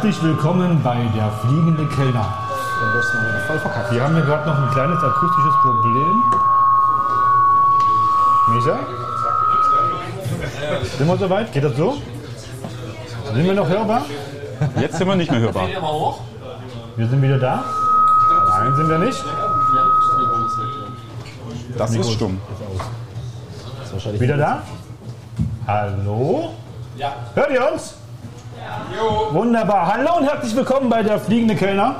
Herzlich willkommen bei der Fliegende Kellner. Voll verkackt. Wir haben hier gerade noch ein kleines akustisches Problem. Micha? Sind wir soweit? Geht das so? Sind wir noch hörbar? Jetzt sind wir nicht mehr hörbar. Wir sind wieder da. Nein, sind wir nicht. Das ist stumm. Wieder da? Hallo? Ja. Hört ihr uns? Wunderbar. Hallo und herzlich willkommen bei der Fliegende Kellner.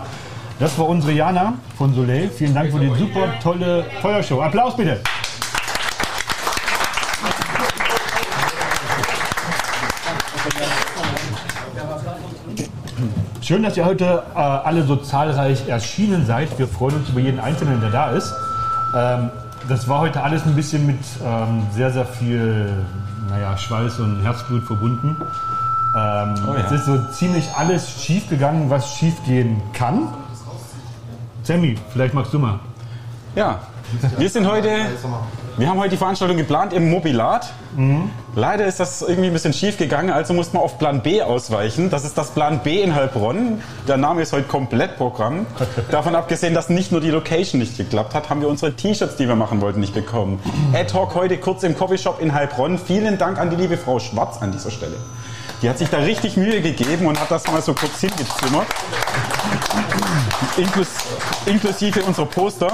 Das war unsere Jana von Soleil. Vielen Dank für die super tolle Feuershow. Applaus bitte. Schön, dass ihr heute äh, alle so zahlreich erschienen seid. Wir freuen uns über jeden Einzelnen, der da ist. Ähm, das war heute alles ein bisschen mit ähm, sehr, sehr viel naja, Schweiß und Herzblut verbunden. Ähm, Oh ja. Es ist so ziemlich alles schief gegangen, was schief gehen kann. Sammy, vielleicht magst du mal. Ja, wir sind heute, wir haben heute die Veranstaltung geplant im Mobilat. Leider ist das irgendwie ein bisschen schief gegangen, also mussten wir auf Plan B ausweichen. Das ist das Plan B in Heilbronn. Der Name ist heute komplett Programm. Davon abgesehen, dass nicht nur die Location nicht geklappt hat, haben wir unsere T-Shirts, die wir machen wollten, nicht bekommen. Ad hoc heute kurz im Coffeeshop in Heilbronn. Vielen Dank an die liebe Frau Schwarz an dieser Stelle. Die hat sich da richtig Mühe gegeben und hat das mal so kurz hingezimmert. Inklus inklusive unserer Poster.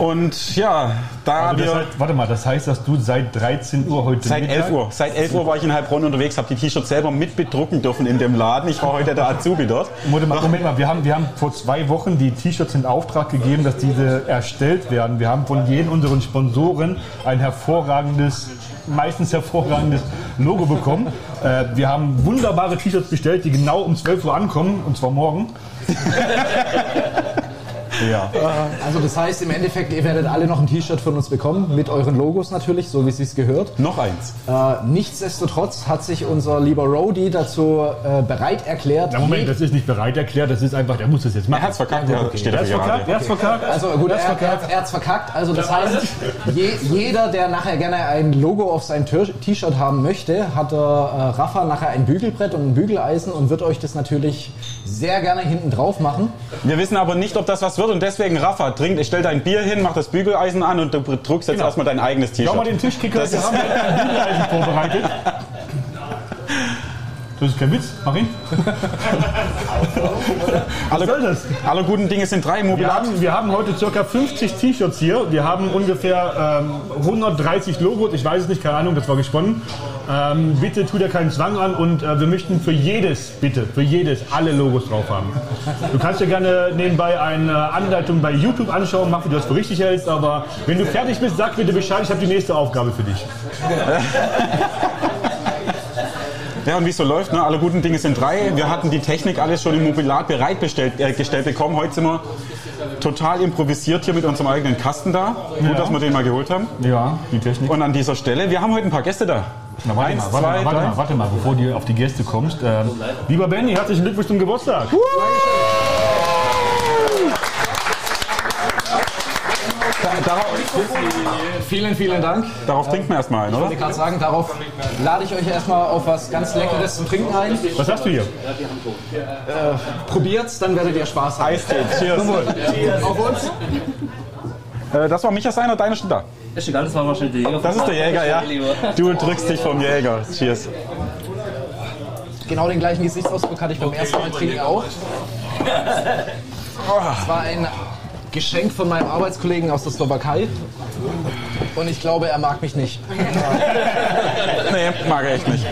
Und ja, da Also wir heißt, warte mal, das heißt, dass du seit 13 Uhr heute seit Mittag- 11 Uhr, seit 11 Uhr war ich in Heilbronn unterwegs, habe die T-Shirts selber mit bedrucken dürfen in dem Laden. Ich war heute der Azubi dort. Moment mal, Moment mal. Wir, haben, wir haben vor zwei Wochen die T-Shirts in Auftrag gegeben, dass diese erstellt werden. Wir haben von jedem unseren Sponsoren ein hervorragendes, meistens hervorragendes Logo bekommen. Äh, wir haben wunderbare T-Shirts bestellt, die genau um 12 Uhr ankommen, und zwar morgen. ja. Also das heißt im Endeffekt, ihr werdet alle noch ein T-Shirt von uns bekommen, mit euren Logos natürlich, so wie es sich gehört. Noch eins. Äh, nichtsdestotrotz hat sich unser lieber Roadie dazu äh, bereit erklärt. Na Moment, das ist nicht bereit erklärt, das ist einfach, der muss das jetzt Er machen. hat's verkackt, ja, steht Er er hat's verkackt, er hat's verkackt. also gut, er er, er, verkackt. er hat's verkackt. Also das heißt, je, jeder, der nachher gerne ein Logo auf sein T-Shirt haben möchte, hat der äh, Rafa nachher ein Bügelbrett und ein Bügeleisen und wird euch das natürlich sehr gerne hinten drauf machen. Wir wissen aber nicht, ob das was wird und deswegen Rafa, trink, stell dein Bier hin, mach das Bügeleisen an und du drückst jetzt Genau. erstmal dein eigenes T-Shirt. Schau mal den Tischkicker, Das wir ist- haben ein Bügeleisen vorbereitet. Das ist kein Witz, mach ihn. Was soll das? Alle guten Dinge sind drei im Wir Mobilat. haben, wir haben heute ca. 50 T-Shirts hier. Wir haben ungefähr ähm, 130 Logos. Ich weiß es nicht, keine Ahnung, das war gesponnen. Ähm, bitte tut ihr keinen Zwang an und äh, wir möchten für jedes, bitte, für jedes alle Logos drauf haben. Du kannst dir gerne nebenbei eine Anleitung bei YouTube anschauen, mach, wie du das für richtig hältst, aber wenn du fertig bist, sag bitte Bescheid, ich habe die nächste Aufgabe für dich. Ja, und wie es so läuft, ne? alle guten Dinge sind drei. Wir hatten die Technik alles schon im Mobilat bereitgestellt äh, gestellt bekommen. Heute sind wir total improvisiert hier mit unserem eigenen Kasten da. Gut, dass wir den mal geholt haben. Ja, die Technik. Und an dieser Stelle, wir haben heute ein paar Gäste da. Na, warte, Eins, mal, warte, zwei, mal, warte mal, warte mal, bevor du auf die Gäste kommst. Ähm, lieber Benny, herzlichen Glückwunsch zum Geburtstag. Darauf, Vielen, vielen Dank. darauf trinken wir erstmal ein, Ich oder? wollte gerade sagen, darauf lade ich euch erstmal auf was ganz Leckeres zum Trinken ein. Was hast du hier? Probiert's, dann werdet ihr Spaß haben. Eistee, cheers. Auf uns. Äh, das war Micha Seiner, deine steht da. Ist egal, das war wahrscheinlich der Jäger. Das ist der Jäger, ja. Du drückst dich vom Jäger. Cheers. Genau den gleichen Gesichtsausdruck hatte ich beim ersten Mal trinken auch. Es war ein Geschenk von meinem Arbeitskollegen aus der Slowakei. Und ich glaube, er mag mich nicht. Nee, mag er echt nicht.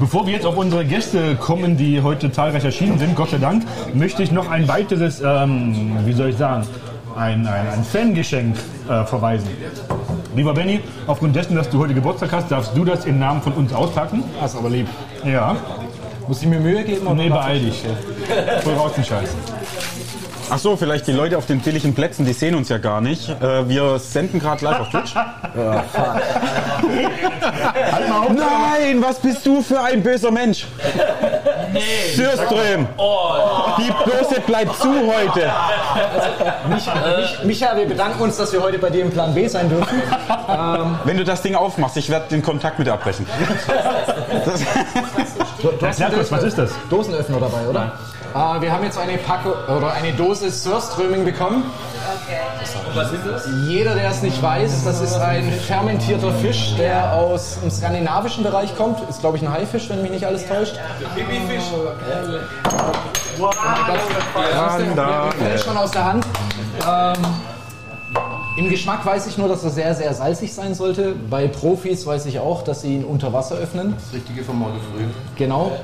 Bevor wir jetzt auf unsere Gäste kommen, die heute zahlreich erschienen sind, Gott sei Dank, möchte ich noch ein weiteres, ähm, wie soll ich sagen, ein, ein, ein Fangeschenk äh, verweisen. Lieber Benny, aufgrund dessen, dass du heute Geburtstag hast, darfst du das im Namen von uns auspacken. Das ist aber lieb. Ja. Muss ich mir Mühe geben? oder Nee, beeil dich. Voll raus den Scheiß. Ach so, vielleicht die Leute auf den billigen Plätzen, die sehen uns ja gar nicht. Äh, wir senden gerade live auf Twitch. Halt mal auf. Nein, was bist du für ein böser Mensch? Sürström! Die Dose bleibt zu heute. Mich, Micha, wir bedanken uns, dass wir heute bei dir im Plan B sein dürfen. Wenn du das Ding aufmachst, ich werde den Kontakt mit dir abbrechen. Das, du hast Sag kurz, was ist das? Dosenöffner dabei, oder? Äh, wir haben jetzt eine Packung oder eine Dose Surströming bekommen. Was ist das? Jeder, der es nicht weiß, das ist ein fermentierter Fisch, der aus dem skandinavischen Bereich kommt. Ist, glaube ich, ein Haifisch, wenn mich nicht alles täuscht. Pipi-Fisch. Der fällt schon aus der Hand. Ähm, Im Geschmack weiß ich nur, dass er sehr, sehr salzig sein sollte. Bei Profis weiß ich auch, dass sie ihn unter Wasser öffnen. Das Richtige vom Morgen früh. Genau.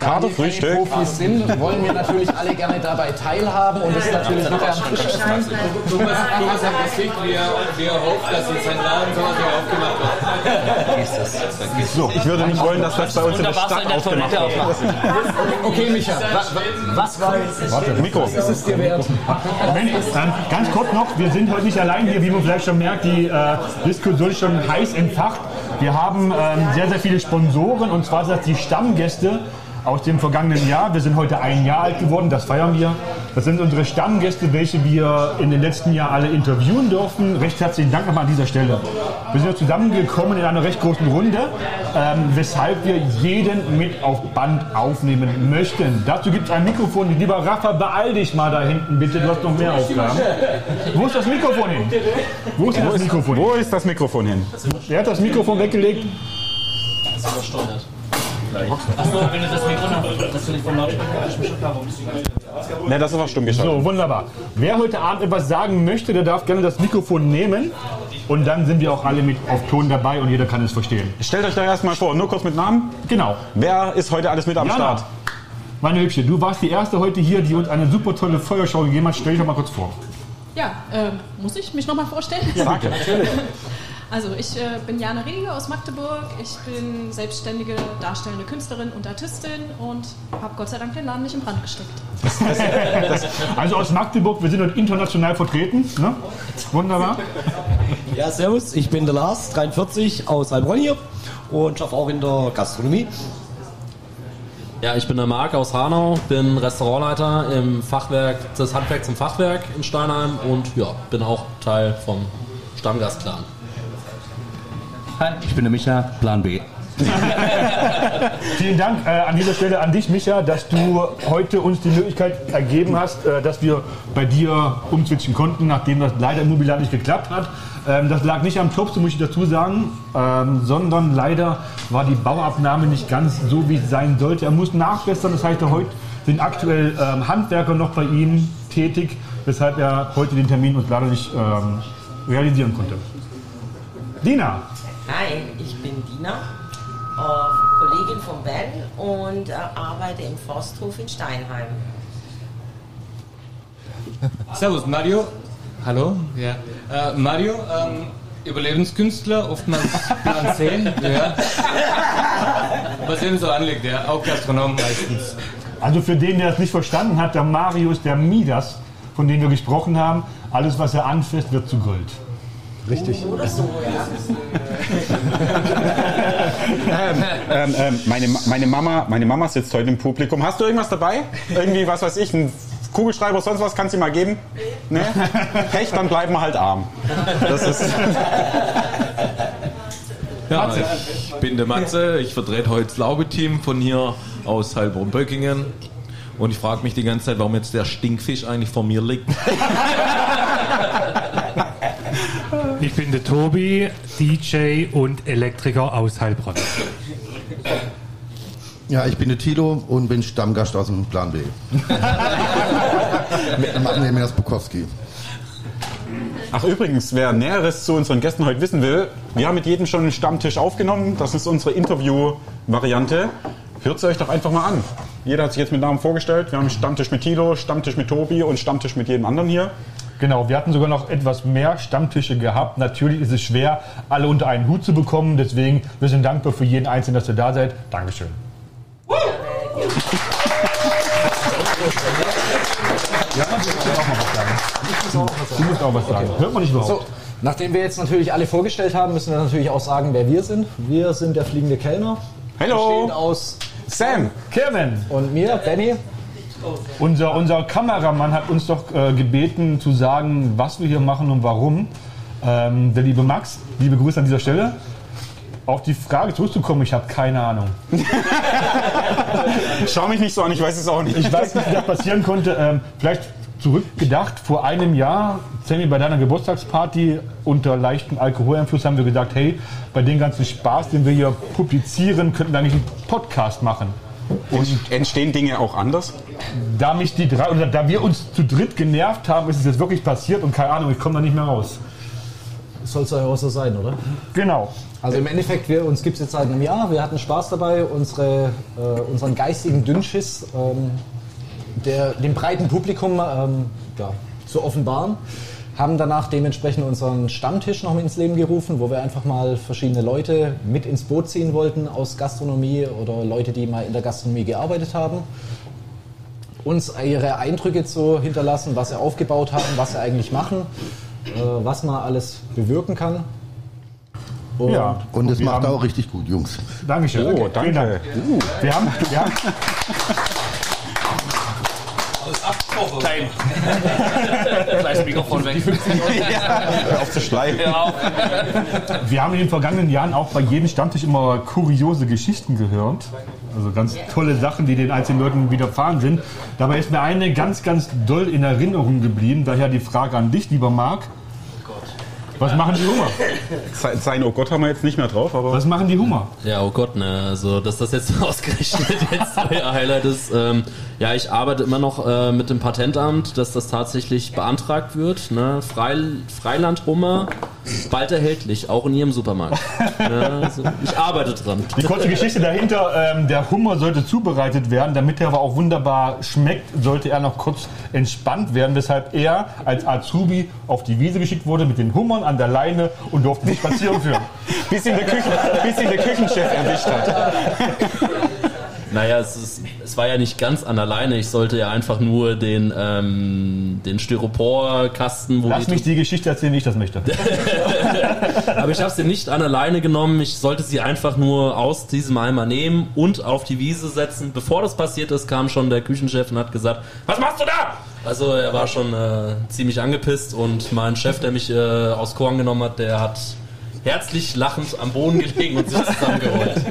Da wir keine Frühstück. Profis sind, wollen wir natürlich alle gerne dabei teilhaben und das natürlich nachher am Tisch öffnen. Thomas, Thomas hat Gesicht, wie er, wie er hofft, dass in seinem Laden sowas hier aufgemacht wird. so, ich würde nicht wollen, dass das bei uns in der Stadt aufgemacht wird. Okay, Micha, wa, wa, was war Mikro. ist es dir wert? Moment, ähm, ganz kurz noch, wir sind heute nicht allein hier, wie man vielleicht schon merkt, die äh, Diskussion ist schon heiß entfacht. Wir haben ähm, sehr, sehr viele Sponsoren und zwar sind das die Stammgäste aus dem vergangenen Jahr. Wir sind heute ein Jahr alt geworden, das feiern wir. Das sind unsere Stammgäste, welche wir in den letzten Jahren alle interviewen durften. Recht herzlichen Dank nochmal an dieser Stelle. Wir sind ja zusammengekommen in einer recht großen Runde, ähm, weshalb wir jeden mit auf Band aufnehmen möchten. Dazu gibt es ein Mikrofon. Lieber Rafa, beeil dich mal da hinten bitte, du hast noch mehr Aufgaben. Wo ist das Mikrofon hin? Wo ist das Mikrofon hin? Wo ist das Mikrofon hin? Wer hat das Mikrofon weggelegt? Achso, wenn du das Mikro noch, dass du nicht vom Lautsprecher Ne, das ist auch stumm geschaltet. So, wunderbar. Wer heute Abend etwas sagen möchte, der darf gerne das Mikrofon nehmen. Und dann sind wir auch alle mit auf Ton dabei und jeder kann es verstehen. Stellt euch da erstmal vor, nur kurz mit Namen. Genau. Wer ist heute alles mit am Jana, Start? meine Hübsche, du warst die erste heute hier, die uns eine super tolle Feuerschau gegeben hat. Stell dich doch mal kurz vor. Ja, ähm, muss ich mich nochmal vorstellen? Sag natürlich. Also ich äh, bin Jana Riege aus Magdeburg. Ich bin selbstständige darstellende Künstlerin und Artistin und habe Gott sei Dank den Laden nicht in Brand gesteckt. Also aus Magdeburg, wir sind heute international vertreten. Ne? Wunderbar. Ja, servus, ich bin der Lars, 43, aus Heilbronn hier und arbeite auch in der Gastronomie. Ja, ich bin der Marc aus Hanau, bin Restaurantleiter im Fachwerk des Handwerks im Fachwerk in Steinheim und ja, bin auch Teil vom Stammgastclan. Hi, ich bin der Micha, Plan B. Vielen Dank äh, an dieser Stelle an dich, Micha, dass du heute uns die Möglichkeit ergeben hast, äh, dass wir bei dir umswitchen konnten, nachdem das leider im Mobiliar nicht geklappt hat. Ähm, das lag nicht am Topf, so muss ich dazu sagen, ähm, sondern leider war die Bauabnahme nicht ganz so, wie es sein sollte. Er muss nachbessern, das heißt, heute sind aktuell ähm, Handwerker noch bei ihm tätig, weshalb er heute den Termin uns leider nicht ähm, realisieren konnte. Dina, Hi, ich bin Dina, äh, Kollegin von Ben und äh, arbeite im Forsthof in Steinheim. Servus, Mario. Hallo. Ja. Äh, Mario, ähm, Überlebenskünstler, oftmals Plan C. ja. Was ihm so anliegt, ja. Auch Gastronom meistens. Also für den, der es nicht verstanden hat, der Marius, der Midas, von dem wir gesprochen haben, alles, was er anfasst, wird zu Gold. Richtig. Oder so, ja. Ähm, ähm, meine, Ma- meine, Mama, meine Mama sitzt heute im Publikum. Hast du irgendwas dabei? Irgendwie, was weiß ich, ein Kugelschreiber, sonst was kannst du mal geben? Ne? Pech, dann bleiben wir halt arm. Das ist, Ja, ich bin der Matze, ich vertrete heute das Laube-Team von hier aus Heilbronn-Böckingen. Und ich frage mich die ganze Zeit, warum jetzt der Stinkfisch eigentlich vor mir liegt. Ich bin der Tobi, DJ und Elektriker aus Heilbronn. Ja, ich bin der Tilo und bin Stammgast aus dem Plan B. Mit Magnemias Bukowski. Ach übrigens, wer Näheres zu unseren Gästen heute wissen will, wir haben mit jedem schon einen Stammtisch aufgenommen. Das ist unsere Interview-Variante. Hört sie euch doch einfach mal an. Jeder hat sich jetzt mit Namen vorgestellt. Wir haben einen Stammtisch mit Tilo, Stammtisch mit Tobi und Stammtisch mit jedem anderen hier. Genau, wir hatten sogar noch etwas mehr Stammtische gehabt. Natürlich ist es schwer, alle unter einen Hut zu bekommen. Deswegen, wir sind dankbar für jeden Einzelnen, dass ihr da seid. Dankeschön. Ja, du musst auch mal was sagen. Du musst auch was sagen. Hört man nicht überhaupt. So, nachdem wir jetzt natürlich alle vorgestellt haben, müssen wir natürlich auch sagen, wer wir sind. Wir sind der fliegende Kellner. Hallo. Aus Sam. Kevin. Und mir, Benny. Unser, unser Kameramann hat uns doch äh, gebeten zu sagen, was wir hier machen und warum. Ähm, der liebe Max, liebe Grüße an dieser Stelle. Auf die Frage zurückzukommen, ich habe keine Ahnung. Schau mich nicht so an, ich weiß es auch nicht. Ich weiß nicht, wie das passieren konnte. Ähm, vielleicht zurückgedacht, vor einem Jahr, Sammy, bei deiner Geburtstagsparty unter leichtem Alkoholeinfluss haben wir gesagt, hey, bei dem ganzen Spaß, den wir hier publizieren, könnten wir eigentlich einen Podcast machen. Und entstehen Dinge auch anders? Da mich die drei, oder da wir uns zu dritt genervt haben, ist es jetzt wirklich passiert und keine Ahnung, ich komme da nicht mehr raus. Soll es ja auch so sein, oder? Genau. Also im Endeffekt, wir, uns gibt es jetzt seit einem Jahr, wir hatten Spaß dabei, unsere, äh, unseren geistigen Dünnschiss ähm, der, dem breiten Publikum ähm, ja, zu offenbaren. Haben danach dementsprechend unseren Stammtisch noch ins Leben gerufen, wo wir einfach mal verschiedene Leute mit ins Boot ziehen wollten aus Gastronomie oder Leute, die mal in der Gastronomie gearbeitet haben. Uns ihre Eindrücke zu hinterlassen, was sie aufgebaut haben, was sie eigentlich machen, äh, was man alles bewirken kann. Und Ja. Und es macht haben- auch richtig gut, Jungs. Dankeschön. Oh, Vielen danke. Dank. Wir haben, wir haben, Klein. Gleich Mikrofon weg. Hör auf zu schleifen. Ja. wir haben in den vergangenen Jahren auch bei jedem Stammtisch immer kuriose Geschichten gehört. Also ganz tolle Sachen, die den einzelnen Leuten widerfahren sind. Dabei ist mir eine ganz, ganz doll in Erinnerung geblieben. Daher die Frage an dich, lieber Marc. Was machen die Hummer? Se- Sein Oh Gott haben wir jetzt nicht mehr drauf, aber. Was machen die Hummer? Ja, oh Gott, ne, also dass das jetzt ausgerechnet jetzt euer Highlight ist. Ähm, ja, ich arbeite immer noch äh, mit dem Patentamt, dass das tatsächlich beantragt wird. Ne? Freil Freilandhummer, bald erhältlich, auch in Ihrem Supermarkt. Ja, also, ich arbeite dran. Die kurze Geschichte dahinter, ähm, der Hummer sollte zubereitet werden, damit er aber auch wunderbar schmeckt, sollte er noch kurz entspannt werden, weshalb er als Azubi auf die Wiese geschickt wurde mit den Hummern an der Leine und durfte sich spazieren führen. bis ihn der, Küchen, bis ihn der Küchenchef erwischt hat. Naja, es, ist, es war ja nicht ganz an alleine. Ich sollte ja einfach nur den, ähm, den Styroporkasten, wo Lass mich die Geschichte erzählen, wie ich das möchte. Aber ich habe sie nicht an alleine genommen. Ich sollte sie einfach nur aus diesem Eimer nehmen und auf die Wiese setzen. Bevor das passiert ist, kam schon der Küchenchef und hat gesagt, was machst du da? Also er war schon äh, ziemlich angepisst und mein Chef, der mich äh, aus Korn genommen hat, der hat herzlich lachend am Boden gelegen und sich zusammengerollt.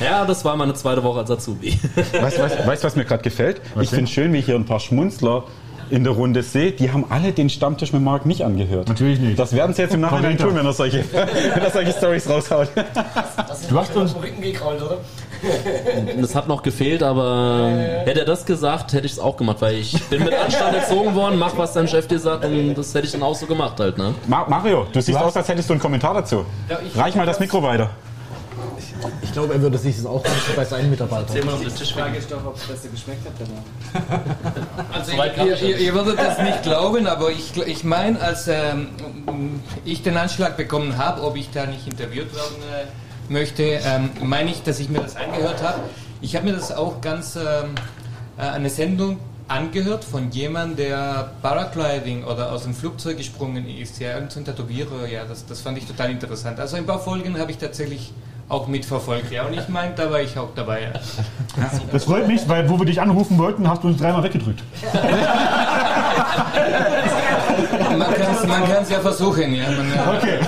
Ja, das war meine zweite Woche als Azubi. Weißt du, weißt, was mir gerade gefällt? ich finde schön, wie ich hier ein paar Schmunzler in der Runde sehe. Die haben alle den Stammtisch mit Marc nicht angehört. Natürlich nicht. Das werden sie jetzt im Nachhinein tun, wenn er solche, wenn er solche Stories raushaut. Du hast uns, Rücken gekrault, oder? Es hat noch gefehlt, aber hätte er das gesagt, hätte ich es auch gemacht, weil ich bin mit Anstand erzogen worden, mach was dein Chef dir sagt und das hätte ich dann auch so gemacht halt, ne? Ma Mario, du siehst hast- aus, als hättest du einen Kommentar dazu. Reich mal das Mikro weiter. Ich glaube, er würde sich das auch wünschen bei seinen Mitarbeitern. Erzähl mal um den Tisch weg. ist doch, ob es besser geschmeckt hat danach. Also ihr, ihr, ihr würdet das nicht glauben, aber ich, ich meine, als ähm, ich den Anschlag bekommen habe, ob ich da nicht interviewt werden äh, möchte, ähm, meine ich, dass ich mir das angehört habe. Ich habe mir das auch ganz ähm, äh, eine Sendung angehört von jemandem, der Paragliding oder aus dem Flugzeug gesprungen ist, ja, irgend so ein Tätowierer, ja, das, das fand ich total interessant. Also ein paar Folgen habe ich tatsächlich auch mitverfolgt, ja, und ich meine, da war ich auch dabei. Ja. das freut mich, weil wo wir dich anrufen wollten, hast du uns dreimal weggedrückt. Man kann es ja versuchen, ja. Man, ja. Okay.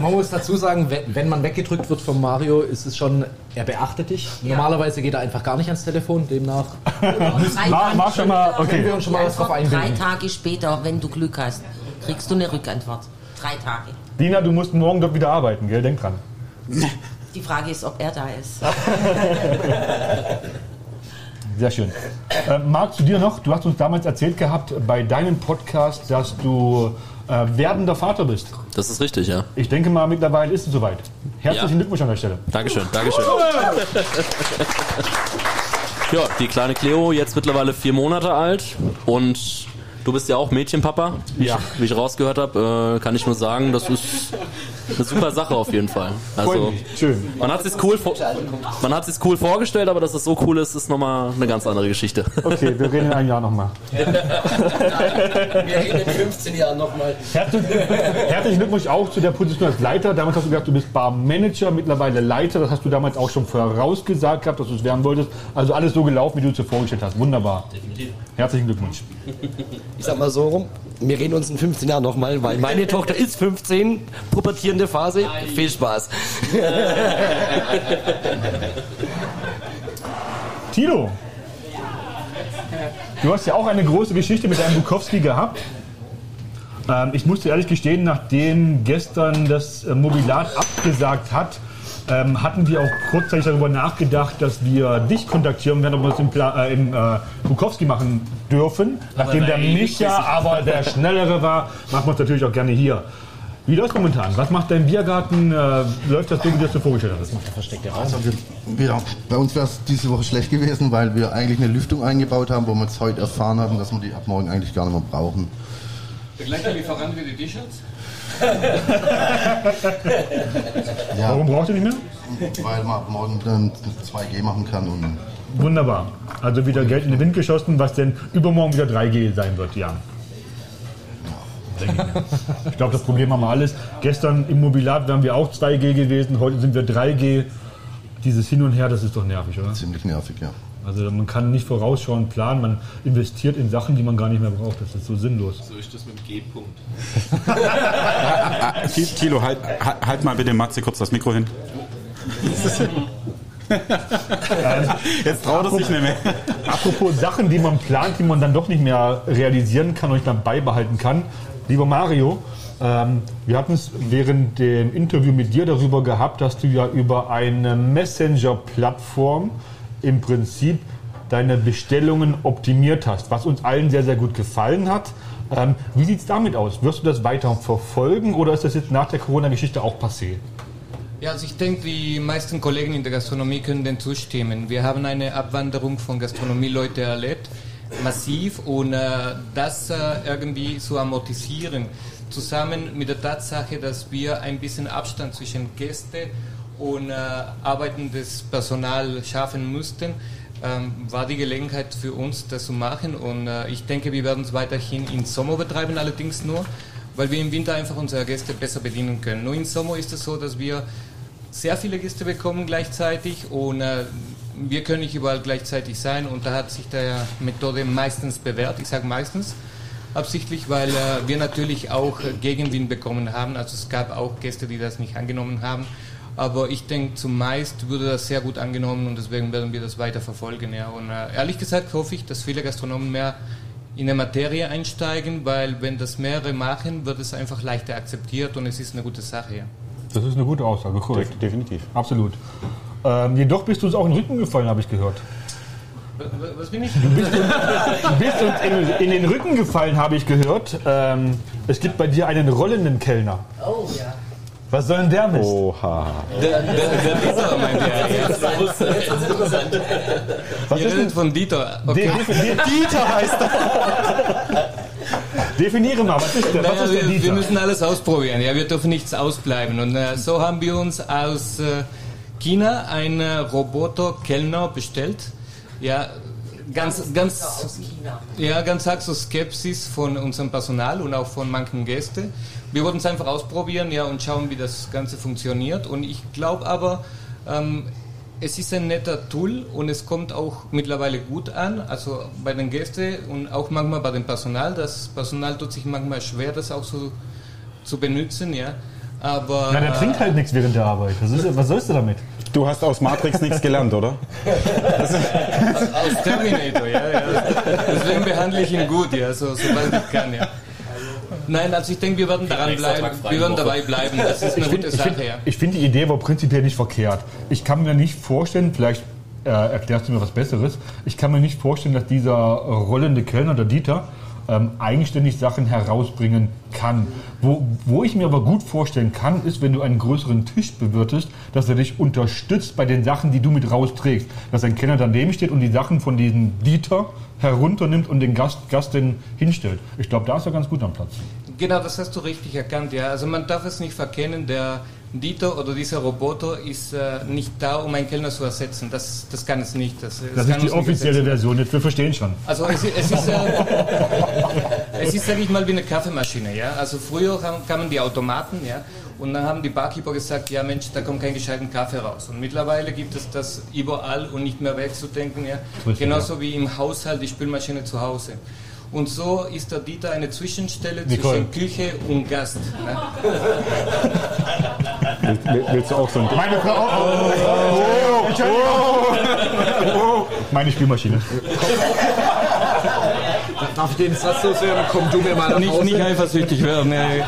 Man muss dazu sagen, wenn wenn man weggedrückt wird von Mario, ist es schon, er beachtet dich. Normalerweise geht er einfach gar nicht ans Telefon, demnach War, war schon mal, können wir okay. uns schon mal was drauf Drei. Tage später, wenn du Glück hast, kriegst du eine Rückantwort. Drei Tage. Dina, du musst morgen dort wieder arbeiten, gell? Denk dran. Die Frage ist, ob er da ist. Sehr schön. Äh, Marc, zu dir noch. Du hast uns damals erzählt gehabt bei deinem Podcast, dass du äh, werdender Vater bist. Das ist richtig, ja. Ich denke mal, mittlerweile ist es soweit. Herzlichen Ja. Glückwunsch an der Stelle. Dankeschön, Dankeschön. Ja, die kleine Cleo, jetzt mittlerweile vier Monate alt und du bist ja auch Mädchenpapa, wie, Ja. ich, wie ich rausgehört habe, äh, kann ich nur sagen, das ist eine super Sache auf jeden Fall. Also. Schön. man hat sich cool, man hat sich cool vorgestellt, aber dass es so cool ist, ist nochmal eine ganz andere Geschichte. Okay, wir reden in einem Jahr nochmal. Wir reden in 15 Jahren nochmal. Herzlichen, herzlichen Glückwunsch auch zu der Position als Leiter. Damals hast du gesagt, du bist Barmanager, mittlerweile Leiter. Das hast du damals auch schon vorausgesagt gehabt, dass du es werden wolltest. Also alles so gelaufen, wie du es dir vorgestellt hast. Wunderbar. Herzlichen Glückwunsch. Ich sag mal so rum, wir reden uns in 15 Jahren nochmal, weil meine Tochter ist 15, pubertierende Phase. Viel Spaß. Tilo, du hast ja auch eine große Geschichte mit deinem Bukowski gehabt. Ähm, ich muss dir ehrlich gestehen, nachdem gestern das äh, Mobilat abgesagt hat, ähm, hatten wir auch kurzzeitig darüber nachgedacht, dass wir dich kontaktieren werden, ob wir es im, Pla äh, im äh, Bukowski machen dürfen. Nachdem der Micha das aber der Schnellere war, machen wir es natürlich auch gerne hier. Wie läuft momentan? Was macht dein Biergarten? Äh, läuft das so, wie du es dir vorgestellt hast? Versteckte Also wir, wir, bei uns wäre es diese Woche schlecht gewesen, weil wir eigentlich eine Lüftung eingebaut haben, wo wir jetzt heute erfahren haben, dass wir die ab morgen eigentlich gar nicht mehr brauchen. Der gleiche Lieferant wie die T-Shirts? Ja, Warum braucht ihr nicht mehr? weil man ab morgen dann 2G machen kann und Wunderbar. Also wieder Geld in den Wind geschossen, was denn übermorgen wieder 3G sein wird, ja. Ich glaube, das Problem haben wir alles. Gestern im Mobilat wären wir auch 2G gewesen, heute sind wir 3G. Dieses Hin und Her, das ist doch nervig, oder? ziemlich nervig, ja. Also man kann nicht vorausschauend planen, man investiert in Sachen, die man gar nicht mehr braucht. Das ist so sinnlos. So ist das mit dem G-Punkt. Tilo, halt, halt- halt mal bitte Matze kurz das Mikro hin. Jetzt traut er sich nicht mehr. Apropos Sachen, die man plant, die man dann doch nicht mehr realisieren kann und nicht mehr beibehalten kann. Lieber Mario, ähm, wir hatten es während dem Interview mit dir darüber gehabt, dass du ja über eine Messenger-Plattform im Prinzip deine Bestellungen optimiert hast, was uns allen sehr, sehr gut gefallen hat. Ähm, wie sieht es damit aus? Wirst du das weiter verfolgen oder ist das jetzt nach der Corona-Geschichte auch passé? Ja, also ich denke, die meisten Kollegen in der Gastronomie können dem zustimmen. Wir haben eine Abwanderung von Gastronomieleuten erlebt, massiv, und äh, das äh, irgendwie zu amortisieren, zusammen mit der Tatsache, dass wir ein bisschen Abstand zwischen Gäste und äh, arbeitendes Personal schaffen mussten, ähm, war die Gelegenheit für uns, das zu machen. Und äh, ich denke, wir werden es weiterhin im Sommer betreiben, allerdings nur, weil wir im Winter einfach unsere Gäste besser bedienen können. Nur im Sommer ist es so, dass wir sehr viele Gäste bekommen gleichzeitig und äh, wir können nicht überall gleichzeitig sein und da hat sich der Methode meistens bewährt. Ich sage meistens absichtlich, weil äh, wir natürlich auch Gegenwind bekommen haben. Also es gab auch Gäste, die das nicht angenommen haben. Aber ich denke, zumeist wurde das sehr gut angenommen und deswegen werden wir das weiter verfolgen. Ja. Und äh, ehrlich gesagt hoffe ich, dass viele Gastronomen mehr in der Materie einsteigen, weil wenn das mehrere machen, wird es einfach leichter akzeptiert und es ist eine gute Sache. Ja. Das ist eine gute Aussage, korrekt. Definitiv. Absolut. Ähm, jedoch bist du uns auch in den Rücken gefallen, habe ich gehört. Was bin ich? Du bist uns, du bist uns in, in den Rücken gefallen, habe ich gehört. Ähm, es gibt bei dir einen rollenden Kellner. Oh ja. Was soll denn der Mist? Oha. Der, der, der Dieter meint er. jetzt. Was Wir ist reden denn? von Dieter. De Okay. definiere, Dieter heißt er. definiere mal, was ist der, was Naja, ist der wir, wir müssen alles ausprobieren. Ja, wir dürfen nichts ausbleiben. Und äh, so haben wir uns aus äh, China einen äh, Roboter-Kellner bestellt. Ja, ganz, ganz, Aus China. ja, ganz arg so Skepsis von unserem Personal und auch von manchen Gästen. Wir wollten es einfach ausprobieren ja, und schauen, wie das Ganze funktioniert. Und ich glaube aber, ähm, es ist ein netter Tool und es kommt auch mittlerweile gut an, also bei den Gästen und auch manchmal bei dem Personal. Das Personal tut sich manchmal schwer, das auch so zu benutzen, ja. Aber Ja, der trinkt halt nichts während der Arbeit. Was, ist, was sollst du damit? Du hast aus Matrix nichts gelernt, oder? aus Terminator, ja, ja. Deswegen behandle ich ihn gut, ja, so, sobald ich kann, ja. Nein, also ich denke, wir werden daran bleiben. Wir werden dabei bleiben. Das ist eine Ich finde gute Sache, ja. ich find die Idee war prinzipiell nicht verkehrt. Ich kann mir nicht vorstellen, vielleicht äh, erklärst du mir was Besseres, ich kann mir nicht vorstellen, dass dieser rollende Kellner, der Dieter, ähm, eigenständig Sachen herausbringen kann. Wo, wo ich mir aber gut vorstellen kann, ist, wenn du einen größeren Tisch bewirtest, dass er dich unterstützt bei den Sachen, die du mit rausträgst. Dass ein Kellner daneben steht und die Sachen von diesem Dieter herunternimmt und den Gast, Gast dann hinstellt. Ich glaube, da ist er ganz gut am Platz. Genau, das hast du richtig erkannt, ja. Also man darf es nicht verkennen, der Dieter oder dieser Roboter ist äh, nicht da, um einen Kellner zu ersetzen. Das, das kann es nicht. Das, Das kann ist die offizielle. Version, jetzt wir verstehen schon. Also es, ist- es ist, äh, es ist, sag ich mal, wie eine Kaffeemaschine, ja. Also früher kamen die Automaten, ja, und dann haben die Barkeeper gesagt, ja Mensch, da kommt kein gescheiten Kaffee raus. Und mittlerweile gibt es das überall und nicht mehr wegzudenken, ja. Genauso wie im Haushalt die Spülmaschine zu Hause. Und so ist der Dieter eine Zwischenstelle Nicole. zwischen Küche und Gast. Ne? Willst du auch so ein Meine Frau. Oh, oh, oh, oh, oh. Meine Spielmaschine. Darf ich den Satz so sehen? Komm du mir mal nach nicht, Hause. nicht eifersüchtig werden. Nee.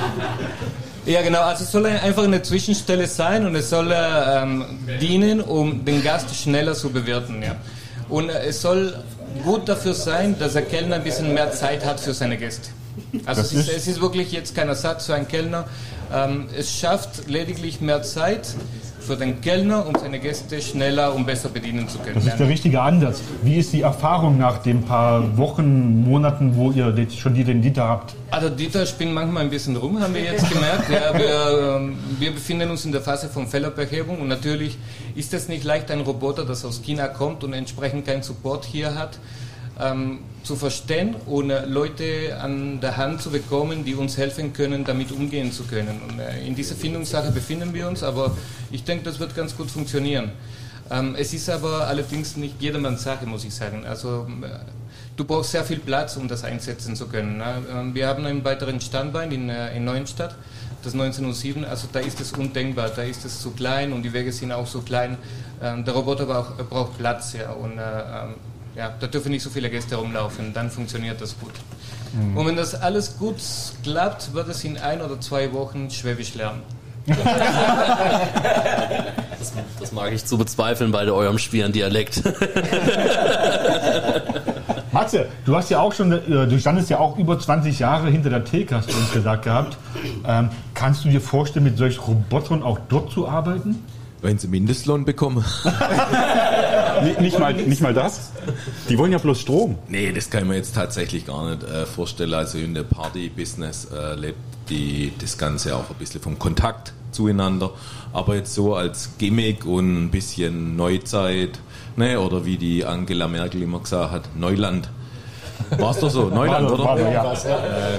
Ja, genau. Also es soll ein- einfach eine Zwischenstelle sein und es soll äh, ähm, dienen, um den Gast schneller zu bewerten. Ja. Und äh, es soll gut dafür sein, dass der Kellner ein bisschen mehr Zeit hat für seine Gäste. Also es ist, ist- es ist wirklich jetzt kein Ersatz für einen Kellner. Ähm, es schafft lediglich mehr Zeit für den Kellner, um seine Gäste schneller und besser bedienen zu können. Das ist der richtige Ansatz. Wie ist die Erfahrung nach den paar Wochen, Monaten, wo ihr schon die- den Dieter habt? Also Dieter spinnt manchmal ein bisschen rum, haben wir jetzt gemerkt. Ja, wir, ähm, wir befinden uns in der Phase von Fehlerbehebung und natürlich ist es nicht leicht, ein Roboter, das aus China kommt und entsprechend keinen Support hier hat, ähm, zu verstehen und äh, Leute an der Hand zu bekommen, die uns helfen können, damit umgehen zu können. Und äh, in dieser Findungssache befinden wir uns, aber ich denke, das wird ganz gut funktionieren. Ähm, es ist aber allerdings nicht jedermanns Sache, muss ich sagen. Also äh, du brauchst sehr viel Platz, um das einsetzen zu können. Ne? Ähm, Wir haben einen weiteren Standbein in, äh, in Neuenstadt, das 1907, also da ist es undenkbar, da ist es zu klein und die Wege sind auch so klein. Ähm, Der Roboter braucht, braucht Platz ja, und äh, ähm, ja, da dürfen nicht so viele Gäste rumlaufen, dann funktioniert das gut. Mhm. Und wenn das alles gut klappt, wird es in ein oder zwei Wochen Schwäbisch lernen. Das, das mag ich zu bezweifeln bei eurem schweren Dialekt. Matze, du hast ja auch schon, äh, du standest ja auch über 20 Jahre hinter der Theke, hast du uns gesagt gehabt. Ähm, kannst du dir vorstellen, mit solchen Robotern auch dort zu arbeiten? Wenn sie Mindestlohn bekommen. Nicht, nicht, mal, nicht mal das? Die wollen ja bloß Strom. Nee, das kann ich mir jetzt tatsächlich gar nicht äh, vorstellen. Also in der Party-Business äh, lebt die, das Ganze auch ein bisschen vom Kontakt zueinander. Aber jetzt so als Gimmick und ein bisschen Neuzeit, ne, oder wie die Angela Merkel immer gesagt hat, Neuland. War's doch so, Neuland, War oder? war ja. Äh,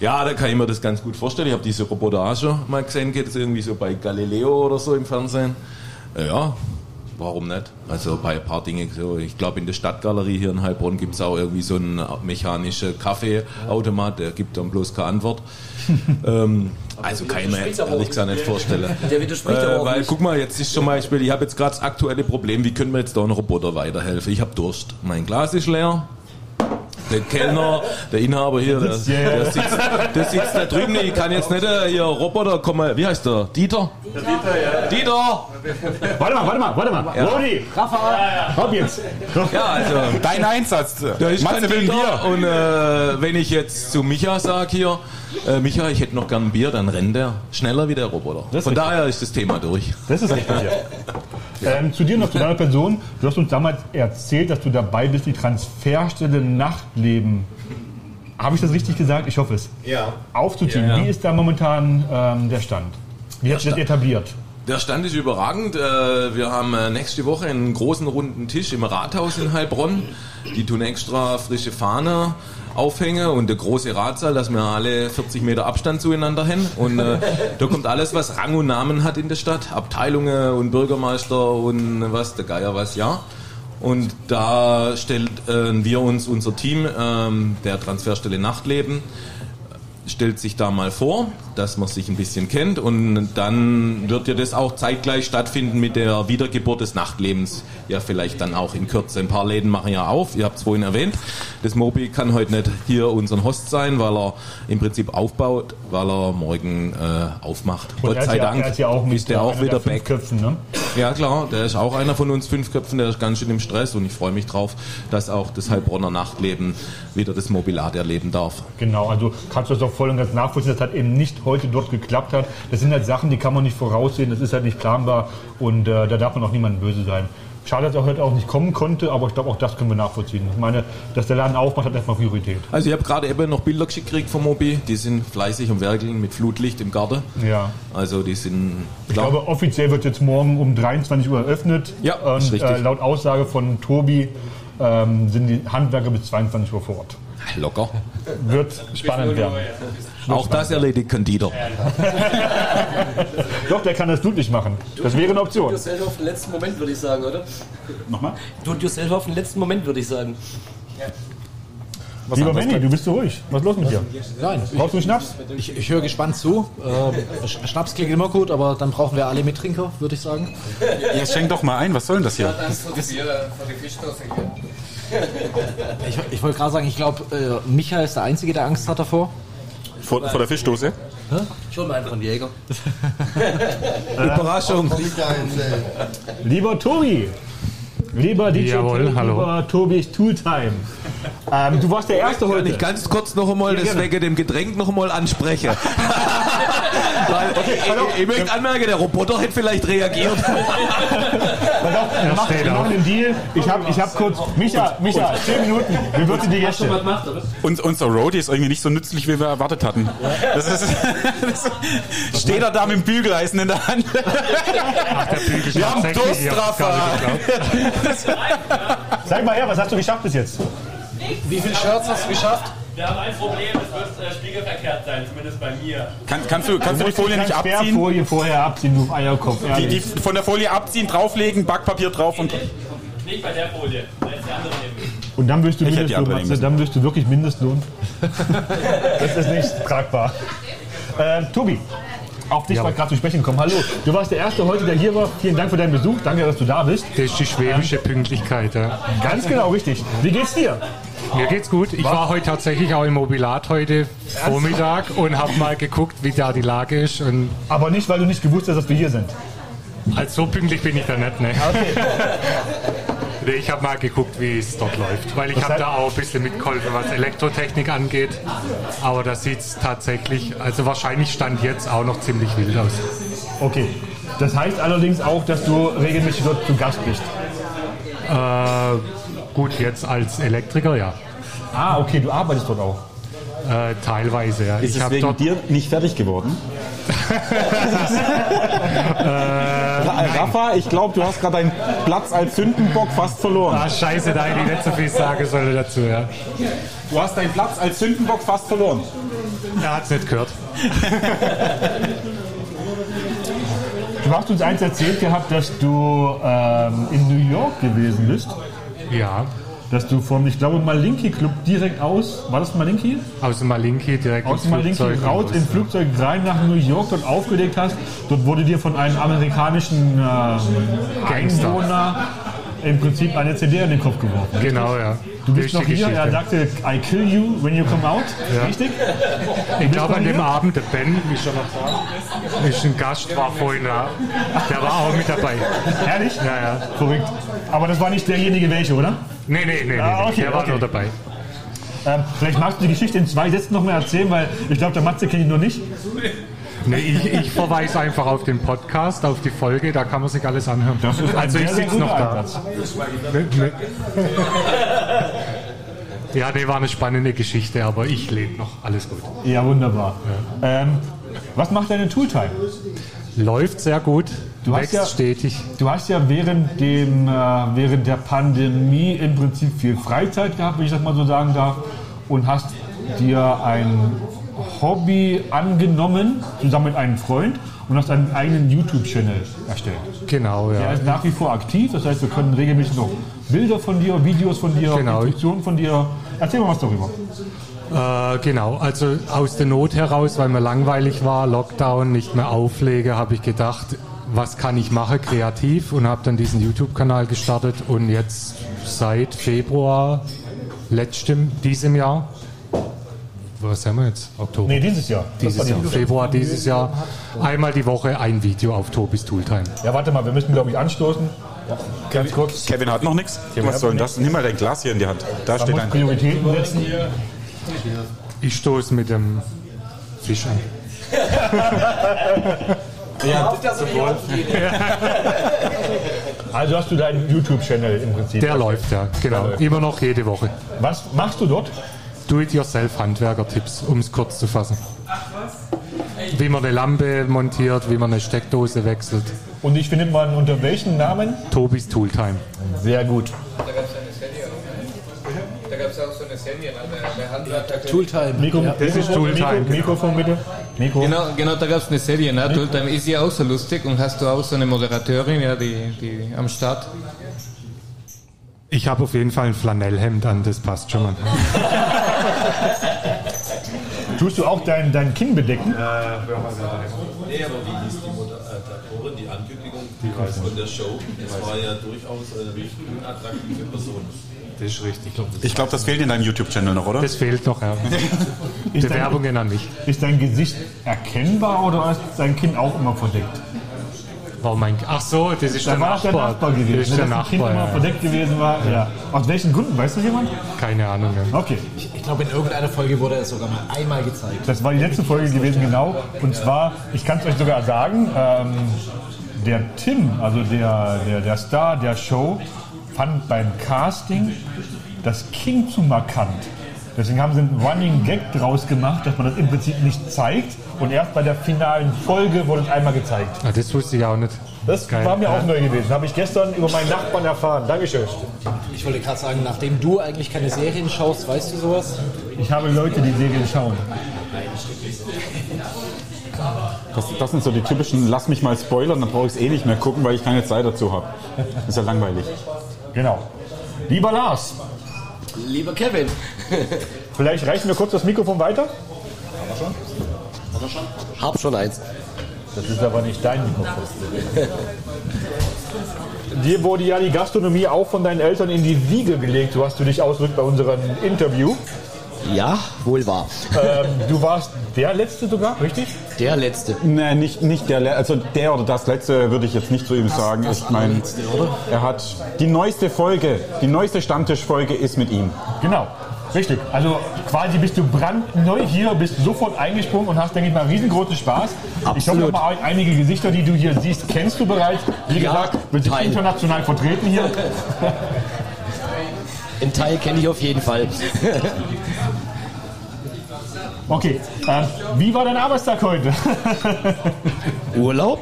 ja, da kann ich mir das ganz gut vorstellen. Ich habe diese Roboter auch schon mal gesehen, geht es irgendwie so bei Galileo oder so im Fernsehen. Äh, ja, warum nicht? Also bei ein paar Dingen so. Ich glaube, in der Stadtgalerie hier in Heilbronn gibt es auch irgendwie so einen mechanischen Kaffeeautomat, der gibt dann bloß keine Antwort. ähm, also kann ich mir jetzt ehrlich gesagt nicht vorstellen. Der widerspricht aber Äh, auch weil nicht. guck mal, jetzt ist zum Beispiel, ich habe jetzt gerade das aktuelle Problem, wie können wir jetzt da einen Roboter weiterhelfen? Ich habe Durst. Mein Glas ist leer. Der Kellner, der Inhaber hier, der, der, sitzt, der sitzt da drüben. Ich kann jetzt nicht äh, hier Roboter kommen. Wie heißt der? Dieter? Dieter, Dieter! Warte mal, warte mal, warte mal. Ja. Rudi, Rafa, komm jetzt. Ja, also. Dein Einsatz. Der ist Matze will. Bier. Und äh, wenn ich jetzt zu Micha sage hier, äh, Micha, ich hätte noch gern ein Bier, dann rennt er schneller wie der Roboter. Das ist Von richtig. daher ist das Thema durch. Das ist richtig, ja. Ähm, zu dir noch, zu deiner Person. Du hast uns damals erzählt, dass du dabei bist, die Transferstelle Nachtleben. Habe ich das richtig gesagt? Ich hoffe es. Ja. Aufzuziehen. Ja, ja. Wie ist da momentan ähm, der Stand? Wie hat sich das etabliert? Der Stand ist überragend. Äh, Wir haben äh, nächste Woche einen großen runden Tisch im Rathaus in Heilbronn. Die tun extra frische Fahne aufhängen und der große Ratsaal, dass wir alle 40 Meter Abstand zueinander haben. Und äh, da kommt alles, was Rang und Namen hat in der Stadt. Abteilungen und Bürgermeister und was, der Geier was, ja. Und da stellen äh, wir uns, unser Team ähm, der Transferstelle Nachtleben, stellt sich da mal vor, dass man sich ein bisschen kennt und dann wird ja das auch zeitgleich stattfinden mit der Wiedergeburt des Nachtlebens. Ja, vielleicht dann auch in Kürze. Ein paar Läden machen ja auf, ihr habt es vorhin erwähnt. Das Mobi kann heute nicht hier unser Host sein, weil er im Prinzip aufbaut, weil er morgen äh, aufmacht. Und Gott sei ja, Dank Er ist ja auch mit der auch wieder back. Köpfen, ne? Ja klar, der ist auch einer von uns fünf Köpfen, der ist ganz schön im Stress und ich freue mich drauf, dass auch das Heilbronner Nachtleben wieder das Mobilat erleben darf. Genau, also kannst du das auch voll und ganz nachvollziehen, dass das eben nicht heute dort geklappt hat. Das sind halt Sachen, die kann man nicht voraussehen, das ist halt nicht planbar und äh, da darf man auch niemandem böse sein. Schade, dass er heute auch nicht kommen konnte, aber ich glaube, auch das können wir nachvollziehen. Ich meine, dass der Laden aufmacht, hat erstmal Priorität. Also ich habe gerade eben noch Bilder geschickt gekriegt vom Mobi. Die sind fleißig und werkeln mit Flutlicht im Garten. Ja. Also die sind Ich glaube, offiziell wird jetzt morgen um 23 Uhr eröffnet. Ja, und ist richtig. äh, laut Aussage von Tobi ähm, sind die Handwerker bis 22 Uhr vor Ort. Locker. Wird spannend werden. Auch das erledigt Dieter. Doch, der kann das Flutlicht machen. Das wäre eine Option. Do it yourself auf den letzten Moment, würde ich sagen, oder? Nochmal? Do it yourself auf den letzten Moment, würde ich sagen. Lieber Manny, du bist so ruhig. Was ist los mit dir? Nein. Brauchst du einen Schnaps? Ich, ich höre gespannt zu. Sch- Schnaps klingt immer gut, aber dann brauchen wir alle Mittrinker, würde ich sagen. Jetzt schenk doch mal ein, was soll denn das hier? Ich, ich wollte gerade sagen, ich glaube, äh, Micha ist der Einzige, der Angst hat davor. Vor, vor der Fischdose? Schon mal einen von Jäger. Überraschung. Lieber Tobi, lieber DJ Jawohl, Tobi, hallo. lieber Tobis Tooltime. Ähm, du warst der Erste Kann heute. ich ganz kurz noch einmal Ja, das gerne. wegen dem Getränk noch einmal ansprechen? Weil ich, ich möchte anmerken, der Roboter hätte vielleicht reagiert. Wir machen, steht wir machen den Deal. Ich habe ich hab kurz. Micha, Micha, 10 Minuten. Wie wird die Gäste? Uns, unser Roadie ist irgendwie nicht so nützlich, wie wir erwartet hatten. Das ist, das steht er da mit dem Bügeleisen in der Hand. Bügel Wir haben Durstraffer. Sag mal her, was hast du geschafft bis jetzt? Wie viele Shirts hast du geschafft? Wir haben ein Problem, es wird äh, spiegelverkehrt sein, zumindest bei mir. Kann, kannst du, kannst du die Folie nicht abziehen? Transferfolie vorher abziehen, du Eierkopf. Die, die von der Folie abziehen, drauflegen, Backpapier drauf und. Nicht bei der Folie, da ist die andere nehmen. Und dann wirst du die Mindestlohn, andere Matze, nehmen dann wirst du wirklich Mindestlohn. das ist nicht tragbar. Äh, Tobi, auf dich war gerade zu sprechen kommen. Hallo, du warst der Erste heute, der hier war. Vielen Dank für deinen Besuch. Danke, dass du da bist. Das ist die schwäbische Pünktlichkeit. Ja. Ganz genau, richtig. Wie geht's dir? Mir geht's gut. Ich war heute tatsächlich auch im Mobilat heute Vormittag und habe mal geguckt, wie da die Lage ist. Und Aber nicht, weil du nicht gewusst hast, dass wir hier sind. also so pünktlich bin ich da nicht. Ne? Nee, ich habe mal geguckt, wie es dort läuft, weil ich Das habe heißt- da auch ein bisschen mitgeholfen, was Elektrotechnik angeht. Aber da sieht es tatsächlich, also wahrscheinlich stand jetzt auch noch ziemlich wild aus. Okay. Das heißt allerdings auch, dass du regelmäßig dort zu Gast bist. Äh, gut, jetzt als Elektriker, ja. Ah, okay, du arbeitest dort auch. Äh, teilweise, ja. Ist ich es wegen dort dir nicht fertig geworden? Äh, Rafa, ich glaube, du hast gerade deinen Platz als Sündenbock fast verloren. Ah, scheiße, da hätte ich nicht so viel sagen sollen dazu, ja. Du hast deinen Platz als Sündenbock fast verloren. Er hat es nicht gehört. Du hast uns eins erzählt gehabt, dass du ähm, in New York gewesen bist. Ja, Dass du vom, ich glaube, Malinki Club direkt aus, war das Malinki? aus dem Malinki direkt Aus ins Malinki Flugzeug raus, im. Flugzeug rein nach New York, dort aufgelegt hast. Dort wurde dir von einem amerikanischen ähm, Gangster. Einwohner im Prinzip eine CD in den Kopf geworfen. Genau, ja. Du bist ist noch hier, er Geschichte. sagte, I kill you when you come out. Ja. Richtig? Ich glaube, an dem hier? Abend, der Ben, wie schon sagen, ist ein Gast, war vorhin da. Der war auch mit dabei. Ehrlich? Ja, ja. Verrückt. Aber das war nicht derjenige welche, oder? Nee, nee, nee, nee, Ah, okay, der war okay. nur dabei. Ähm, vielleicht magst du die Geschichte in zwei Sätzen noch mal erzählen, weil ich glaube, der Matze kennt ihn noch nicht. Nee, ich, ich verweise einfach auf den Podcast, auf die Folge, da kann man sich alles anhören. Das ist ein also ich sitze noch da. Ansatz. Nee, nee. Ja, nee, war eine spannende Geschichte, aber ich lebe noch. Alles gut. Ja, wunderbar. Ähm, was macht deine Tooltime? Läuft sehr gut, Du hast wächst ja- stetig. Du hast ja während, dem, äh, während der Pandemie im Prinzip viel Freizeit gehabt, wenn ich das mal so sagen darf, und hast dir ein Hobby angenommen, zusammen mit einem Freund, und hast einen eigenen YouTube-Channel erstellt. Genau, Der ja. ist nach wie vor aktiv, das heißt, wir können regelmäßig noch Bilder von dir, Videos von dir, Genau. Instruktionen von dir. Erzähl mal was darüber. Äh, genau, also aus der Not heraus, weil mir langweilig war, Lockdown, nicht mehr auflege, habe ich gedacht, was kann ich machen kreativ und habe dann diesen YouTube-Kanal gestartet und jetzt seit Februar letztem, diesem Jahr, was haben wir jetzt? Oktober? Nee, dieses Jahr. Dieses Jahr, Februar dieses Jahr, einmal die Woche ein Video auf Tobis Tooltime. Ja, warte mal, wir müssen, glaube ich, anstoßen. Ganz kurz. Kevin hat noch nichts. Was soll denn das? Nimm mal dein Glas hier in die Hand. Da Man steht ein. Prioritäten setzen. Ich stoße mit dem Fisch an. Ja, Also hast du deinen YouTube-Channel im Prinzip. Der läuft ja, genau. läuft. Immer noch jede Woche. Was machst du dort? Do-it-yourself-Handwerker-Tipps, um es kurz zu fassen. Wie man eine Lampe montiert, wie man eine Steckdose wechselt. Und dich findet man unter welchem Namen? Tobis Tooltime. Sehr gut. Da gab es eine Serie auch. Da gab es auch so eine Serie, ne? der, Handwerker. Tooltime. Mikro, Ja. Das ist Tooltime. Mikro, Mikrofon bitte. Mikro. Genau, genau, da gab es eine Serie, ne? Tooltime ist ja auch so lustig und hast du auch so eine Moderatorin, ja, die, die am Start. Ich habe auf jeden Fall ein Flanellhemd an, das passt schon mal. Tust du auch dein, dein Kinn bedecken? Nee, aber wie hieß die Moderatorin, die Ankündigung von der Show? Das war ja durchaus eine recht unattraktive Person. Das ist richtig. Ich glaube, das fehlt in deinem YouTube-Channel noch, oder? Das fehlt noch, ja. Ist Bewerbungen an mich. Ist dein Gesicht erkennbar oder ist dein Kinn auch immer verdeckt? Warum mein, ach so, das ist der Da war das der Nachbar. Nachbar gewesen. Das ist der Kind Nachbar. immer Ja. verdeckt gewesen war. Ja. Aus welchen Gründen? Weiß das jemand? Keine Ahnung. Ja. Okay. Ich, ich glaube, in irgendeiner Folge wurde er sogar mal einmal gezeigt. Das war die letzte Folge gewesen, genau. Und zwar, ich kann es euch sogar sagen, ähm, der Tim, also der, der, der Star der Show, fand beim Casting das King zu markant. Deswegen haben sie einen Running Gag draus gemacht, dass man das im Prinzip nicht zeigt. Und erst bei der finalen Folge wurde es einmal gezeigt. Ah, das wusste ich auch nicht. Das Geil. war mir auch neu gewesen. Habe ich gestern über meinen Nachbarn erfahren. Dankeschön. Ich wollte gerade sagen, nachdem du eigentlich keine Serien schaust, weißt du sowas? Ich habe Leute, die Serien schauen. Das, das sind so die typischen, lass mich mal spoilern, dann brauche ich es eh nicht mehr gucken, weil ich keine Zeit dazu habe. Ist ja langweilig. Genau. Lieber Lars, Lieber Kevin. vielleicht reichen wir kurz das Mikrofon weiter. Hab schon eins. Das ist aber nicht dein Mikrofon. Dir wurde ja die Gastronomie auch von deinen Eltern in die Wiege gelegt, so hast du dich ausgedrückt bei unserem Interview. Ja, wohl wahr. Ähm, du warst der Letzte sogar, richtig? Der letzte. Nee, nicht, nicht der, Le- also der oder das letzte würde ich jetzt nicht zu ihm sagen. das Ich meine, allerletzte, oder? er hat die neueste Folge, die neueste Stammtischfolge ist mit ihm. Genau, richtig. Also quasi bist du brandneu hier, bist sofort eingesprungen und hast, denke ich mal, riesengroßen Spaß. Ich hoffe Absolut. mal, einige Gesichter, die du hier siehst, kennst du bereits. Wie Ja, gesagt, wird sich international vertreten hier. Ein Teil kenne ich auf jeden Fall. Okay, ähm, wie war dein Arbeitstag heute? Urlaub?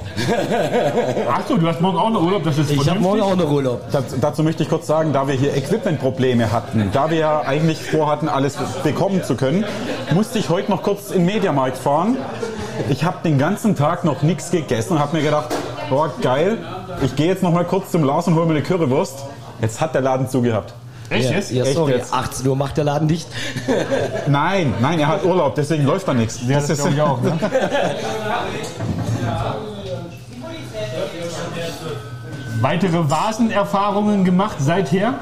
Achso, du hast morgen auch noch Urlaub, das ist Ich habe morgen auch noch Urlaub. Das, dazu möchte ich kurz sagen, da wir hier Equipment-Probleme hatten, da wir ja eigentlich vorhatten, alles bekommen zu können, musste ich heute noch kurz in den Mediamarkt fahren. Ich habe den ganzen Tag noch nichts gegessen und habe mir gedacht, boah, geil, ich gehe jetzt noch mal kurz zum Lars und hole mir eine Currywurst. Jetzt hat der Laden zugehabt. Echt Ja, jetzt? ja, Echt sorry, jetzt? 18 Uhr macht der Laden dicht. Nein, nein, er hat Urlaub, deswegen läuft da nichts. Ja, das glaube ich auch. Ne? Weitere Vasenerfahrungen gemacht seither?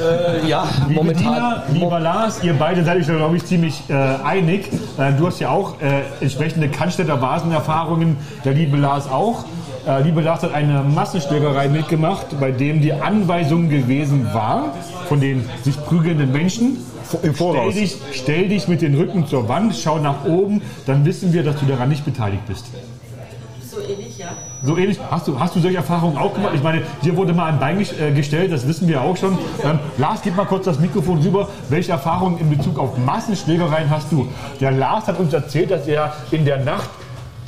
Äh, ja, Liebe momentan. Dina, lieber Lars, ihr beide seid euch, glaube ich, ziemlich äh, einig. Äh, du hast ja auch äh, entsprechende Cannstätter Vasenerfahrungen, der liebe Lars auch. Äh, liebe Lars hat eine Massenschlägerei mitgemacht, bei dem die Anweisung gewesen war, von den sich prügelnden Menschen, Im stell Voraus. dich, stell dich mit den Rücken zur Wand, schau nach oben, dann wissen wir, dass du daran nicht beteiligt bist. So ähnlich, ja. So ähnlich, hast du, hast du solche Erfahrungen auch gemacht? Ich meine, dir wurde mal ein Bein ges- äh, gestellt, das wissen wir auch schon. Ähm, Lars, gib mal kurz das Mikrofon rüber. Welche Erfahrungen in Bezug auf Massenschlägereien hast du? Der Lars hat uns erzählt, dass er in der Nacht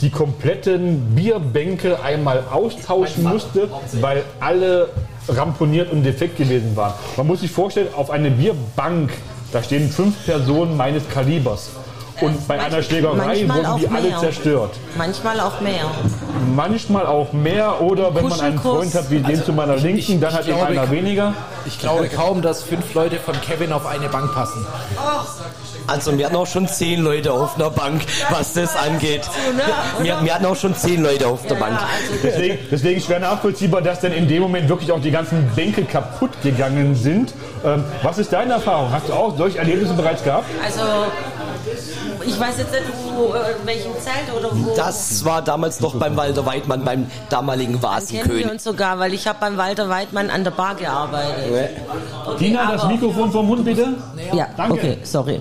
die kompletten Bierbänke einmal austauschen musste, weil alle ramponiert und defekt gewesen waren. Man muss sich vorstellen, auf eine Bierbank, da stehen fünf Personen meines Kalibers. Und bei einer Schlägerei manchmal wurden die auch alle mehr. zerstört. Manchmal auch mehr. Manchmal auch mehr oder wenn man einen. Freund hat wie den zu meiner Linken, dann ich hat eben einer weniger. Ich glaube kaum, dass fünf Leute von Kevin auf eine Bank passen. Also wir hatten auch schon zehn Leute auf einer Bank, was das angeht. Wir, wir hatten auch schon zehn Leute auf der Bank. Deswegen, deswegen schwer nachvollziehbar, dass dann in dem Moment wirklich auch die ganzen Bänke kaputt gegangen sind. Ähm, was ist deine Erfahrung? Hast du auch solche Erlebnisse bereits gehabt? Also, ich weiß jetzt nicht, wo, äh, in welchem Zelt oder wo. Das war damals noch beim Walter Weidmann, beim damaligen kennen wir Vasenkönig. uns sogar, weil ich habe beim Walter Weidmann an der Bar gearbeitet. Okay, Dina, das Mikrofon vom Mund bitte. Ja, Danke. okay, sorry.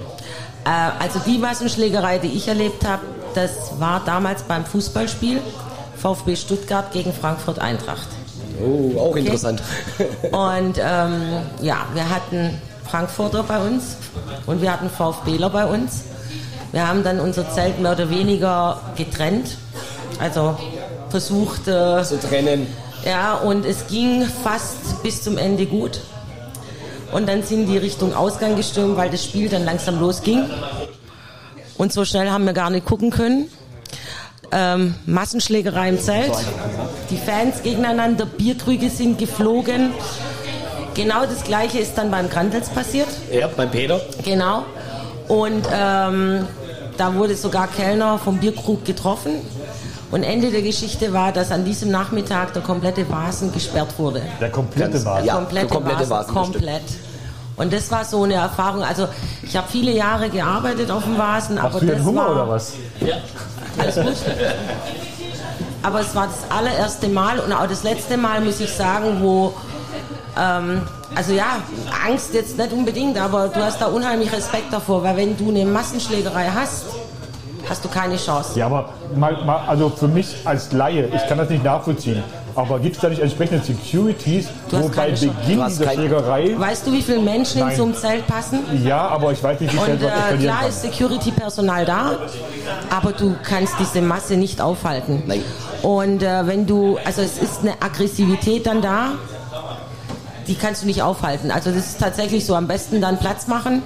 Äh, also die Massenschlägerei, die ich erlebt habe, das war damals beim Fußballspiel VfB Stuttgart gegen Frankfurt Eintracht. Oh, auch interessant. Und ähm, ja, wir hatten Frankfurter bei uns und wir hatten VfBler bei uns. Wir haben dann unser Zelt mehr oder weniger getrennt. Also versucht äh, zu trennen. Ja, und es ging fast bis zum Ende gut. Und dann sind die Richtung Ausgang gestürmt, weil das Spiel dann langsam losging. Und so schnell haben wir gar nicht gucken können. Ähm, Massenschlägerei im Zelt. Die Fans gegeneinander, Bierkrüge sind geflogen. Genau das gleiche ist dann beim Grandels passiert. Ja, beim Peter. Genau. Und ähm, da wurde sogar Kellner vom Bierkrug getroffen. Und Ende der Geschichte war, dass an diesem Nachmittag der komplette Vasen gesperrt wurde. Der komplette Vasen? Der komplette, der komplette Vasen, Vasen, komplett. Und das war so eine Erfahrung. Also ich habe viele Jahre gearbeitet auf dem Vasen, aber Hast du das den Hunger war oder was? Ja. Alles gut. Aber es war das allererste Mal und auch das letzte Mal, muss ich sagen, wo, ähm, also ja, Angst jetzt nicht unbedingt, aber du hast da unheimlich Respekt davor, weil wenn du eine Massenschlägerei hast, hast du keine Chance. Ja, aber mal, mal, also für mich als Laie, ich kann das nicht nachvollziehen. Aber gibt es da nicht entsprechende Securities, wo bei. Beginn der Schlägerei. Weißt du, wie viele Menschen in Nein. so einem Zelt passen? Ja, aber ich weiß nicht, wie schnell Und äh, klar kann. ist Security-Personal da, aber du kannst diese Masse nicht aufhalten. Und äh, wenn du, also es ist eine Aggressivität dann da, die kannst du nicht aufhalten. Also das ist tatsächlich so, am besten dann Platz machen,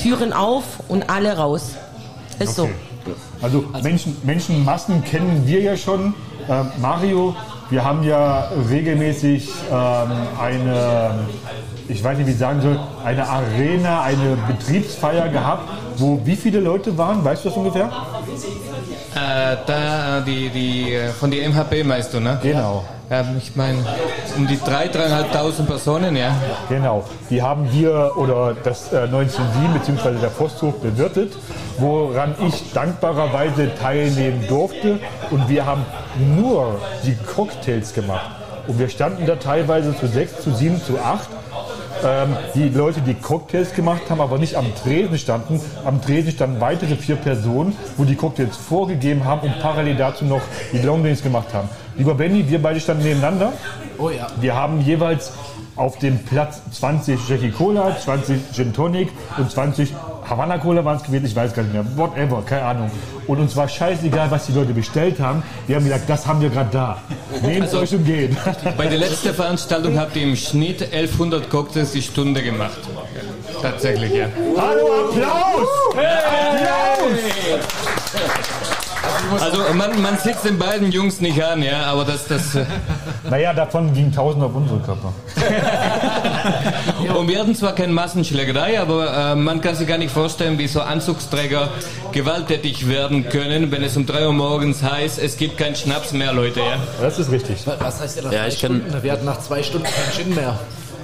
Türen auf und alle raus. Ist so. Also, Menschen, Menschenmassen kennen wir ja schon. Ähm, Mario, wir haben ja regelmäßig ähm, eine, ich weiß nicht, wie ich sagen soll, eine Arena, eine Betriebsfeier gehabt, wo wie viele Leute waren? Weißt du das ungefähr? Äh, da, die, die, äh, von der MHP meinst du, ne? Genau. Ja, ich meine, um die 3.000, 3.500 Personen, ja. Genau, die haben wir oder das äh, 1907 bzw. der Forsthof bewirtet, woran ich dankbarerweise teilnehmen durfte. Und wir haben nur die Cocktails gemacht. Und wir standen da teilweise zu sechs, zu sieben, zu acht. Ähm, die Leute, die Cocktails gemacht haben, aber nicht am Tresen standen. Am Tresen standen weitere vier Personen, wo die Cocktails vorgegeben haben und parallel dazu noch die Longdrinks gemacht haben. Lieber Benny, wir beide standen nebeneinander. Oh ja. Wir haben jeweils auf dem Platz 20 Jackie Cola, 20 Gin Tonic und 20 Havana Cola waren es gewesen, ich weiß gar nicht mehr. Whatever, keine Ahnung. Und uns war scheißegal, was die Leute bestellt haben. Wir haben gesagt, das haben wir gerade da. Nehmt Also- euch und geht. Bei der letzten Veranstaltung habt ihr im Schnitt 1100 Cocktails die Stunde gemacht. Tatsächlich, ja. Hallo, Applaus! Also man, man sieht den beiden Jungs nicht an, ja, aber das, das. äh, Naja, davon ging 1000 auf unsere Körper. Und wir hatten zwar keine Massenschlägerei, aber äh, man kann sich gar nicht vorstellen, wie so Anzugsträger gewalttätig werden können, wenn es um 3 Uhr morgens heißt, es gibt keinen Schnaps mehr, Leute, ja. Das ist richtig. Was heißt denn Ja, ich Stunden? Wir hatten nach zwei Stunden keinen Gin mehr.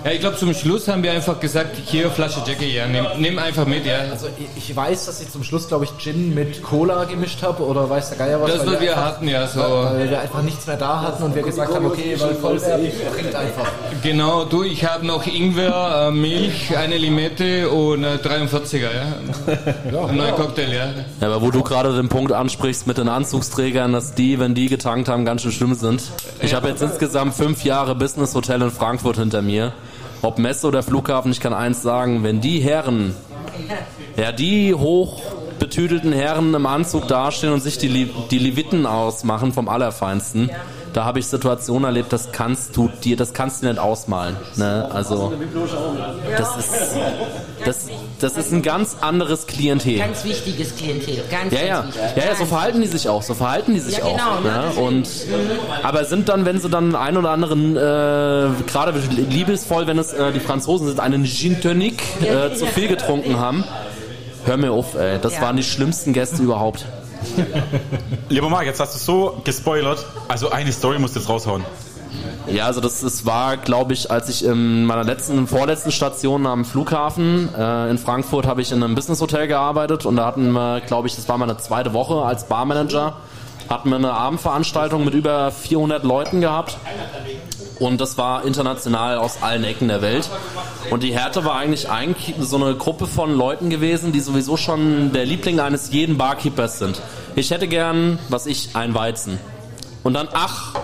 Ja, ich glaube zum Schluss haben wir einfach gesagt, hier Flasche Jackie, ja, nimm, nimm einfach mit, ja. Also ich, ich weiß, dass ich zum Schluss, glaube ich, Gin mit Cola gemischt habe oder weiß der Geier was. Das, was wir einfach- hatten, ja, so. Weil, weil wir einfach nichts mehr da hatten und wir gesagt haben, okay, weil vollwertig, bringt einfach. Genau, du, ich habe noch Ingwer, äh, Milch, eine Limette und äh, 43er, ja. Ein neuer Cocktail, ja. Ja, aber wo du gerade den Punkt ansprichst mit den Anzugsträgern, dass die, wenn die getankt haben, ganz schön schlimm sind. Ich habe jetzt insgesamt fünf Jahre Business Hotel in Frankfurt hinter mir. Ob Messe oder Flughafen, ich kann eins sagen, wenn die Herren, ja, die hoch betüdelten Herren im Anzug dastehen und sich die, die Leviten ausmachen vom Allerfeinsten, da habe ich Situationen erlebt, das kannst du dir, das kannst du nicht ausmalen. Ne? Also, das ist, das, das ist ein ganz anderes Klientel. Ganz wichtiges Klientel. Ganz, Ja, ja. ganz. Ja, ja, so verhalten die sich auch. So verhalten die sich Ja, auch. genau, ne, ne? deswegen. Und, aber sind dann, wenn sie dann ein oder anderen, äh, gerade liebesvoll, wenn es äh, die Franzosen sind, einen Gin Tonic äh, zu viel getrunken haben, hör mir auf, ey. Das waren die schlimmsten Gäste überhaupt. Lieber Marc, jetzt hast du so gespoilert. Also eine Story musst du jetzt raushauen. Ja, also das, das war, glaube ich, als ich in meiner letzten, vorletzten Station am Flughafen äh, in Frankfurt habe ich in einem Businesshotel gearbeitet und da hatten wir, glaube ich, das war meine zweite Woche als Barmanager, hatten wir eine Abendveranstaltung mit über 400 Leuten gehabt und das war international aus allen Ecken der Welt. Und die Härte war eigentlich eigentlich so eine Gruppe von Leuten gewesen, die sowieso schon der Liebling eines jeden Barkeepers sind. Ich hätte gern, was ich, ein Weizen. Und dann, ach,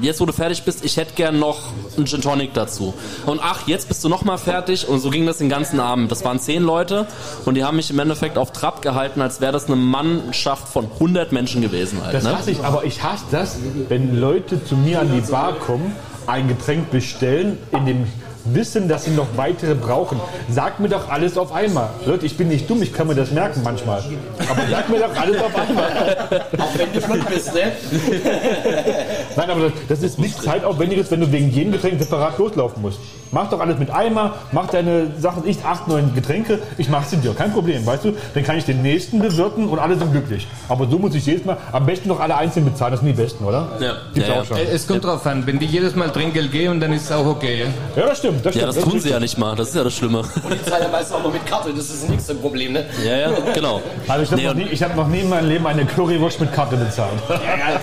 jetzt wo du fertig bist, ich hätte gern noch einen Gin Tonic dazu. Und ach, jetzt bist du noch mal fertig. Und so ging das den ganzen Abend. Das waren zehn Leute und die haben mich im Endeffekt auf Trab gehalten, als wäre das eine Mannschaft von 100 Menschen gewesen. Halt, Das ne? hasse ich, aber ich hasse das, wenn Leute zu mir an die Bar kommen, ein Getränk bestellen, in dem Wissen, dass sie noch weitere brauchen. Sag mir doch alles auf einmal. Leute, ich bin nicht dumm, ich kann mir das merken manchmal. Aber sag mir doch alles auf einmal. Auch wenn du flott bist, ne? Nein, aber das, das ist nichts zeitaufwendiges, wenn du wegen jedem Getränk separat loslaufen musst. Mach doch alles mit Eimer, mach deine Sachen, ich acht, neun Getränke, ich mach's dir, kein Problem, weißt du? Dann kann ich den nächsten bewirten und alle sind glücklich. Aber so muss ich jedes Mal, am besten noch alle einzeln bezahlen, das sind die besten, oder? Ja. Gibt's Ja, auch ja. schon. Es kommt drauf an, wenn die jedes Mal Trinkgeld geben, dann ist es auch okay. Ja, Ja, das stimmt, das Ja, stimmt. das tun sie ja nicht mal. Das ist ja das Schlimme. Die Zeit meistens auch noch mit Karte, das ist nichts ein Problem, ne? Ja, ja, genau. Also ich habe Nee, noch, und- nie- ich hab noch nie in meinem Leben eine Currywurst mit Karte bezahlt. Ja, ja.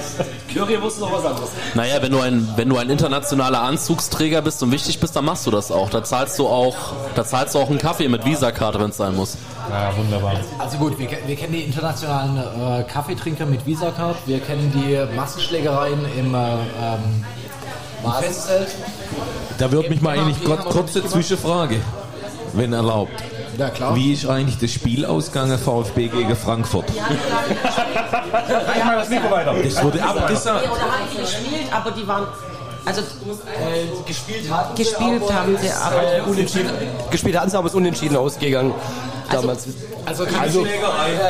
Currywurst ist noch was anderes. Naja, wenn du ein, wenn du ein internationaler Anzugsträger bist und wichtig bist, dann machst du das auch. Da zahlst du auch, da zahlst du auch einen Kaffee mit Visa-Karte, wenn es sein muss. Ja, wunderbar. Also gut, wir, wir kennen die internationalen äh, Kaffeetrinker mit Visa-Card, wir kennen die Massenschlägereien im, äh, ähm, Festzelt. Da würde mich mal Thema- eigentlich wir kurze Zwischenfrage, wenn erlaubt. Ja, klar. Wie ist eigentlich das Spiel ausgegangen VfB gegen Frankfurt? Das wurde abgesagt. Oder haben die gespielt, aber die waren. Also Äh, gespielt hatten gespielt haben sie, aber. Unentschieden. Gespielt hatten sie, aber es unentschieden ausgegangen. Damals. Also kann, Also- es,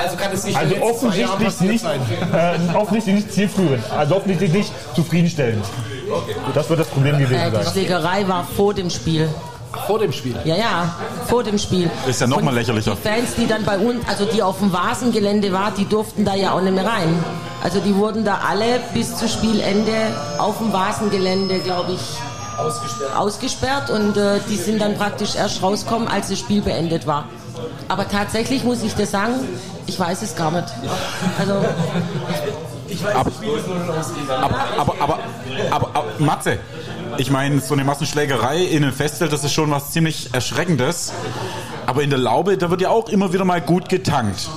also kann es nicht Also offensichtlich nicht, äh, offensichtlich nicht zielführend. Also offensichtlich nicht zufriedenstellend. Das wird das Problem Äh, gewesen die sein. Schlägerei war vor dem Spiel. Vor dem Spiel. Ja, ja, vor dem Spiel. Ist ja noch Und mal lächerlicher. Die Fans, die dann bei uns, also die auf dem Vasengelände waren, die durften da ja auch nicht mehr rein. Also die wurden da alle bis zu Spielende auf dem Vasengelände, glaube ich, Ausgesperrt. ausgesperrt und äh, die sind dann praktisch erst rausgekommen, als das Spiel beendet war. Aber tatsächlich muss ich dir sagen, ich weiß es gar nicht. Also Ich weiß nicht, wie das 0 ausgegangen Aber, aber, aber, aber, aber Matze, ich meine, so eine Massenschlägerei in einem Festzelt, das ist schon was ziemlich Erschreckendes. Aber in der Laube, da wird ja auch immer wieder mal gut getankt.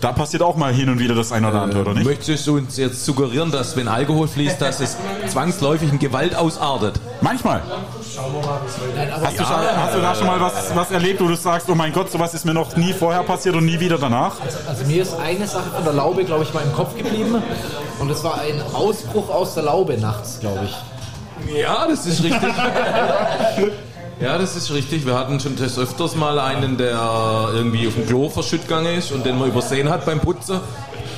Da passiert auch mal hin und wieder das eine oder andere, oder nicht? Möchtest du uns jetzt suggerieren, dass wenn Alkohol fließt, dass es zwangsläufig in Gewalt ausartet? Manchmal. Hast, du, schon, hast du da schon mal was, was erlebt, wo du sagst, oh mein Gott, sowas ist mir noch nie vorher passiert und nie wieder danach? Also mir ist eine Sache von der Laube, glaube ich, mal im Kopf geblieben. Und es war ein Ausbruch aus der Laube nachts, glaube ich. Ja, das ist richtig. Ja, das ist richtig. Wir hatten schon des öfters mal einen, der irgendwie auf dem Klo verschütt gegangen ist und den man übersehen hat beim Putzen.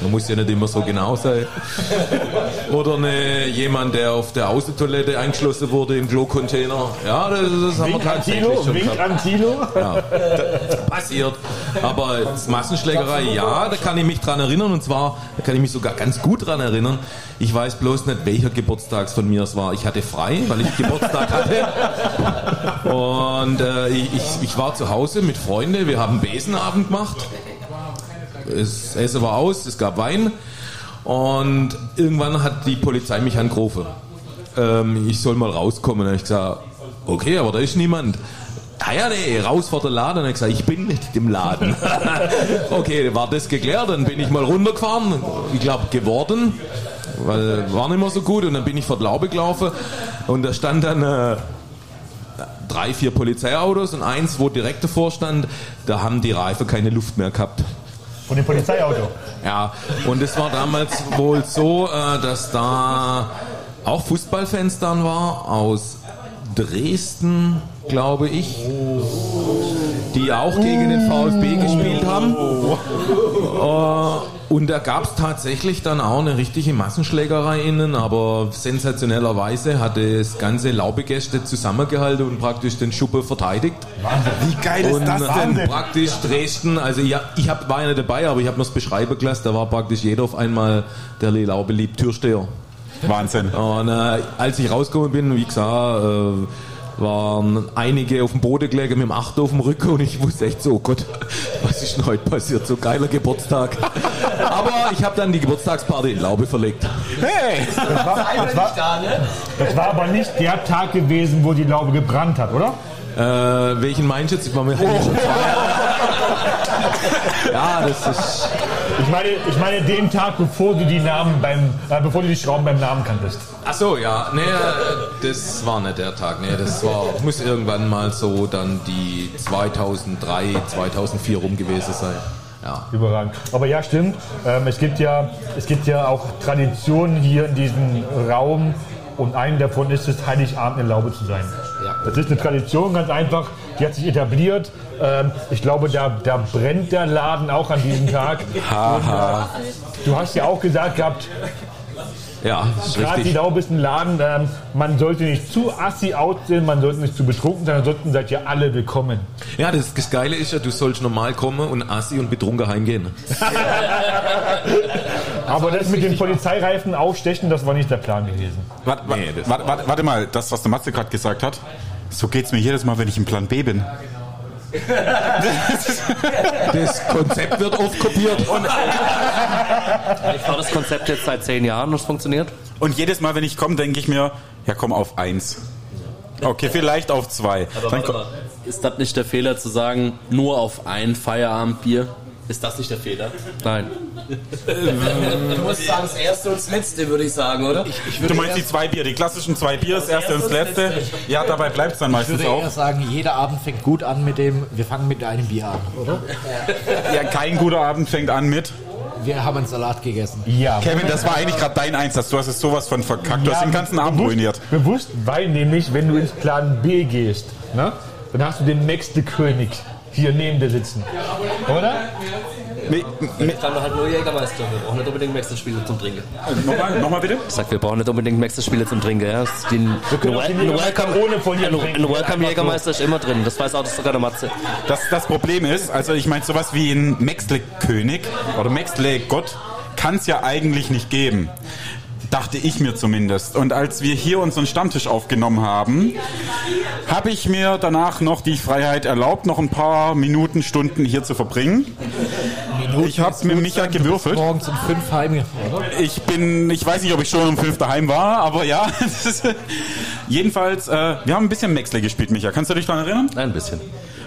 Man muss ja nicht immer so genau sein. Oder eine, jemand, der auf der Außentoilette eingeschlossen wurde im Klo-Container. Ja, das, das haben wir tatsächlich Tilo, schon Wink gehabt. an Tilo. Ja, passiert. Aber Massenschlägerei, ja, da kann ich mich dran erinnern. Und zwar, da kann ich mich sogar ganz gut dran erinnern. Ich weiß bloß nicht, welcher Geburtstags von mir es war. Ich hatte frei, weil ich Geburtstag hatte. Und äh, ich, ich, ich war zu Hause mit Freunden. Wir haben Besenabend gemacht. Das Essen war aus, es gab Wein. Und irgendwann hat die Polizei mich angerufen. Ähm, ich soll mal rauskommen. Habe ich gesagt, okay, aber da ist niemand. Ah ja, nee, raus vor der Laden. Habe ich gesagt, ich bin nicht im Laden. okay, war das geklärt. Dann bin ich mal runtergefahren. Ich glaube, geworden. Weil war nicht mehr so gut. Und dann bin ich vor die Laube gelaufen. Und da stand dann äh, drei, vier Polizeiautos und eins, wo direkt davor stand, da haben die Reifen keine Luft mehr gehabt. Von dem Polizeiauto. Ja, und es war damals wohl so, äh, dass da auch Fußballfans dann war aus Dresden, glaube ich, die auch gegen den VfB gespielt haben. Und da gab es tatsächlich dann auch eine richtige Massenschlägerei innen, aber sensationellerweise hat das ganze Laubegäste zusammengehalten und praktisch den Schuppe verteidigt. Wie geil ist Und das denn? praktisch Dresden, also ich, ich hab, war ja nicht dabei, aber ich habe mir das beschreiben gelassen, da war praktisch jeder auf einmal der Laube liebt Türsteher. Wahnsinn. Und äh, als ich rausgekommen bin, wie gesagt, äh, waren einige auf dem Boden gelegen mit dem Achter auf dem Rücken und ich wusste echt so, oh Gott, was ist denn heute passiert? So geiler Geburtstag. Aber ich habe dann die Geburtstagsparty in Laube verlegt. Hey! Das war, das, war, das war aber nicht der Tag gewesen, wo die Laube gebrannt hat, oder? Äh, welchen meinst du jetzt? Ich war mir eigentlich schon Ja, das ist. Ich meine, ich meine den Tag, bevor du die Namen beim, äh, bevor du die Schrauben beim Namen kanntest. Ach so, ja, nee, äh, das war nicht der Tag, nee, das war, muss irgendwann mal so dann die 2003, 2004 rum gewesen sein. Ja. Überragend. Aber ja, stimmt. Ähm, es, gibt ja, es gibt ja auch Traditionen hier in diesem Raum und eine davon ist es, Heiligabend in Laube zu sein. Das ist eine Tradition, ganz einfach. Die hat sich etabliert. Ähm, ich glaube, da, da brennt der Laden auch an diesem Tag. Haha. Du hast ja auch gesagt gehabt, Ja, das ist gerade die. Laube ist ein Laden, ähm, man sollte nicht zu assi aussehen, man sollte nicht zu betrunken sein, ansonsten seid ihr alle willkommen. Ja, das, das Geile ist ja, du sollst normal kommen und assi und betrunken heimgehen. Aber das mit den Polizeireifen aufstechen, das war nicht der Plan gewesen. Warte, warte, warte, warte mal, das, was der Matze gerade gesagt hat, so geht's mir jedes Mal, wenn ich im Plan B bin. Das Konzept wird oft kopiert. Ich fahre das Konzept jetzt seit zehn Jahren und es funktioniert. Und jedes Mal, wenn ich komme, denke ich mir, ja komm auf eins. Okay, vielleicht auf zwei. Aber Dann warte mal, ist das nicht der Fehler zu sagen, nur auf ein Feierabendbier? Ist das nicht der Fehler? Nein. Du musst sagen, das erste und das letzte, würde ich sagen, oder? Du meinst die zwei Bier, die klassischen zwei Bier, das erste und das letzte. Ja, dabei bleibt es dann Ich meistens würde eher auch. sagen, jeder Abend fängt gut an mit dem, wir fangen mit einem Bier an, oder? Ja, kein guter Abend fängt an mit. Wir haben einen Salat gegessen. Ja. Kevin, das war eigentlich gerade dein Einsatz. Du hast es sowas von verkackt. Du hast den ganzen Abend bewusst, ruiniert. Bewusst, weil nämlich, wenn du ins Plan B gehst, ne, dann hast du den nächsten König hier neben dir sitzen. Oder? Ich kann halt nur Jägermeister. Wir brauchen nicht unbedingt Wechselspiele zum Trinken. Nochmal, nochmal bitte? Ich sag, wir brauchen nicht unbedingt Maxi-Spiele zum Trinken. Ja. Den, können auch ein, Welcome, ohne von hier ein, ein Welcome. Jägermeister ist immer drin. Das weiß auch das sogar der Matze. Das, das Problem ist, also ich meine, sowas wie ein Maxle-König oder Maxle-Gott kann es ja eigentlich nicht geben. Dachte ich mir zumindest. Und als wir hier unseren Stammtisch aufgenommen haben, habe ich mir danach noch die Freiheit erlaubt, noch ein paar Minuten, Stunden hier zu verbringen. ich habe mit Micha gewürfelt. Morgens um fünf heimgefahren, oder? Ich bin, ich weiß nicht, ob ich schon um fünf daheim war, aber ja. Jedenfalls, äh, wir haben ein bisschen Maxle gespielt, Micha. Kannst du dich daran erinnern? Ein bisschen.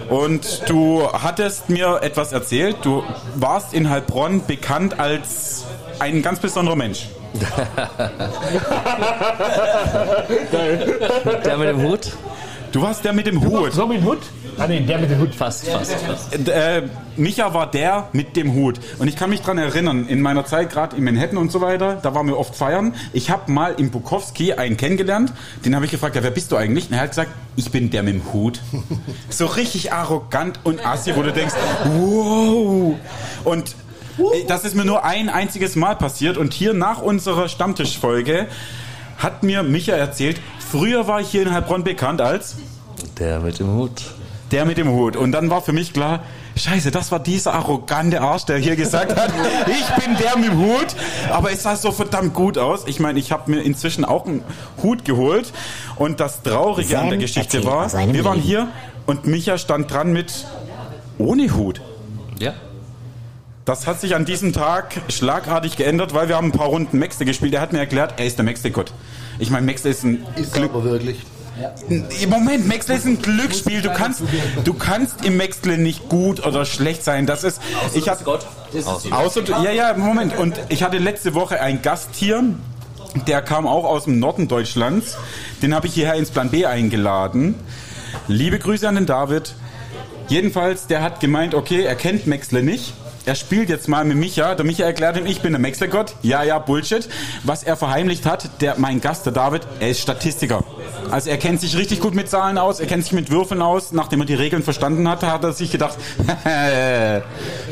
Und du hattest mir etwas erzählt. Du warst in Heilbronn bekannt als ein ganz besonderer Mensch. Der mit dem Hut? Du warst der mit dem Hut. Robin Hood? Ah nee, der mit dem Hut. Fast, fast, fast. Äh, Micha war der mit dem Hut. Und ich kann mich dran erinnern, in meiner Zeit gerade in Manhattan und so weiter, da waren wir oft feiern. Ich habe mal im Bukowski einen kennengelernt. Den habe ich gefragt, ja, wer bist du eigentlich? Und er hat gesagt, ich bin der mit dem Hut. So richtig arrogant und assi, wo du denkst, wow. Und das ist mir nur ein einziges Mal passiert. Und hier nach unserer Stammtischfolge hat mir Micha erzählt, früher war ich hier in Heilbronn bekannt als Der mit dem Hut. der mit dem Hut. Und dann war für mich klar, scheiße, das war dieser arrogante Arsch, der hier gesagt hat, ich bin der mit dem Hut. Aber es sah so verdammt gut aus. Ich meine, ich habe mir inzwischen auch einen Hut geholt. Und das Traurige an der Geschichte war, wir waren hier und Micha stand dran mit ohne Hut. Ja. Das hat sich an diesem Tag schlagartig geändert, weil wir haben ein paar Runden Maxte gespielt. Er hat mir erklärt, er ist der Maxte-Gott. Ich meine, Maxte ist ein Ist aber wirklich. im Moment, Maxle ist ein Glücksspiel. Du kannst, du kannst im Maxle nicht gut oder schlecht sein. Das ist, ich hatte, Gott. außer, ja, ja, Moment. Und ich hatte letzte Woche einen Gast hier, der kam auch aus dem Norden Deutschlands. Den habe ich hierher ins Plan B eingeladen. Liebe Grüße an den David. Jedenfalls, der hat gemeint, okay, er kennt Maxle nicht. Er spielt jetzt mal mit Micha. Der Micha erklärt ihm, ich bin der Maxle-Gott. Ja, ja, Bullshit. Was er verheimlicht hat, der, mein Gast, der David, er ist Statistiker. Also er kennt sich richtig gut mit Zahlen aus, er kennt sich mit Würfeln aus. Nachdem er die Regeln verstanden hatte, hat er sich gedacht,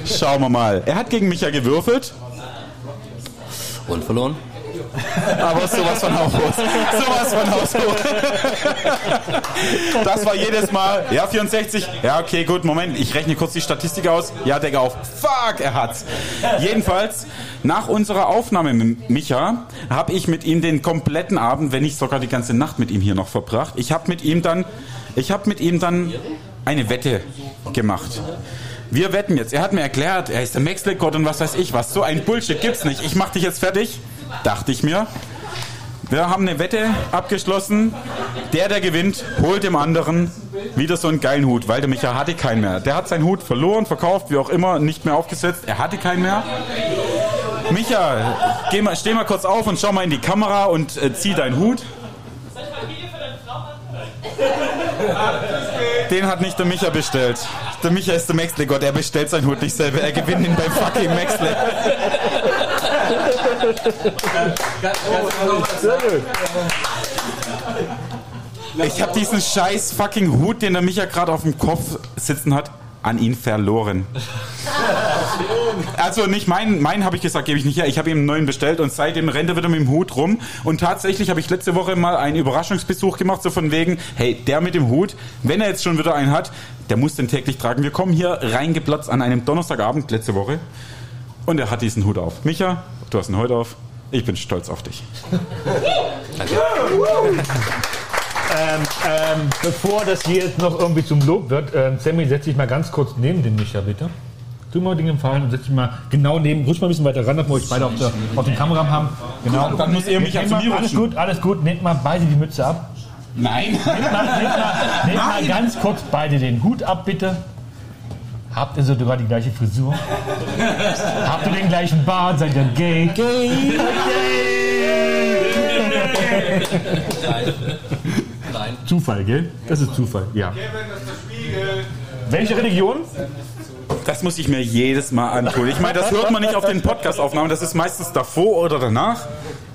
schauen wir mal. Er hat gegen Micha gewürfelt. Und verloren. Aber sowas von Haushoch. Sowas von Haushoch. Das war jedes Mal, ja, 64. Ja, okay, gut, Moment, ich rechne kurz die Statistik aus. Ja, Digga, auf. Fuck, er hat's. Jedenfalls, nach unserer Aufnahme mit Micha, habe ich mit ihm den kompletten Abend, wenn nicht sogar die ganze Nacht mit ihm hier noch verbracht. Ich habe mit ihm dann, ich habe mit ihm dann eine Wette gemacht. Wir wetten jetzt. Er hat mir erklärt, er ist der Maxle-Gott und was weiß ich was. So ein Bullshit gibt's nicht. Ich mach dich jetzt fertig. Dachte ich mir. Wir haben eine Wette abgeschlossen. Der, der gewinnt, holt dem anderen wieder so einen geilen Hut, weil der Micha hatte keinen mehr. Der hat seinen Hut verloren, verkauft, wie auch immer, nicht mehr aufgesetzt. Er hatte keinen mehr. Micha, geh mal, steh mal kurz auf und schau mal in die Kamera und äh, zieh deinen Hut. Den hat nicht der Micha bestellt. Der Micha ist der Maxley-Gott, er bestellt seinen Hut nicht selber. Er gewinnt ihn beim fucking Maxley. Ich habe diesen scheiß fucking Hut, den der Micha gerade auf dem Kopf sitzen hat, an ihn verloren. Also nicht meinen, meinen habe ich gesagt, gebe ich nicht her. Ich habe ihm einen neuen bestellt und seitdem rennt er wieder mit dem Hut rum. Und tatsächlich habe ich letzte Woche mal einen Überraschungsbesuch gemacht, so von wegen, hey, der mit dem Hut, wenn er jetzt schon wieder einen hat, der muss den täglich tragen. Wir kommen hier reingeplatzt an einem Donnerstagabend letzte Woche und er hat diesen Hut auf. Micha, du hast ihn heute auf. Ich bin stolz auf dich. Ähm, ähm, bevor das hier jetzt noch irgendwie zum Lob wird, ähm, Sammy, setz dich mal ganz kurz neben den Micha, bitte. Tu mal den Gefallen und setz dich mal genau neben, rutsch mal ein bisschen weiter ran, damit wir euch beide auf, der, auf den Kamera haben. Genau. Dann muss er mich zu mir Alles rutschen. gut, alles gut. Nehmt mal beide die Mütze ab. Nein. Nehmt mal, nehmt mal, nehmt mal ganz kurz beide den Hut ab, bitte. Habt ihr sogar die gleiche Frisur? Habt ihr den gleichen Bart? Seid ihr gay? Gay! Nein. Nein. Zufall, gell? Das ist Zufall, ja. Welche Religion? Das muss ich mir jedes Mal antun. Ich meine, das hört man nicht auf den Podcast-Aufnahmen, das ist meistens davor oder danach.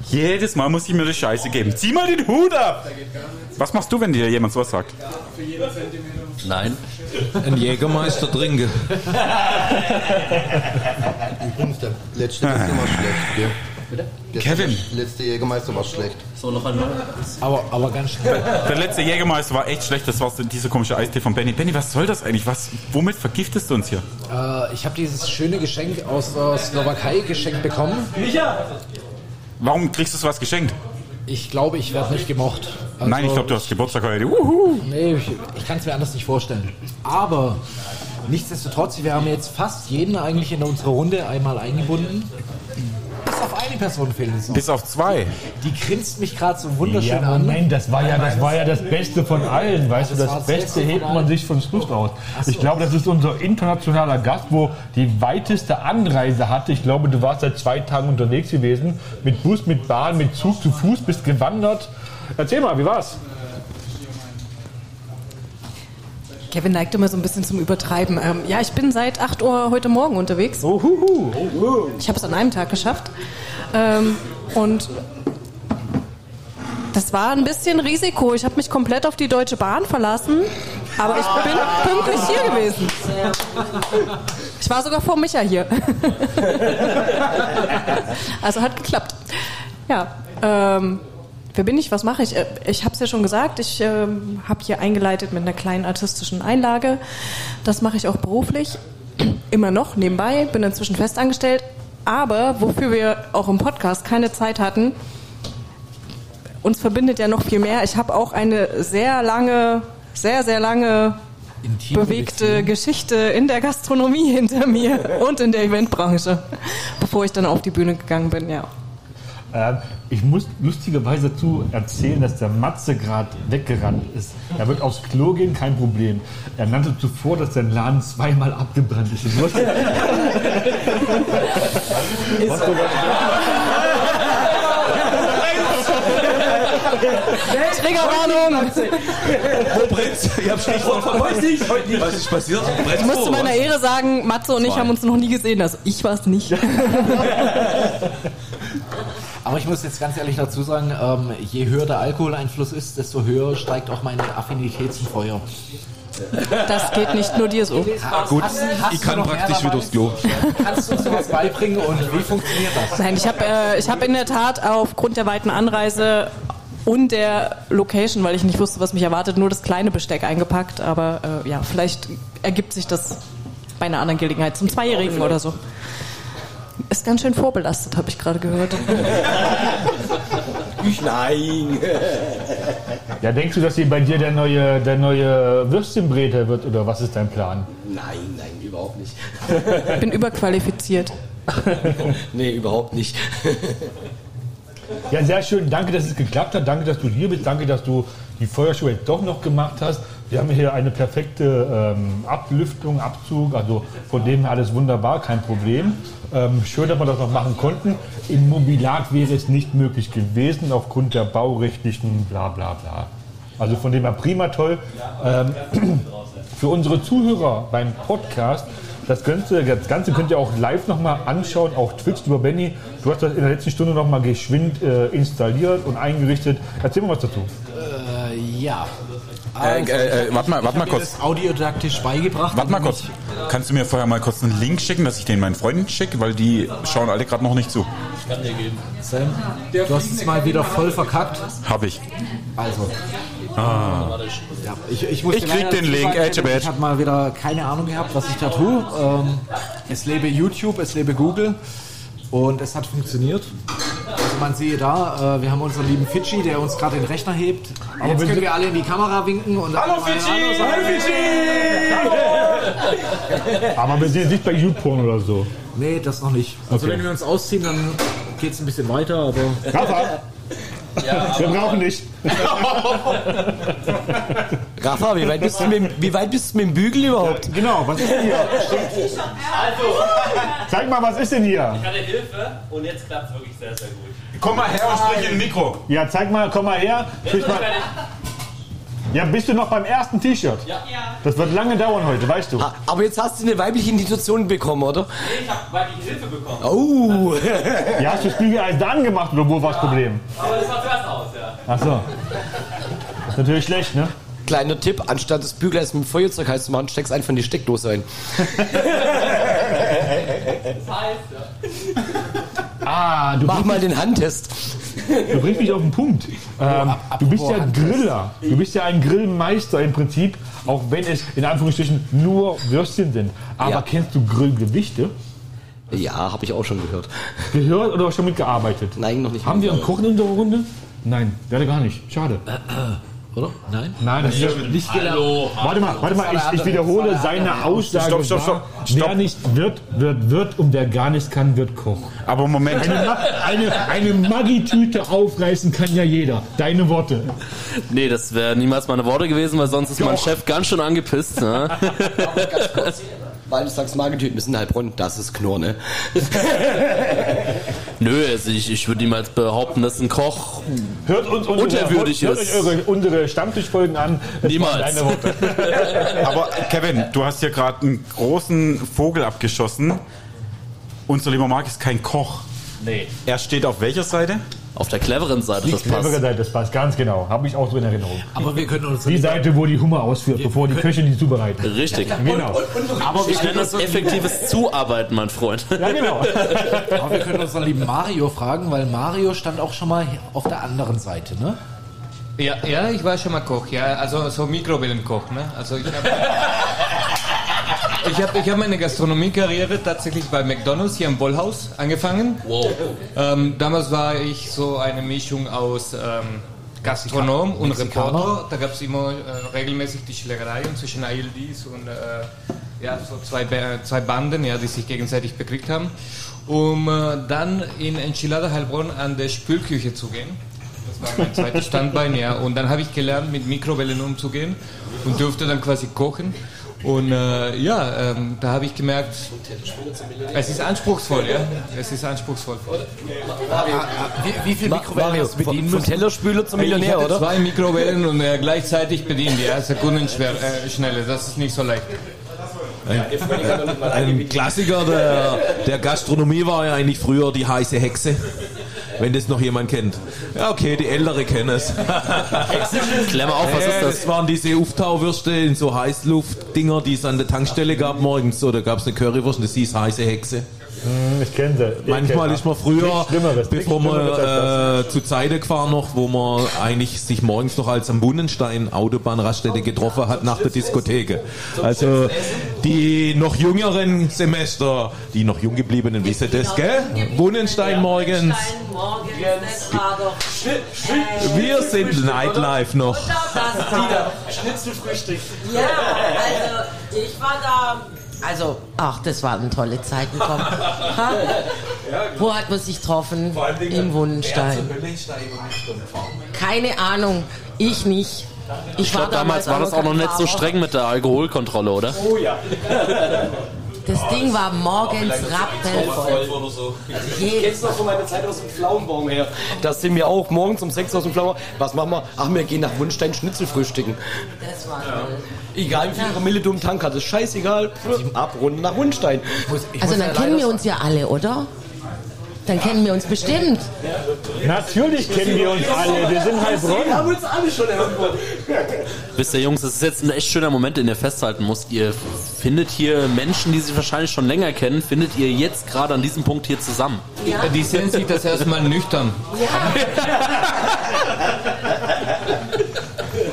Jedes Mal muss ich mir die Scheiße geben. Zieh mal den Hut ab! Was machst du, wenn dir jemand sowas sagt? Nein. Ein Jägermeister trinke. Übrigens, der letzte Jägermeister war schlecht, gell? Bitte? Der Kevin. letzte Jägermeister war schlecht. So, noch einmal. Aber, aber ganz schnell. Der letzte Jägermeister war echt schlecht, das war so dieser komische Eistee von Benny. Benny, was soll das eigentlich? Was, womit vergiftest du uns hier? Äh, ich habe dieses schöne Geschenk aus der Slowakei geschenkt bekommen. Warum kriegst du sowas geschenkt? Ich glaube, ich werde nicht gemocht. Also, Nein, ich glaube, du hast Geburtstag heute. Uhu. Nee, ich, ich kann es mir anders nicht vorstellen. Aber nichtsdestotrotz, wir haben jetzt fast jeden eigentlich in unserer Runde einmal eingebunden. Bis auf eine Person fehlt es noch. Bis auf zwei. Die grinst mich gerade so wunderschön Ja, an. Moment, das war ja, das war ja das Beste von allen, weißt du, Das das das Beste hebt man sich von Schluss aus. Ich glaube, das ist unser internationaler Gast, wo die weiteste Anreise hatte. Ich glaube, du warst seit zwei Tagen unterwegs gewesen, mit Bus, mit Bahn, mit Zug, zu Fuß, bist gewandert. Erzähl mal, wie war's? Kevin neigt immer so ein bisschen zum Übertreiben. Ähm, ja, ich bin seit 8 Uhr heute Morgen unterwegs. Ich habe es an einem Tag geschafft. Ähm, und das war ein bisschen Risiko. Ich habe mich komplett auf die Deutsche Bahn verlassen, aber ich bin pünktlich hier gewesen. Ich war sogar vor Micha hier. Also hat geklappt. Ja, ähm, wer bin ich? Was mache ich? Äh, Ich habe es ja schon gesagt, ich ähm, habe hier eingeleitet mit einer kleinen artistischen Einlage. Das mache ich auch beruflich. Immer noch nebenbei, bin inzwischen festangestellt. Aber wofür wir auch im Podcast keine Zeit hatten, uns verbindet ja noch viel mehr. Ich habe auch eine sehr lange, sehr, sehr lange bewegte Geschichte in der Gastronomie hinter mir und in der Eventbranche, bevor ich dann auf die Bühne gegangen bin, ja. Ähm, ich muss lustigerweise dazu erzählen, dass der Matze gerade weggerannt ist. Er wird aufs Klo gehen, kein Problem. Er nannte zuvor, dass sein Laden zweimal abgebrannt ist. Ich wusste- Was du Triggerwarnung! Wo brennt's? Ich hab Stichwort verpasst. Was ist passiert? Brennt's Ich muss zu meiner? Ehre sagen, Matze und ich Zwei. haben uns noch nie gesehen. Also ich war es nicht. Aber ich muss jetzt ganz ehrlich dazu sagen, ähm, je höher der Alkoholeinfluss ist, desto höher steigt auch meine Affinität zum Feuer. Das geht nicht nur dir so. Gut, Hast- hast ich kann praktisch wieder aufs Klo. Kannst du uns sowas beibringen und wie funktioniert das? Nein, ich habe äh, ich hab in der Tat aufgrund der weiten Anreise und der Location, weil ich nicht wusste, was mich erwartet, nur das kleine Besteck eingepackt. Aber äh, ja, vielleicht ergibt sich das bei einer anderen Gelegenheit zum Zweijährigen oder so. Ist ganz schön vorbelastet, habe ich gerade gehört. Ich nein. Ja, denkst du, dass hier bei dir der neue, der neue Würstchenbreter wird oder was ist dein Plan? Nein, nein, überhaupt nicht. Ich bin überqualifiziert. nee, überhaupt nicht. Ja, sehr schön. Danke, dass es geklappt hat. Danke, dass du hier bist. Danke, dass du die Feuershow jetzt doch noch gemacht hast. Wir haben hier eine perfekte ähm, Ablüftung, Abzug. Also von dem her alles wunderbar, kein Problem. Ähm, schön, dass wir das noch machen konnten. Im Mobilat wäre es nicht möglich gewesen aufgrund der baurechtlichen bla bla bla. Also von dem her prima toll. Ähm, für unsere Zuhörer beim Podcast, das Ganze, das Ganze könnt ihr auch live nochmal anschauen, auch Twitch über Benny. Du hast das in der letzten Stunde nochmal geschwind äh, installiert und eingerichtet. Erzähl mal was dazu. Ja. Äh, äh, äh, warte mal, ich warte mal kurz. Das audiodidaktisch beigebracht. Warte mal kurz. Kannst du mir vorher mal kurz einen Link schicken, dass ich den meinen Freunden schicke? Weil die schauen alle gerade noch nicht zu. Ich kann dir geben. ich- Sam, du hast es mal wieder voll verkackt. Hab ich. Also. Ah. Ja, ich, ich, muss Ich krieg den Link, Edge Badge. Ich habe mal wieder keine Ahnung gehabt, was ich da tue. Ähm, es lebe YouTube, es lebe Google und es hat funktioniert. Also man sehe da, äh, wir haben unseren lieben Fidschi, der uns gerade den Rechner hebt. Aber Jetzt wir können wir alle in die Kamera winken und Hallo, Fidschi! Hallo, sagen. Aber wir sind jetzt nicht bei YouPorn oder so. Nee, das noch nicht. Also Okay. wenn wir uns ausziehen, dann geht es ein bisschen weiter, aber... Rafa, wir brauchen dich. Rafa, wie weit, bist du mit, wie weit bist du mit dem Bügel überhaupt? Genau, was ist denn hier? Zeig mal, was ist denn hier? Ich hatte Hilfe und jetzt klappt es wirklich sehr, sehr gut. Komm mal her und sprich in Mikro. Ja, zeig mal, komm mal her. Sprich mal. Ja, bist du noch beim ersten T-Shirt? Ja. Das wird lange dauern heute, weißt du. Ah, Aber jetzt hast du eine weibliche Institution bekommen, oder? Nee, ich habe weibliche Hilfe bekommen. Oh! Ja, hast du das Bügeleisen da angemacht oder wo war das Problem? Aber das war zuerst aus, ja. Ach so. Das ist natürlich schlecht, ne? Kleiner Tipp, anstatt das Bügeleisen mit dem Feuerzeug heiß zu machen, steckst einfach in die Steckdose ein. Das heißt, ja. Ah, du Mach mal den Handtest. du bringst mich auf den Punkt. Ähm, du bist ja. Griller. Du bist ja ein Grillmeister im Prinzip, auch wenn es in Anführungsstrichen nur Würstchen sind. Aber Ja. kennst du Grillgewichte? Ja, habe ich auch schon gehört. Gehört oder schon mitgearbeitet? Nein, noch nicht. Haben wir einen Koch in unserer Runde? Nein, leider gar nicht. Schade. Oder? Nein? Nein, das ist nicht Hallo. Warte mal, warte mal, ich, ich wiederhole seine Aussage. Stopp, stopp, stopp. Wer nicht wird, wird, wird und wer gar nichts kann, wird Koch. Aber Moment. Eine, Ma- eine, eine Maggi-Tüte aufreißen kann ja jeder. Deine Worte. Nee, das wäre niemals meine Worte gewesen, weil sonst ist mein Doch. Chef ganz schön angepisst. Ne? Weil du sagst, Magentypen ist in Heilbronn, das ist Knorr, ne? Nö, also ich, ich würde niemals behaupten, dass ein Koch Hört uns unsere, Unterwürdig hört ist. euch eure, unsere Stammtischfolgen an. Niemals. waren Deine Worte. Aber Kevin, du hast hier gerade einen großen Vogel abgeschossen. Unser lieber Marc ist kein Koch. Nee. Er steht auf welcher Seite? Auf der cleveren Seite, Die das clevere passt. Seite, das passt ganz genau. Habe ich auch so in Erinnerung. Aber wir können uns... Die Seite, wo die Hummer ausführt, bevor die Köchin die zubereiten. Richtig. Genau. Aber wir Ich nenne können das effektives Zuarbeiten, mein Freund. Ja, genau. Aber wir können unseren lieben Mario fragen, weil Mario stand auch schon mal auf der anderen Seite, ne? Ja, ja, ich war schon mal Koch, ja, also so Mikrowellenkoch, ne? Also ich habe ich hab, ich hab meine Gastronomiekarriere tatsächlich bei McDonalds hier im Bollhaus angefangen. Wow. Ähm, damals war ich so eine Mischung aus ähm, Gastronom und Mexikaner. Reporter. Da gab es immer äh, regelmäßig die Schlägereien zwischen ILDs und äh, ja, so zwei, zwei Banden, ja, die sich gegenseitig bekriegt haben. Um äh, dann in Enchilada Heilbronn an der Spülküche zu gehen. Das war mein zweites Standbein, ja. Und dann habe ich gelernt, mit Mikrowellen umzugehen und durfte dann quasi kochen. Und äh, ja, ähm, da habe ich gemerkt, es ist anspruchsvoll, ja. Es ist anspruchsvoll. Wie, wie viel Mikrowellen Mario, hast du bedienen vom? Tellerspüler zum ich Millionär, hatte oder? zwei Mikrowellen und äh, gleichzeitig bedient, ja. Sekundenschnelle, äh, Schnelle. das ist nicht so leicht. Ein Klassiker der, der Gastronomie war ja eigentlich früher die heiße Hexe. Wenn das noch jemand kennt. Ja, okay, die Ältere kennen es. Mal auf, was ist das? Das waren diese Auftauwürste in so Heißluftdinger, die es an der Tankstelle gab morgens. So, da gab es eine Currywurst und das hieß heiße Hexe. Hm, Ich kenne sie. Manchmal ist man früher, bevor man äh, zu Zeiten gefahren noch, wo man eigentlich sich morgens noch als am Bunnenstein Autobahnraststätte getroffen hat nach der Diskotheke. Also die noch jüngeren Semester, die noch jung gebliebenen wissen das, gell? Bunnenstein morgens. Morgens, das war doch. Wir sind Nightlife noch. Schnitzelfrühstück. Ja, also ich war da. Also, ach, das waren tolle Zeiten, komm. Ha? Wo hat man sich getroffen? Im Wundenstein. Keine Ahnung. Ich nicht. Ich, Ich glaube, damals war das auch noch nicht so streng mit der Alkoholkontrolle, oder? Oh ja. Das Ding war morgens rappelvoll. Ich kenn's noch von meiner Zeit aus dem Pflaumenbaum her. Da sind wir auch morgens um 6 aus dem Pflaumenbaum. Was machen wir? Ach, wir gehen nach Wunstein Schnitzel frühstücken. Das war Egal wie viel Promille du im Tank hattest, scheißegal. Ab, Runde nach Wunstein. Also dann kennen wir uns ja alle, oder? Dann kennen wir uns bestimmt. Natürlich kennen wir uns alle. Wir sind Heilbronn. Wir haben uns alle schon irgendwo. Wisst ihr, Jungs, das ist jetzt ein echt schöner Moment, den ihr festhalten müsst. Ihr findet hier Menschen, die sich wahrscheinlich schon länger kennen, findet ihr jetzt gerade an diesem Punkt hier zusammen. Die sind sich das erstmal nüchtern.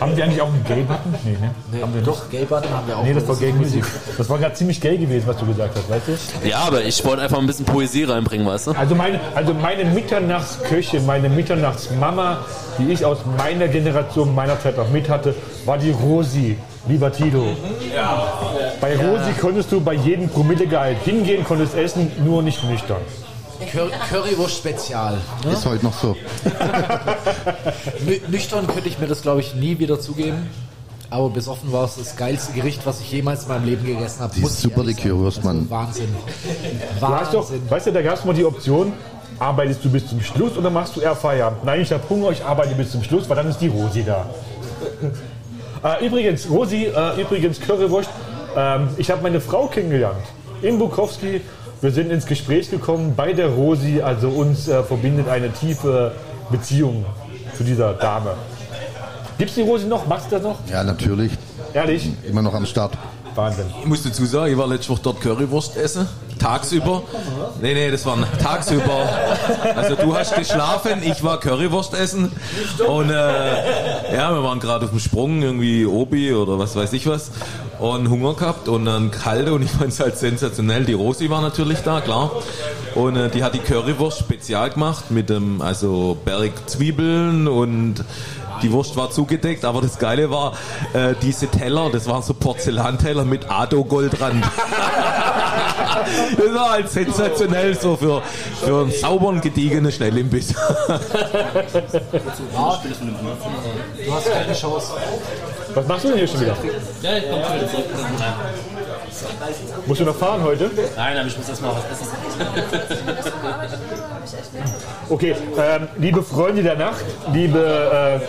Haben wir eigentlich auch einen Gay-Button? Nee, ne? haben wir Doch, Gay-Button haben wir auch. Nee, das war Gay Music. Das war gerade ziemlich gay gewesen, was du gesagt hast, weißt du? Ja, aber ich wollte einfach ein bisschen Poesie reinbringen, weißt du? Also meine, also meine Mitternachtsköche, meine Mitternachtsmama, die ich aus meiner Generation, meiner Zeit auch mit hatte, war die Rosi. Lieber Tito. Bei Rosi konntest du bei jedem Promillegehalt hingehen, konntest essen, nur nicht nüchtern. Cur Currywurst Spezial. Ne? Ist heute noch so. Nü nüchtern könnte ich mir das, glaube ich, nie wieder zugeben. Aber besoffen war es das geilste Gericht, was ich jemals in meinem Leben gegessen habe. Die super, die Currywurst, sagen. Mann. Wahnsinn. Du hast doch, weißt du, da gab es mal die Option, arbeitest du bis zum Schluss oder machst du eher Feierabend? Nein, ich habe Hunger, ich arbeite bis zum Schluss, weil dann ist die Rosi da. äh, übrigens, Rosi, äh, übrigens Currywurst, ähm, ich habe meine Frau kennengelernt in Bukowski. Wir sind ins Gespräch gekommen bei der Rosi, also uns äh, verbindet eine tiefe Beziehung zu dieser Dame. Gibt's die Rosi noch? Machst du das noch? Ja, natürlich. Ehrlich? Immer noch am Start. Wahnsinn. Ich muss dazu sagen, ich war letzte Woche dort Currywurst essen. Tagsüber. Nee, nee, das war tagsüber. Also du hast geschlafen, ich war Currywurst essen. Und äh, ja, wir waren gerade auf dem Sprung, irgendwie Obi oder was weiß ich was. Und Hunger gehabt und dann kalte und ich fand es halt sensationell. Die Rosi war natürlich da, klar. Und äh, die hat die Currywurst spezial gemacht mit dem, also Berg und die Wurst war zugedeckt, aber das Geile war, äh, diese Teller, das waren so Porzellanteller mit Ado-Goldrand. das war halt sensationell so für, für einen sauberen, gediegenen Schnellimbiss. Du hast keine Chance. Was machst du denn hier schon wieder? Ja, ich komme schon wieder zurück. Musst du noch fahren heute? Nein aber ich muss erstmal was essen. Okay, ähm, liebe Freunde der Nacht, liebe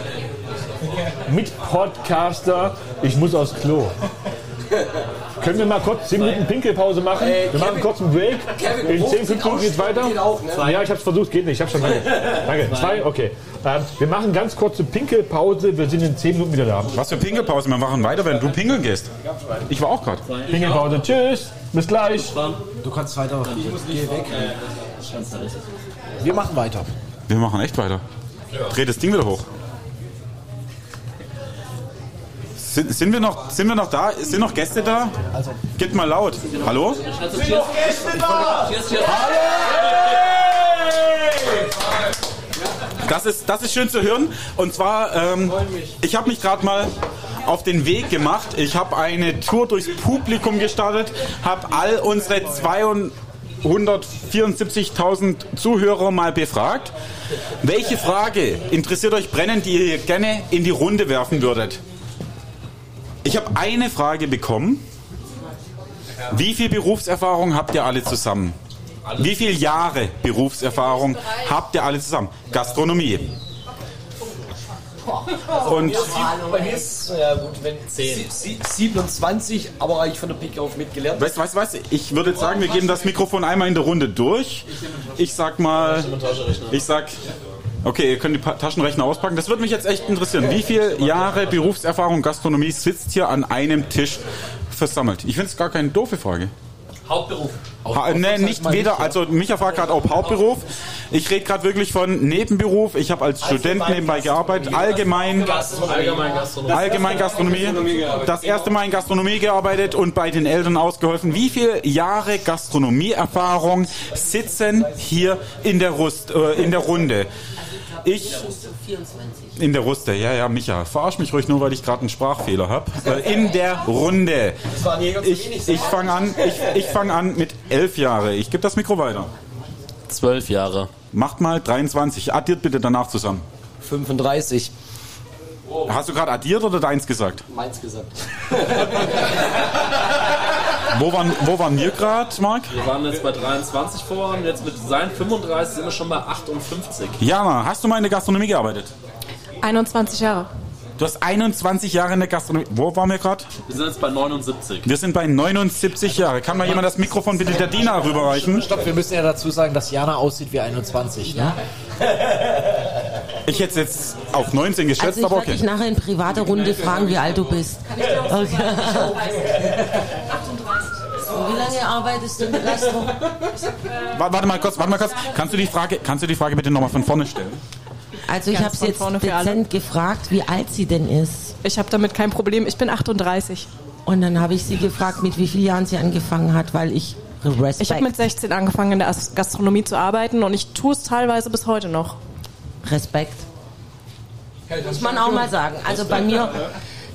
äh, Mitpodcaster, ich muss aufs Klo. Können wir mal kurz 10 Minuten Pinkelpause machen? Wir machen kurz einen Break. Kevin, In 10, 15 50 Minuten geht's weiter. geht auch, ne? Ja, ich hab's versucht, geht nicht. Ich hab's schon lange. Danke. Zwei, okay. Ähm, wir machen ganz kurze Pinkelpause. Wir sind in 10 Minuten wieder da. Was für Pinkelpause? Wir machen weiter, wenn du pinkeln gehst. Ich war auch gerade. Pinkelpause. Tschüss. Bis gleich. Du kannst weiter. Geh weg. Wir machen weiter. Wir machen echt weiter. Dreh das Ding wieder hoch. Sind, sind, wir noch, sind wir noch da? Sind noch Gäste da? Also. Geht mal laut. Hallo? Sind noch Gäste da? Cheers, cheers. Das ist, das ist schön zu hören. Und zwar, ähm, ich habe mich gerade mal auf den Weg gemacht. Ich habe eine Tour durchs Publikum gestartet, habe all unsere 274.000 Zuhörer mal befragt. Welche Frage interessiert euch brennend, die ihr gerne in die Runde werfen würdet? Ich habe eine Frage bekommen. Wie viel Berufserfahrung habt ihr alle zusammen? Wie viele Jahre Berufserfahrung habt ihr alle zusammen? Gastronomie. Und Bei mir ist, ja gut, wenn 10. 27, aber eigentlich von der Pike auf mitgelernt. weißt du, weißt, du, weißt, du, ich würde jetzt sagen, wir geben das Mikrofon einmal in der Runde durch. Ich sag mal, ich sag, okay, ihr könnt die Taschenrechner auspacken. Das würde mich jetzt echt interessieren. Wie viele Jahre Berufserfahrung Gastronomie sitzt hier an einem Tisch versammelt? Ich finde es gar keine doofe Frage. Hauptberuf. Ha, ne, nicht weder, also Micha fragt gerade ob Hauptberuf. Ich rede gerade wirklich von Nebenberuf. Ich habe als Student nebenbei gearbeitet, allgemein, Allgemein Gastronomie. allgemein Gastronomie. Das erste Mal in Gastronomie gearbeitet und bei den Eltern ausgeholfen. Wie viele Jahre Gastronomieerfahrung sitzen hier in der, Rust, äh, in der Runde? Ich 24. in der Ruste, ja, ja, Micha. Verarsch mich ruhig nur, weil ich gerade einen Sprachfehler habe. Äh, in der Runde. Ich, ich fange an, ich, ich fang an mit elf Jahre. Ich gebe das Mikro weiter. Zwölf Jahre. Macht mal 23. Addiert bitte danach zusammen. 35. Hast du gerade addiert oder deins gesagt? Meins gesagt. Wo waren, wo waren wir gerade, Marc? Wir waren jetzt bei 23 vor und jetzt mit seinen 35 sind wir schon bei 58. Jana, hast du mal in der Gastronomie gearbeitet? 21 Jahre. Du hast 21 Jahre in der Gastronomie. Wo waren wir gerade? Wir sind jetzt bei 79. Wir sind bei 79 Jahre. Kann mal jemand das Mikrofon bitte der Dina rüberreichen? Stopp, wir müssen ja dazu sagen, dass Jana aussieht wie 21. Ne? Ich hätte es jetzt auf 19 geschätzt, Also ich aber werde okay. dich nachher in privater Runde fragen, wie alt du bist. Okay. Wie lange arbeitest du in der Gastro? Wa- Warte mal kurz, warte mal kurz. Kannst du die Frage, kannst du die Frage bitte nochmal von vorne stellen? Also ich habe von jetzt vorne für alle. dezent gefragt, wie alt sie denn ist. Ich habe damit kein Problem. Ich bin 38. Und dann habe ich sie gefragt, mit wie vielen Jahren sie angefangen hat, weil ich Respekt. Ich habe mit 16 angefangen in der As- Gastronomie zu arbeiten und ich tue es teilweise bis heute noch. Respekt. Muss man auch mal sagen. Also bei mir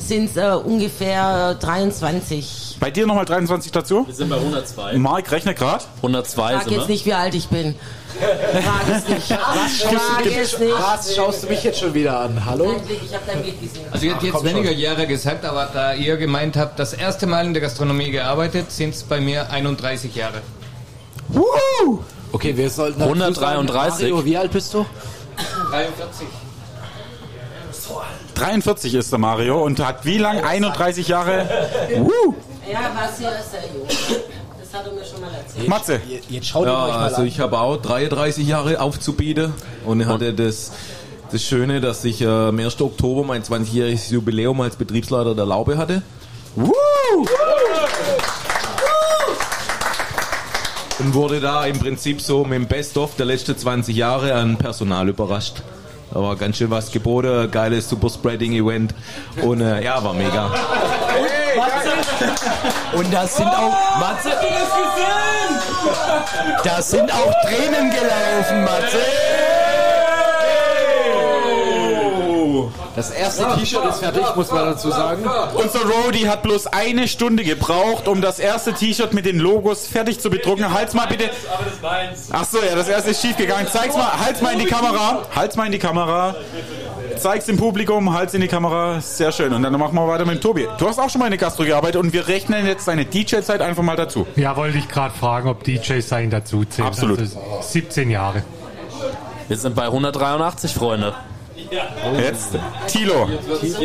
sind es äh, ungefähr 23. Bei dir nochmal 23 dazu? Wir sind bei 102. Marc, rechne gerade. 102 Frag sind jetzt wir. nicht, wie alt ich bin. Frag es nicht. Was Frag schaust, du, es nicht. was schaust du mich jetzt schon wieder an? Hallo? Dein ich habe deinen Blick gesehen. Also jetzt, jetzt komm weniger schon. Jahre gesagt, aber da ihr gemeint habt, das erste Mal in der Gastronomie gearbeitet, sind es bei mir 31 Jahre. Okay, wir sollten dazu 133. Sagen, Mario, wie alt bist du? 43. 43 ist der Mario und hat wie lang? 31 Jahre? Ja, war sehr seriös. Das hat er mir schon mal erzählt. Matze. Jetzt schaut Ja, euch mal also an. ich habe auch 33 Jahre aufzubieten und hatte das, das Schöne, dass ich äh, am 1. Oktober mein 20-jähriges Jubiläum als Betriebsleiter der Laube hatte. Und wurde da im Prinzip so mit dem Best-of der letzten 20 Jahre an Personal überrascht. Da war ganz schön was geboten, geiles Superspreading-Event und äh, ja, war mega. Und da sind auch, Matze, da sind auch Tränen gelaufen, Matze. Das erste T-Shirt ist fertig, muss man dazu sagen. Unser Roadie hat bloß eine Stunde gebraucht, um das erste T-Shirt mit den Logos fertig zu bedrucken. Halt's mal bitte. Aber das ist meins. Ach so, ja, das erste ist schief gegangen. Zeig's mal, halt's mal in die Kamera. Halt's mal in die Kamera. Zeig's dem Publikum, halt's in die Kamera. Sehr schön. Und dann machen wir weiter mit dem Tobi. Du hast auch schon mal in der Gastro gearbeitet und wir rechnen jetzt deine DJ-Zeit einfach mal dazu. Ja, wollte ich gerade fragen, ob DJ sein dazu zählt. Absolut. Also 17 Jahre. Wir sind bei 183, Freunde. Jetzt Tilo. Jetzt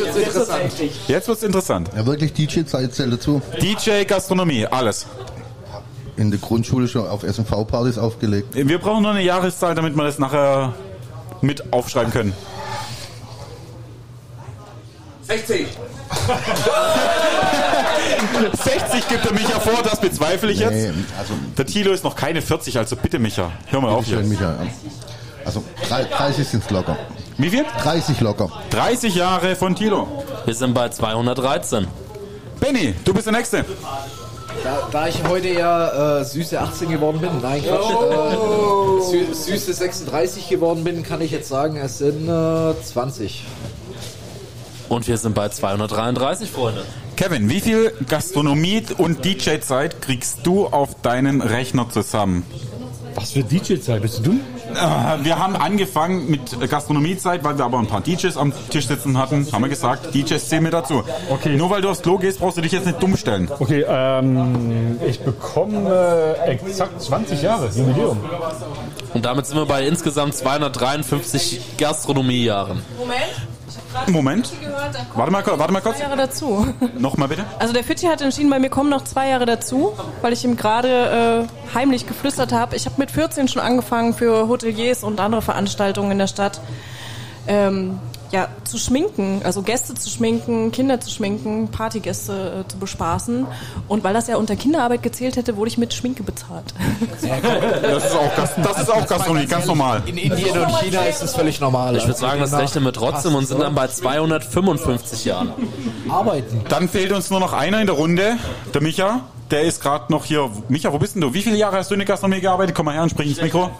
wird's interessant. Jetzt wird's interessant. Ja, wirklich DJ-Zeit zählt dazu. DJ, Gastronomie, alles. In der Grundschule schon auf SMV-Partys aufgelegt. Wir brauchen nur eine Jahreszahl, damit wir das nachher mit aufschreiben können. 60! 60 gibt der Micha vor, das bezweifle ich jetzt. Nee, also Der Tilo ist noch keine 40, also bitte Micha. Hör mal auf schön, jetzt. Michael. Also drei- 30 sind locker. Wie viel? 30 locker. 30 Jahre von Tilo. Wir sind bei 213. Benny, du bist der Nächste. Da, da ich heute ja äh, süße 18 geworden bin, nein, Quatsch, äh, sü süße 36 geworden bin, kann ich jetzt sagen, es sind äh, 20. Und wir sind bei 233, Freunde. Kevin, wie viel Gastronomie und DJ-Zeit kriegst du auf deinen Rechner zusammen? Was für DJ-Zeit? Bist du? Äh, Wir haben angefangen mit Gastronomiezeit, weil wir aber ein paar DJs am Tisch sitzen hatten. Haben wir gesagt, DJs zählen mir dazu. Okay. Nur weil du aufs Klo gehst, brauchst du dich jetzt nicht dumm stellen. Okay, ähm, ich bekomme äh, exakt 20 Jahre Jubiläum. Und damit sind wir bei insgesamt 253 Gastronomiejahren. Moment. Moment. Warte mal, kurz, warte mal kurz. Zwei Jahre dazu. Nochmal bitte. Also der Fitti hat entschieden, bei mir kommen noch zwei Jahre dazu, weil ich ihm gerade äh, heimlich geflüstert habe. Ich habe mit 14 schon angefangen für Hoteliers und andere Veranstaltungen in der Stadt ähm, ja, zu schminken, also Gäste zu schminken, Kinder zu schminken, Partygäste äh, zu bespaßen. Und weil das ja unter Kinderarbeit gezählt hätte, wurde ich mit Schminke bezahlt. Das ist auch, Gas- das ist auch Gastronomie, ganz normal. In Indien und China ist es völlig normal. Ich würde sagen, das rechnen wir trotzdem und sind dann bei 255 Jahren. Arbeiten. Dann fehlt uns nur noch einer in der Runde, der Micha. Der ist gerade noch hier. Micha, wo bist denn du? Wie viele Jahre hast du in der Gastronomie gearbeitet? Komm mal her und sprich ins Mikro.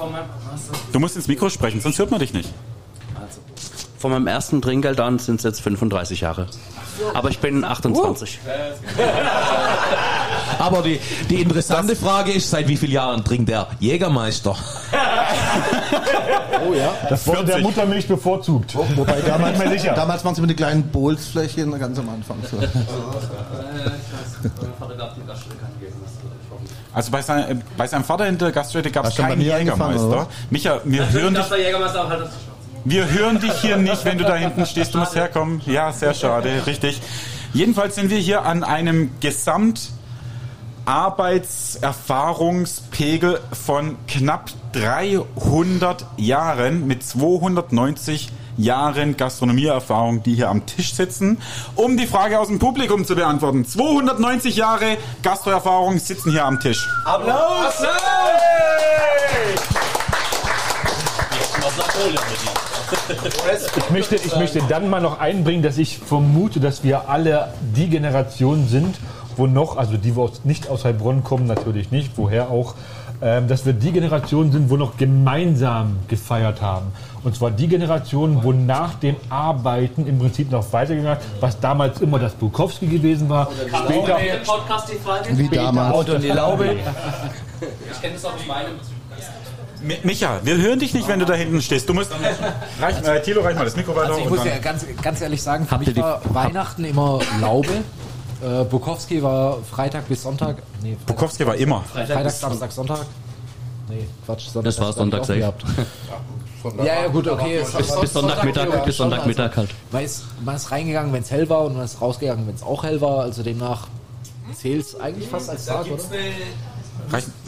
Du musst ins Mikro sprechen, sonst hört man dich nicht. Von meinem ersten Trinkgeld an sind es jetzt 35 Jahre. Aber ich bin 28. Aber die, die interessante Frage ist, seit wie vielen Jahren trinkt der Jägermeister? Oh ja. Das wurde der Muttermilch bevorzugt. Wobei damals, Bin mir sicher. damals waren sie mit den kleinen Bowlsflächen ganz am Anfang. So. Also bei, sein, bei seinem Vater in der Gaststätte gab es keinen Jägermeister. Micha, wir hören dich. der Jägermeister auch halt das Wir hören dich hier nicht, wenn du da hinten stehst. Du musst herkommen. Ja, sehr schade, richtig. Jedenfalls sind wir hier an einem Gesamtarbeitserfahrungspegel von knapp 300 Jahren mit 290 Jahren Gastronomieerfahrung, die hier am Tisch sitzen, um die Frage aus dem Publikum zu beantworten. 290 Jahre Gastroerfahrung sitzen hier am Tisch. Applaus! Ich möchte, ich möchte dann mal noch einbringen, dass ich vermute, dass wir alle die Generation sind, wo noch, also die, aus- nicht aus Heilbronn kommen, natürlich nicht, woher auch, ähm, dass wir die Generation sind, wo noch gemeinsam gefeiert haben. Und zwar die Generation, wo nach dem Arbeiten im Prinzip noch weitergegangen ist, was damals immer das Bukowski gewesen war. Später, Podcast die Frage? Wie damals. Auto und die Laube. Ich kenne das auch in meinem. Mi- Micha, wir hören dich nicht, wenn du da hinten stehst. Du musst. Reich, äh, Thilo, reich mal das Mikro weiter. Also ich muss ja ganz, ganz ehrlich sagen, für mich war Weihnachten immer Laube. Äh, Bukowski war Freitag bis Sonntag. Nee, Freitag, Bukowski war immer. Freitag, Samstag, Sonntag. Nee, Quatsch, Sonntag. Das war Sonntag ich gehabt. Ja, ja, gut, okay. Bis, bis Sonntagmittag, bis Sonntagmittag halt. Man ist, man ist reingegangen, wenn es hell war und man ist rausgegangen, wenn es auch hell war. Also demnach zählt es eigentlich fast als Tag, oder?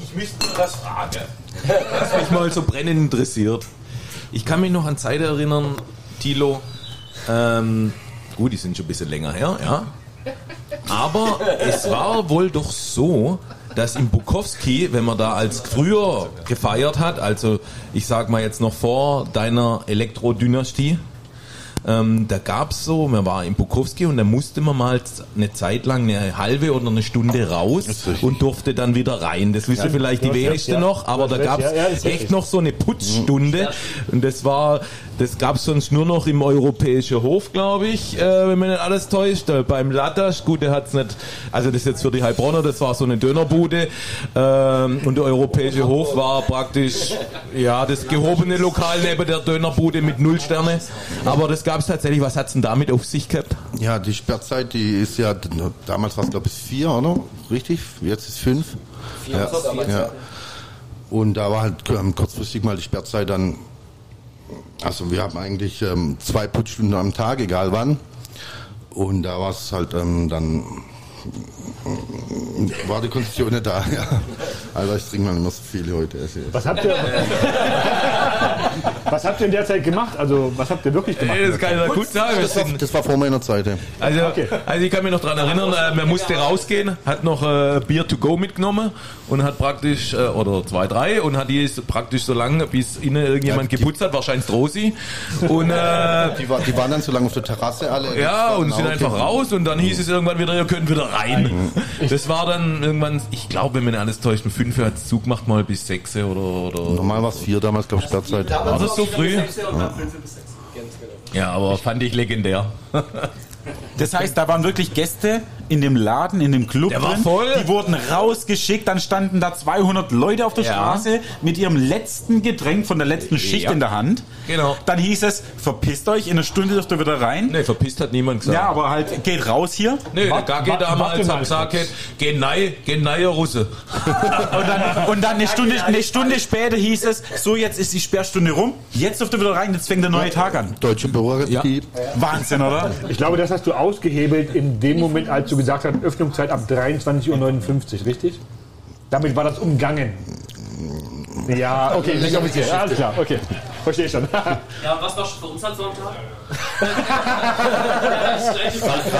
Ich müsste nur das fragen. Was mich mal so brennend interessiert. Ich kann mich noch an Zeit erinnern, Tilo. Ähm, gut, die sind schon ein bisschen länger her, ja. Aber es war wohl doch so, dass im Bukowski, wenn man da als früher gefeiert hat, also ich sag mal jetzt noch vor deiner Elektrodynastie, ähm, da gab's so, man war im Bukowski und da musste man mal eine Zeit lang eine halbe oder eine Stunde raus und durfte dann wieder rein. Das wissen Ja, vielleicht die wenigsten ja. noch, aber da hast gab's echt richtig. noch so eine Putzstunde und das war, das gab's sonst nur noch im Europäischen Hof, glaube ich, äh, wenn man nicht alles täuscht. Äh, beim Latasch, gut, der hat's nicht, also das ist jetzt für die Heilbronner, das war so eine Dönerbude ähm, und der Europäische Hof war praktisch, ja, das gehobene Lokal neben der Dönerbude mit null Sterne, aber das gab's tatsächlich, was hat's denn damit auf sich gehabt? Ja, die Sperrzeit, die ist ja, damals war es glaube ich vier, oder? Richtig? Jetzt ist fünf. Ja, ja. Und da war halt ähm, kurzfristig mal die Sperrzeit dann, also wir haben eigentlich ähm, zwei Putzstunden am Tag, egal wann. Und da war es halt ähm, dann, war die Kondition nicht da, ja. Also ich trinke mal mehr so viel heute. Was habt ihr, was habt ihr in der Zeit gemacht? Also, was habt ihr wirklich gemacht? Ey, das kann ich gut sagen. Das, war, das war vor meiner Zeit. ja. Also, also ich kann mich noch daran erinnern, äh, man musste rausgehen, hat noch äh, Bier to go mitgenommen und hat praktisch, äh, oder zwei, drei, und hat die praktisch so lange, bis innen irgendjemand geputzt hat, wahrscheinlich Rosi. Und, äh, Die, war, die waren dann so lange auf der Terrasse alle. ja, und sind Okay. einfach raus und dann hieß es irgendwann wieder, ihr könnt wieder rein. Das war dann irgendwann, ich glaube, wenn man alles täuscht, um fünf hat Zug gemacht mal bis sechs oder, oder. Normal war es vier damals, glaube ich, Sperrzeit. War das so früh? Ja. Ja, aber fand ich legendär. Das heißt, da waren wirklich Gäste in dem Laden, in dem Club Der war drin. voll. Die wurden rausgeschickt, dann standen da 200 Leute auf der Ja. Straße mit ihrem letzten Getränk von der letzten Schicht Ja. in der Hand. Genau. Dann hieß es, verpisst euch, in einer Stunde dürft ihr wieder rein. Nee, verpisst hat niemand gesagt. Ja, aber halt, geht raus hier. Nee, der Wart- Gagge wart- damals mal gesagt, kurz. geh nein, geh nein, Russe. Und dann, und dann eine, Stunde, eine Stunde später hieß es, so jetzt ist die Sperrstunde rum, jetzt dürft ihr wieder rein, jetzt fängt der neue Tag an. Deutsche Bürokratie. Wahnsinn, oder? Ich glaube, das hast du ausgehebelt in dem Moment, als du gesagt hast, Öffnungszeit ab 23.59 Uhr, richtig? Damit war das umgangen. Ja, okay, nicht offiziell. Ja, alles klar, okay. Verstehe schon. Ja, was war für uns halt so am Tag?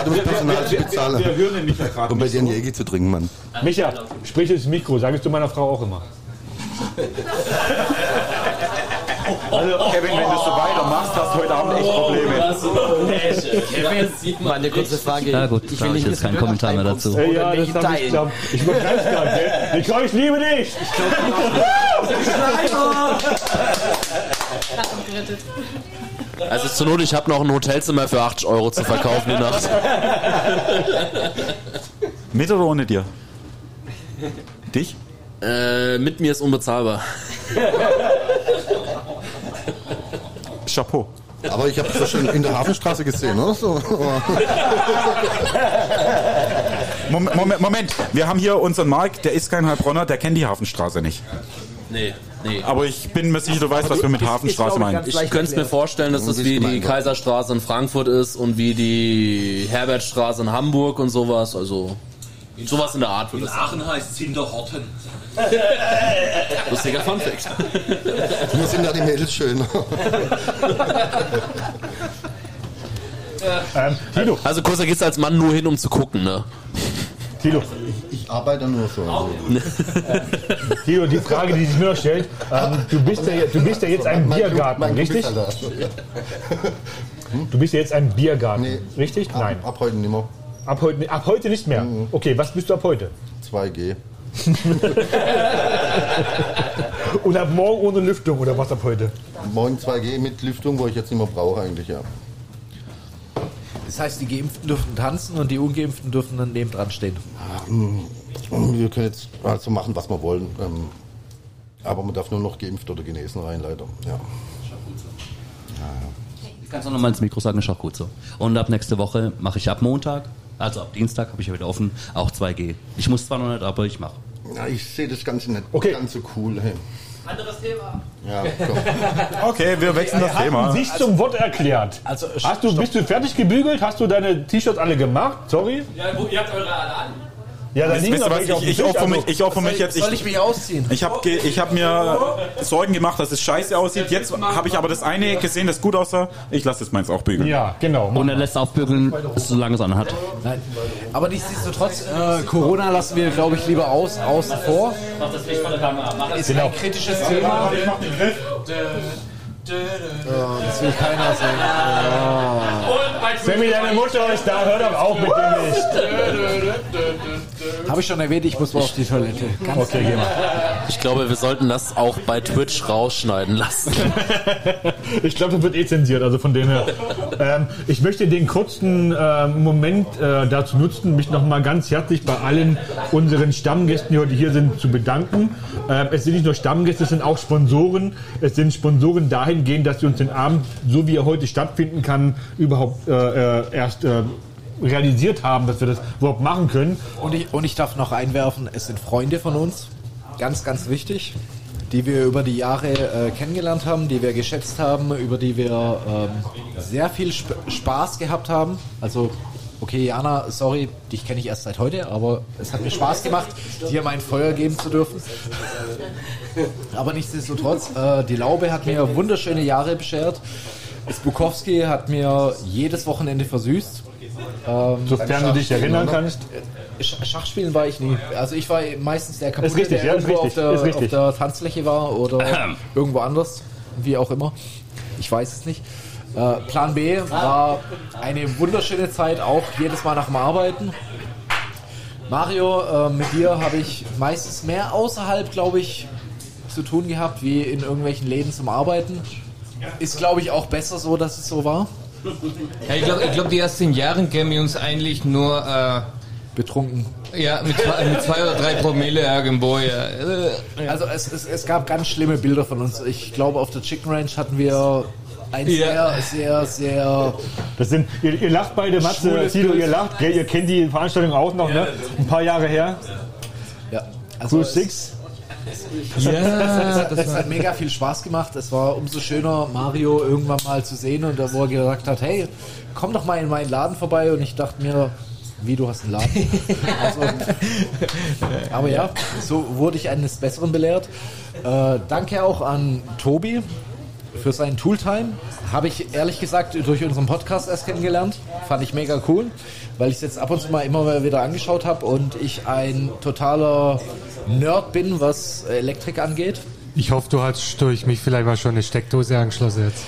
Du musst Personal zu bezahlen. Wir hören den Micha gerade Um bei dir ein so. Jäger zu trinken, Mann. Micha, sprich ins Mikro, sagst du meiner Frau auch immer. Also, Kevin, wenn du so weitermachst, hast du heute Abend echt Probleme. Mal eine kurze Frage. Na gut, ich will ich nicht jetzt keinen Kommentar mehr dazu. Oder ja, das hab ich, glaub, ich übertreib's gerade, gell? Nicole, ich liebe dich! gerettet. Also zur Not, ich habe noch ein Hotelzimmer für 80 Euro zu verkaufen die Nacht. Mit oder ohne dir? Dich? Äh, mit mir ist unbezahlbar. Chapeau. Aber ich habe das schon in der Hafenstraße gesehen, oder? So. Moment, Moment, Moment, wir haben hier unseren Mark, der ist kein Heilbronner, der kennt die Hafenstraße nicht. Nee, nee. Aber ich bin mir sicher, du weißt, was wir mit Hafenstraße meinen. Ich könnte es mir vorstellen, dass das wie die Kaiserstraße in Frankfurt ist und wie die Herbertstraße in Hamburg und sowas. Also sowas in der Art würde In es sein. Aachen heißt es Hinterhorten. Lustiger Funfact. Mir sind da die Mädels schön. Ähm, Tilo. Also kurz, da gehst du als Mann nur hin, um zu gucken, ne? Tilo. Ich arbeite nur so. Also. Tilo, die Frage, die sich mir noch stellt, ähm, du, bist ja, du bist ja jetzt ein Mein- mein Biergarten, Glück, richtig? Alter. Du bist ja jetzt ein Biergarten, Nee. richtig? Nein. Ab heute nicht mehr. Ab heute, ab heute nicht mehr. Okay, was bist du ab heute? 2G. Und ab morgen ohne Lüftung oder was ab heute? Morgen 2G mit Lüftung, wo ich jetzt nicht mehr brauche eigentlich, ja. Das heißt, die Geimpften dürfen tanzen und die Ungeimpften dürfen dann neben dran stehen. Und Wir können jetzt also machen, was wir wollen. Ähm, aber man darf nur noch geimpft oder genesen rein, leider. Ja. Ich kann es auch nochmal ins Mikro sagen, ist auch gut so. Und ab nächste Woche mache ich ab Montag, also ab Dienstag habe ich ja wieder offen, auch 2G. Ich muss zwar noch nicht, aber ich mache. ja ich sehe das Ganze nicht ganz so cool. Hey. Anderes Thema. Ja, komm. Okay, wir wechseln das Thema. sich zum Wort erklärt. Also, Hast du, bist du fertig gebügelt? Hast du deine T-Shirts alle gemacht? Sorry? Ja, wo, ihr habt eure alle an. Ja, da Wisst- liegen welche auf Ich, ich Tisch, opfer also- mich, ich opfer mich jetzt. Soll ich mich ausziehen? Ich habe ich hab mir Sorgen gemacht, dass es scheiße aussieht. Jetzt habe ich aber das eine gesehen, das gut aussah. Ich lasse es meins auch bügeln. Ja, genau. Und er lässt aufbügeln, solange es anhat. Nein. Aber nichtsdestotrotz, äh, Corona lassen wir, glaube ich, lieber aus, außen vor. Mach das Licht von der Kamera. Mach das Ist ein kritisches Thema. Ja, das will keiner sehen. Ja. Sammy, deine Mutter ist da, hör doch auf mit dem Mist. Habe ich schon erwähnt, ich muss mal auf die Toilette. Ganz Okay, geh mal. Ich glaube, wir sollten das auch bei Twitch rausschneiden lassen. Ich glaube, das wird eh zensiert, also von dem her. Ähm, ich möchte den kurzen ähm, Moment äh, dazu nutzen, mich nochmal ganz herzlich bei allen unseren Stammgästen, die heute hier sind, zu bedanken. Ähm, es sind nicht nur Stammgäste, es sind auch Sponsoren. Es sind Sponsoren dahingehend, dass sie uns den Abend, so wie er heute stattfinden kann, überhaupt äh, äh, erst äh, realisiert haben, dass wir das überhaupt machen können. Und ich, und ich darf noch einwerfen, es sind Freunde von uns, ganz, ganz wichtig, die wir über die Jahre äh, kennengelernt haben, die wir geschätzt haben, über die wir ähm, sehr viel Sp Spaß gehabt haben. Also, okay, Jana, sorry, dich kenne ich erst seit heute, aber es hat mir Spaß gemacht, dir mein Feuer geben zu dürfen. Aber nichtsdestotrotz, äh, die Laube hat mir wunderschöne Jahre beschert. Bukowski hat mir jedes Wochenende versüßt. Ähm, Sofern du dich erinnern oder? kannst. Sch- Schachspielen war ich nie. Also ich war meistens der kaputte, richtig, der ja, irgendwo richtig, auf, der, auf der Tanzfläche war oder irgendwo anders, wie auch immer. Ich weiß es nicht. Äh, Plan B war eine wunderschöne Zeit, auch jedes Mal nach dem Arbeiten. Mario, äh, mit dir habe ich meistens mehr außerhalb, glaube ich, zu tun gehabt, wie in irgendwelchen Läden zum Arbeiten. Ist, glaube ich, auch besser so, dass es so war. Ja, ich glaube, glaub, die ersten Jahre kennen wir uns eigentlich nur äh, betrunken. Ja, mit zwei, mit zwei oder drei Promille irgendwo. Ja. Also es, es, es gab ganz schlimme Bilder von uns. Ich glaube, auf der Chicken Ranch hatten wir ein Ja. sehr, sehr, sehr... Das sind, ihr, ihr lacht beide, Matze, Tilo, ihr lacht, gell? ihr kennt die Veranstaltung auch noch, ne? Ein paar Jahre her. Ja, also Cruise Six. Ja, das, das hat mega viel Spaß gemacht. Es war umso schöner, Mario irgendwann mal zu sehen und da wo er gesagt hat, hey, komm doch mal in meinen Laden vorbei und ich dachte mir, wie du hast einen Laden. Also, aber ja, so wurde ich eines Besseren belehrt. Äh, danke auch an Tobi für seinen Tooltime. Habe ich ehrlich gesagt durch unseren Podcast erst kennengelernt. Fand ich mega cool, weil ich es jetzt ab und zu mal immer mal wieder angeschaut habe und ich ein totaler Nerd bin, was Elektrik angeht. Ich hoffe, du hast durch mich vielleicht mal schon eine Steckdose angeschlossen jetzt.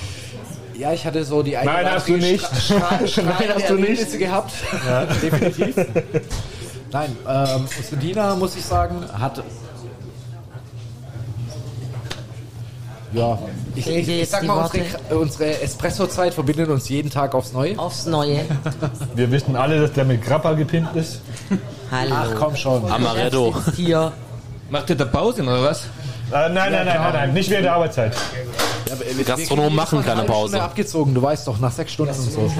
Ja, ich hatte so die eine Nein, hast du nicht. Stra- Stra- Nein, hast du nicht. Gehabt. Ja. Definitiv. Nein, ähm, Usvedina, muss ich sagen, hat Ja, ich, ich, ich sag mal, unsere, unsere Espresso-Zeit verbindet uns jeden Tag aufs Neue. Aufs Neue. Wir wissen alle, dass der mit Grappa gepimpt ist. Hallo. Ach komm schon. Amaretto. Hier. Macht ihr da Pause oder was? Äh, nein, nein, nein, nein, nein, nicht während der Arbeitszeit. Gastronomen machen keine Pause. Stunde abgezogen, du weißt doch, nach sechs Stunden und so.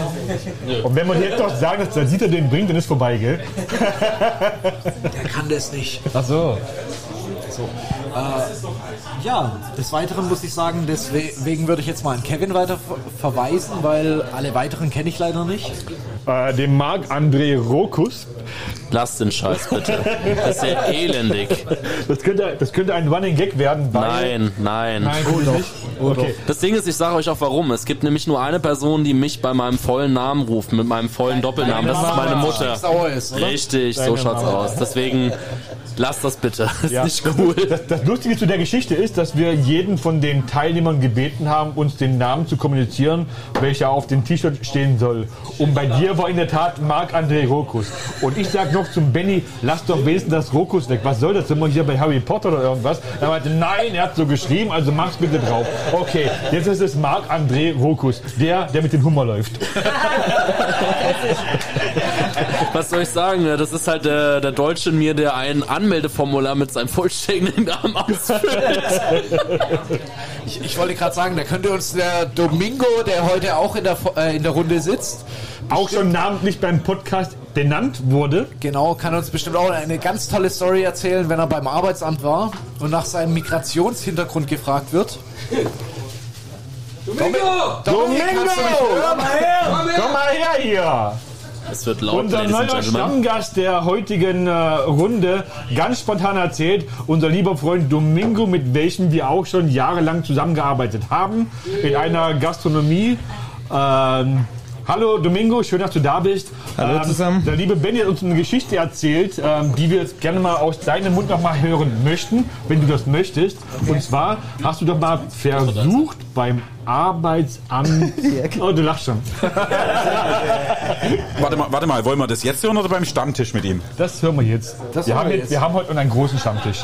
Und wenn man jetzt doch sagen, dass der Dieter den bringt, dann ist vorbei, gell? Der kann das nicht. Ach so. So. Äh, ja, des Weiteren muss ich sagen, deswegen würde ich jetzt mal an Kevin weiter ver- verweisen, weil alle weiteren kenne ich leider nicht. Äh, dem Marc-André Rokus. Lass den Scheiß bitte. Das ist ja elendig. Das könnte, das könnte ein Running Gag werden. Weil Nein, nein. Nein, oh, nicht. Okay. Das Ding ist, ich sage euch auch warum. Es gibt nämlich nur eine Person, die mich bei meinem vollen Namen ruft, mit meinem vollen Doppelnamen. Das ist meine Mutter. Ist? Richtig, so Deine schaut's Mama. aus. Deswegen lasst das bitte. Das ist Ja. nicht cool. Das, das Lustige zu der Geschichte ist, dass wir jeden von den Teilnehmern gebeten haben, uns den Namen zu kommunizieren, welcher auf dem T-Shirt stehen soll. Und bei dir war in der Tat Marc-André Rokus. Und ich sag noch zum Benny, lass doch wenigstens das Rokus weg. Was soll das? Sind wir hier bei Harry Potter oder irgendwas? Er meinte, nein, er hat so geschrieben, also mach's bitte drauf. Okay, jetzt ist es Marc-André Rokus, der, der mit dem Hummer läuft. Was soll ich sagen? Ja, Das ist halt der, der Deutsche in mir, der ein Anmeldeformular mit seinem vollständigen Namen ausfüllt. Ich, ich wollte gerade sagen, da könnte uns der Domingo, der heute auch in der, äh, in der Runde sitzt, Auch schon namentlich beim Podcast benannt wurde. Genau, kann uns bestimmt auch eine ganz tolle Story erzählen, wenn er beim Arbeitsamt war und nach seinem Migrationshintergrund gefragt wird. Domingo! Domingo! hören? Komm mal her! Komm mal her hier! Es wird laut, Unser neuer. Stammgast der heutigen äh, Runde, ganz spontan erzählt, unser lieber Freund Domingo, mit welchem wir auch schon jahrelang zusammengearbeitet haben, in einer Gastronomie. Ähm, hallo Domingo, schön, dass du da bist. Hallo ähm, zusammen. Der liebe Benny hat uns eine Geschichte erzählt, ähm, die wir jetzt gerne mal aus deinem Mund noch mal hören möchten, wenn du das möchtest. Und zwar hast du doch mal versucht beim Arbeitsamt. Oh, du lachst schon. Warte mal, warte mal, wollen wir das jetzt hören oder beim Stammtisch mit ihm? Das hören wir jetzt. Das wir, hören haben wir jetzt. wir haben heute einen großen Stammtisch.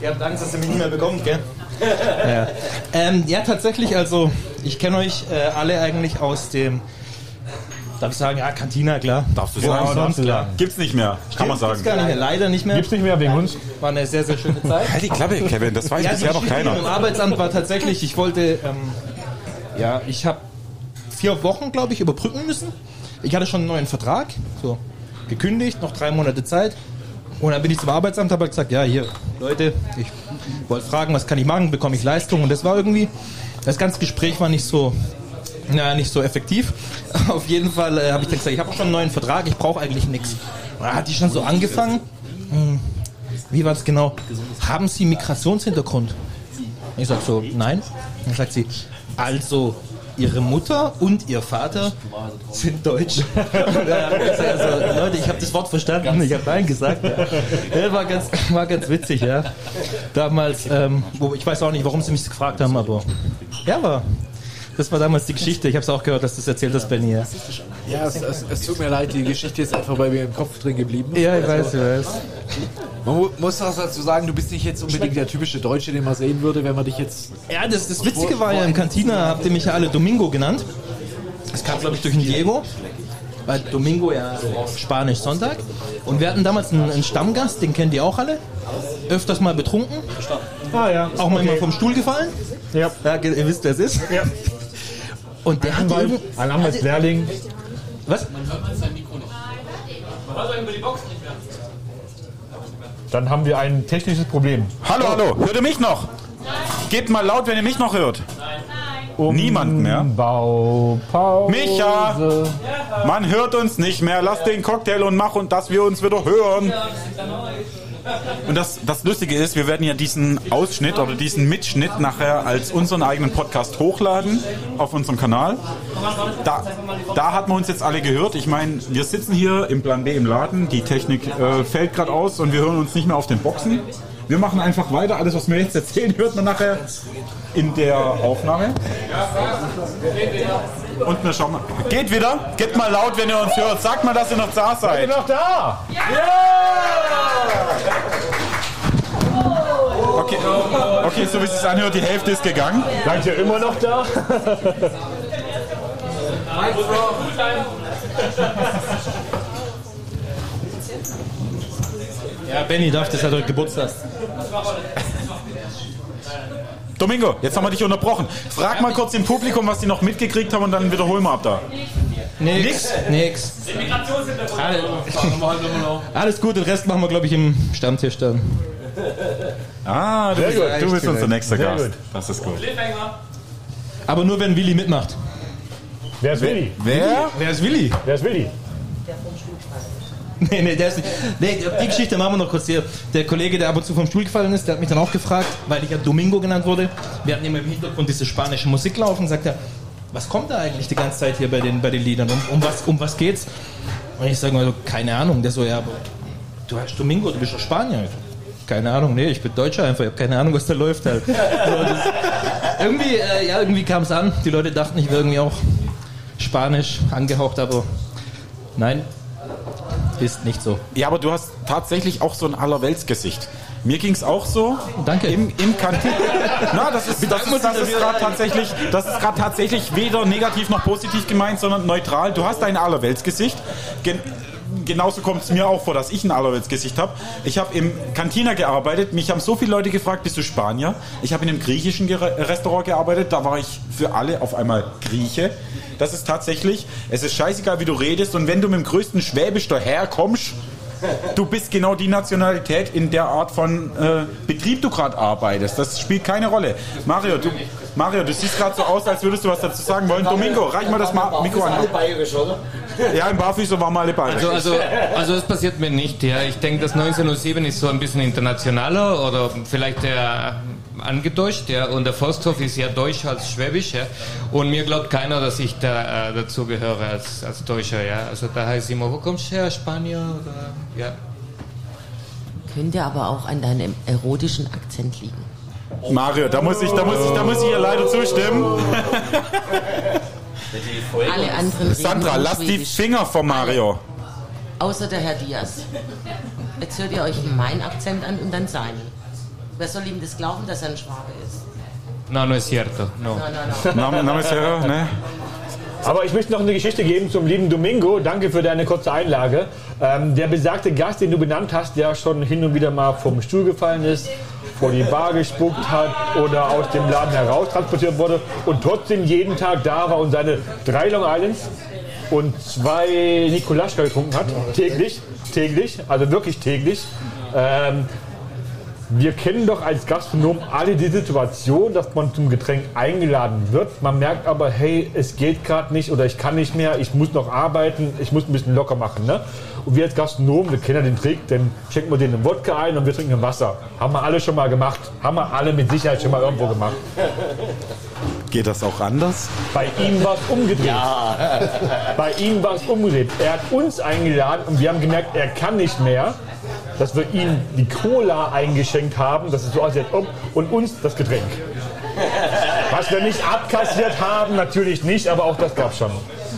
Ihr habt Angst, dass ihr mich nicht mehr bekommt, gell? ja. Ähm, ja, tatsächlich, also ich kenne euch äh, alle eigentlich aus dem, darf ich sagen, ja, Cantina, klar. Darfst du Ja, sagen? sonst klar. Gibt's nicht mehr, kann man Gibt's sagen. gar nicht mehr, leider nicht mehr. Gibt's nicht mehr wegen uns? War eine sehr, sehr schöne Zeit. Halt die Klappe, Kevin, das weiß Ja, bisher die noch Geschichte Im keiner. Arbeitsamt war tatsächlich, ich wollte, ähm, ja, ich habe vier Wochen, glaube ich, überbrücken müssen. Ich hatte schon einen neuen Vertrag, so gekündigt, noch drei Monate Zeit. Und dann bin ich zum Arbeitsamt, habe halt gesagt, ja, hier, Leute, ich wollte fragen, was kann ich machen, bekomme ich Leistung? Und das war irgendwie, das ganze Gespräch war nicht so, na, nicht so effektiv. Auf jeden Fall äh, habe ich dann gesagt, ich habe schon einen neuen Vertrag, ich brauche eigentlich nichts. Und dann hat die schon so angefangen. Hm, wie war das genau? Haben Sie Migrationshintergrund? Ich sag so, nein. Dann sagt sie, also Ihre Mutter und Ihr Vater sind deutsch. Also, Leute, ich habe das Wort verstanden, ich habe nein gesagt. Ja. War, ganz, war ganz witzig, ja. Damals, ähm, wo, ich weiß auch nicht, warum Sie mich gefragt haben, aber ja, war. Das war damals die Geschichte. Ich habe es auch gehört, dass du das erzählt hast, Benny. Ja, Ja, es, es, es tut mir leid, die Geschichte ist einfach bei mir im Kopf drin geblieben. ja ich weiß, ich weiß. Man mu- muss auch dazu sagen, du bist nicht jetzt unbedingt der typische Deutsche, den man sehen würde, wenn man dich jetzt. Ja, das, das Witzige war ja, im Cantina habt ihr mich ja alle Domingo genannt. Das kam, glaube ich, durch den Diego. Weil Domingo ja Spanisch Sonntag. Und wir hatten damals einen, einen Stammgast, den kennt ihr auch alle. Öfters mal betrunken. Ah ja. Auch manchmal vom Stuhl gefallen. Ja. ja ihr wisst, wer es ist. Ja. Und der hat Anwalt, irgend- ein Anwaltslehrling. Was? Dann haben wir ein technisches Problem. Hallo, hallo, hört ihr mich noch? Gebt mal laut, wenn ihr mich noch hört. Niemand mehr. Baupause. Micha! Man hört uns nicht mehr. Lass den Cocktail und mach und dass wir uns wieder hören. Und das, das Lustige ist, wir werden ja diesen Ausschnitt oder diesen Mitschnitt nachher als unseren eigenen Podcast hochladen auf unserem Kanal. Da, da hat man uns jetzt alle gehört. Ich meine, wir sitzen hier im Plan B im Laden. Die Technik äh, fällt gerade aus und wir hören uns nicht mehr auf den Boxen. Wir machen einfach weiter. Alles, was wir jetzt erzählen, hört man nachher in der Aufnahme. Und wir schauen mal. Geht wieder. Geht mal laut, wenn ihr uns hört. Sagt mal, dass ihr noch da Seid ihr seid. noch da? Okay. Okay, okay, so wie es sich anhört, die Hälfte ist gegangen. Seid ihr immer noch da? Ja, Benny darf das hat heute Geburtstag. Domingo, jetzt haben wir dich unterbrochen. Frag mal kurz im Publikum, was die noch mitgekriegt haben und dann wiederholen wir ab da. Nix. Nix. Alles gut, den Rest machen wir, glaube ich, im Stammtisch dann. Ah, du Sehr bist, du bist unser nächster Sehr Gast. gut. Das ist gut. Aber nur, wenn Willi mitmacht. Wer ist Willi? Wer? Wer ist Willi? Wer ist Willi? Nee, nee, der ist nicht. Nee, die Geschichte machen wir noch kurz hier. Der Kollege, der ab und zu vom Stuhl gefallen ist, der hat mich dann auch gefragt, weil ich ja Domingo genannt wurde. Wir hatten immer im Hintergrund diese spanische Musik laufen. Sagt er, was kommt da eigentlich die ganze Zeit hier bei den, bei den Liedern? Um, um, was, um was geht's? Und ich sage mal so, keine Ahnung. Der so, ja, aber du heißt Domingo, du bist doch Spanier. Keine Ahnung, nee, ich bin Deutscher einfach. Ich habe keine Ahnung, was da läuft halt. So, das, irgendwie, äh, ja, irgendwie kam es an. Die Leute dachten, ich wäre irgendwie auch Spanisch angehaucht, aber nein, ist nicht so. Ja, aber du hast tatsächlich auch so ein Allerweltsgesicht. Mir ging es auch so. Danke. Im, im Kantin. Na, das ist, das ist, das ist gerade tatsächlich, das ist gerade tatsächlich weder negativ noch positiv gemeint, sondern neutral. Du hast ein Allerweltsgesicht. Gen genauso kommt es mir auch vor, dass ich ein Allerweltsgesicht habe. Ich habe im Cantina gearbeitet. Mich haben so viele Leute gefragt, bist du Spanier? Ich habe in einem griechischen Gere- Restaurant gearbeitet. Da war ich für alle auf einmal Grieche. Das ist tatsächlich, es ist scheißegal, wie du redest. Und wenn du mit dem größten Schwäbisch daherkommst, du bist genau die Nationalität in der Art von äh, Betrieb du gerade arbeitest. Das spielt keine Rolle. Mario, du, Mario, du siehst gerade so aus, als würdest du was dazu sagen wollen. Domingo, reich mal das Ma Mikro an. bayerisch, oder? Ja, im Barfüßer waren wir alle bayerisch. Also, also, also das passiert mir nicht. Ja. Ich denke, das 1907 ist so ein bisschen internationaler oder vielleicht der angedeutscht. Ja. Und der Forsthof ist ja deutsch als schwäbisch. Ja. Und mir glaubt keiner, dass ich da äh, dazu gehöre als, als Deutscher. Ja. Also da heißt immer, wo kommst du her, Spanier? Oder, ja. Könnte aber auch an deinem erotischen Akzent liegen. Mario, da muss ich, da muss ich, da muss ich ihr leider zustimmen. Alle anderen Sandra, lass die. Finger von Mario. Außer der Herr Diaz. Jetzt hört ihr euch meinen Akzent an und dann seinen. Wer soll ihm das glauben, dass er ein Schwabe ist? No, no es cierto. No. No, no, no. Name, Name ist ja, ne? Aber ich möchte noch eine Geschichte geben zum lieben Domingo. Danke für deine kurze Einlage. Ähm, der besagte Gast, den du benannt hast, der schon hin und wieder mal vom Stuhl gefallen ist, vor die Bar gespuckt hat oder aus dem Laden heraus transportiert wurde und trotzdem jeden Tag da war und seine drei Long Islands und zwei Nikolaschka getrunken hat. Täglich, täglich, also wirklich täglich. Ähm, wir kennen doch als Gastronom alle die Situation, dass man zum Getränk eingeladen wird. Man merkt aber, hey, es geht gerade nicht oder ich kann nicht mehr, ich muss noch arbeiten, ich muss ein bisschen locker machen. Ne? Und wir als Gastronomen, wir kennen ja den Trick, dann schenken wir denen Wodka ein und wir trinken Wasser. Haben wir alle schon mal gemacht. Haben wir alle mit Sicherheit schon mal irgendwo gemacht. Geht das auch anders? Bei ihm war es umgedreht. Bei ihm war es umgedreht. Er hat uns eingeladen und wir haben gemerkt, er kann nicht mehr, dass wir ihm die Cola eingeschenkt haben, dass es so aussieht, um, und uns das Getränk. Was wir nicht abkassiert haben, natürlich nicht, aber auch das gab schon.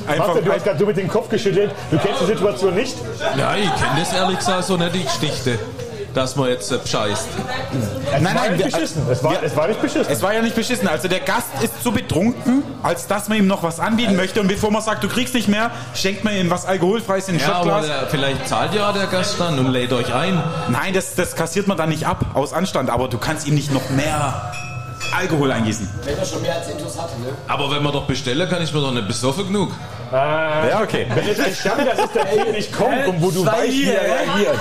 Einfach- Marcel, du hast gerade so mit dem Kopf geschüttelt. Du kennst die Situation nicht? Ja, ich kenne das ehrlich gesagt so nicht, die Geschichte, dass man jetzt äh, bescheißt. Es Nein, war nein, nicht wir- beschissen. Es war, es war nicht beschissen. Es war ja nicht beschissen. Also der Gast ist zu betrunken, als dass man ihm noch was anbieten möchte. Und bevor man sagt, du kriegst nicht mehr, schenkt man ihm was Alkoholfreies in ein Ja, aber Shotglas. der, vielleicht zahlt ja der Gast dann und lädt euch ein. Nein, das, das kassiert man dann nicht ab, aus Anstand. Aber du kannst ihm nicht noch mehr Alkohol eingießen. Wenn er schon mehr als Intus hatte, ne? Aber wenn wir doch bestellen, kann ich mir doch nicht besoffen genug. Äh, Ja, okay. Wenn jetzt ein Stammgast ist, der hier nicht kommt und wo du weißt, wie er reagiert.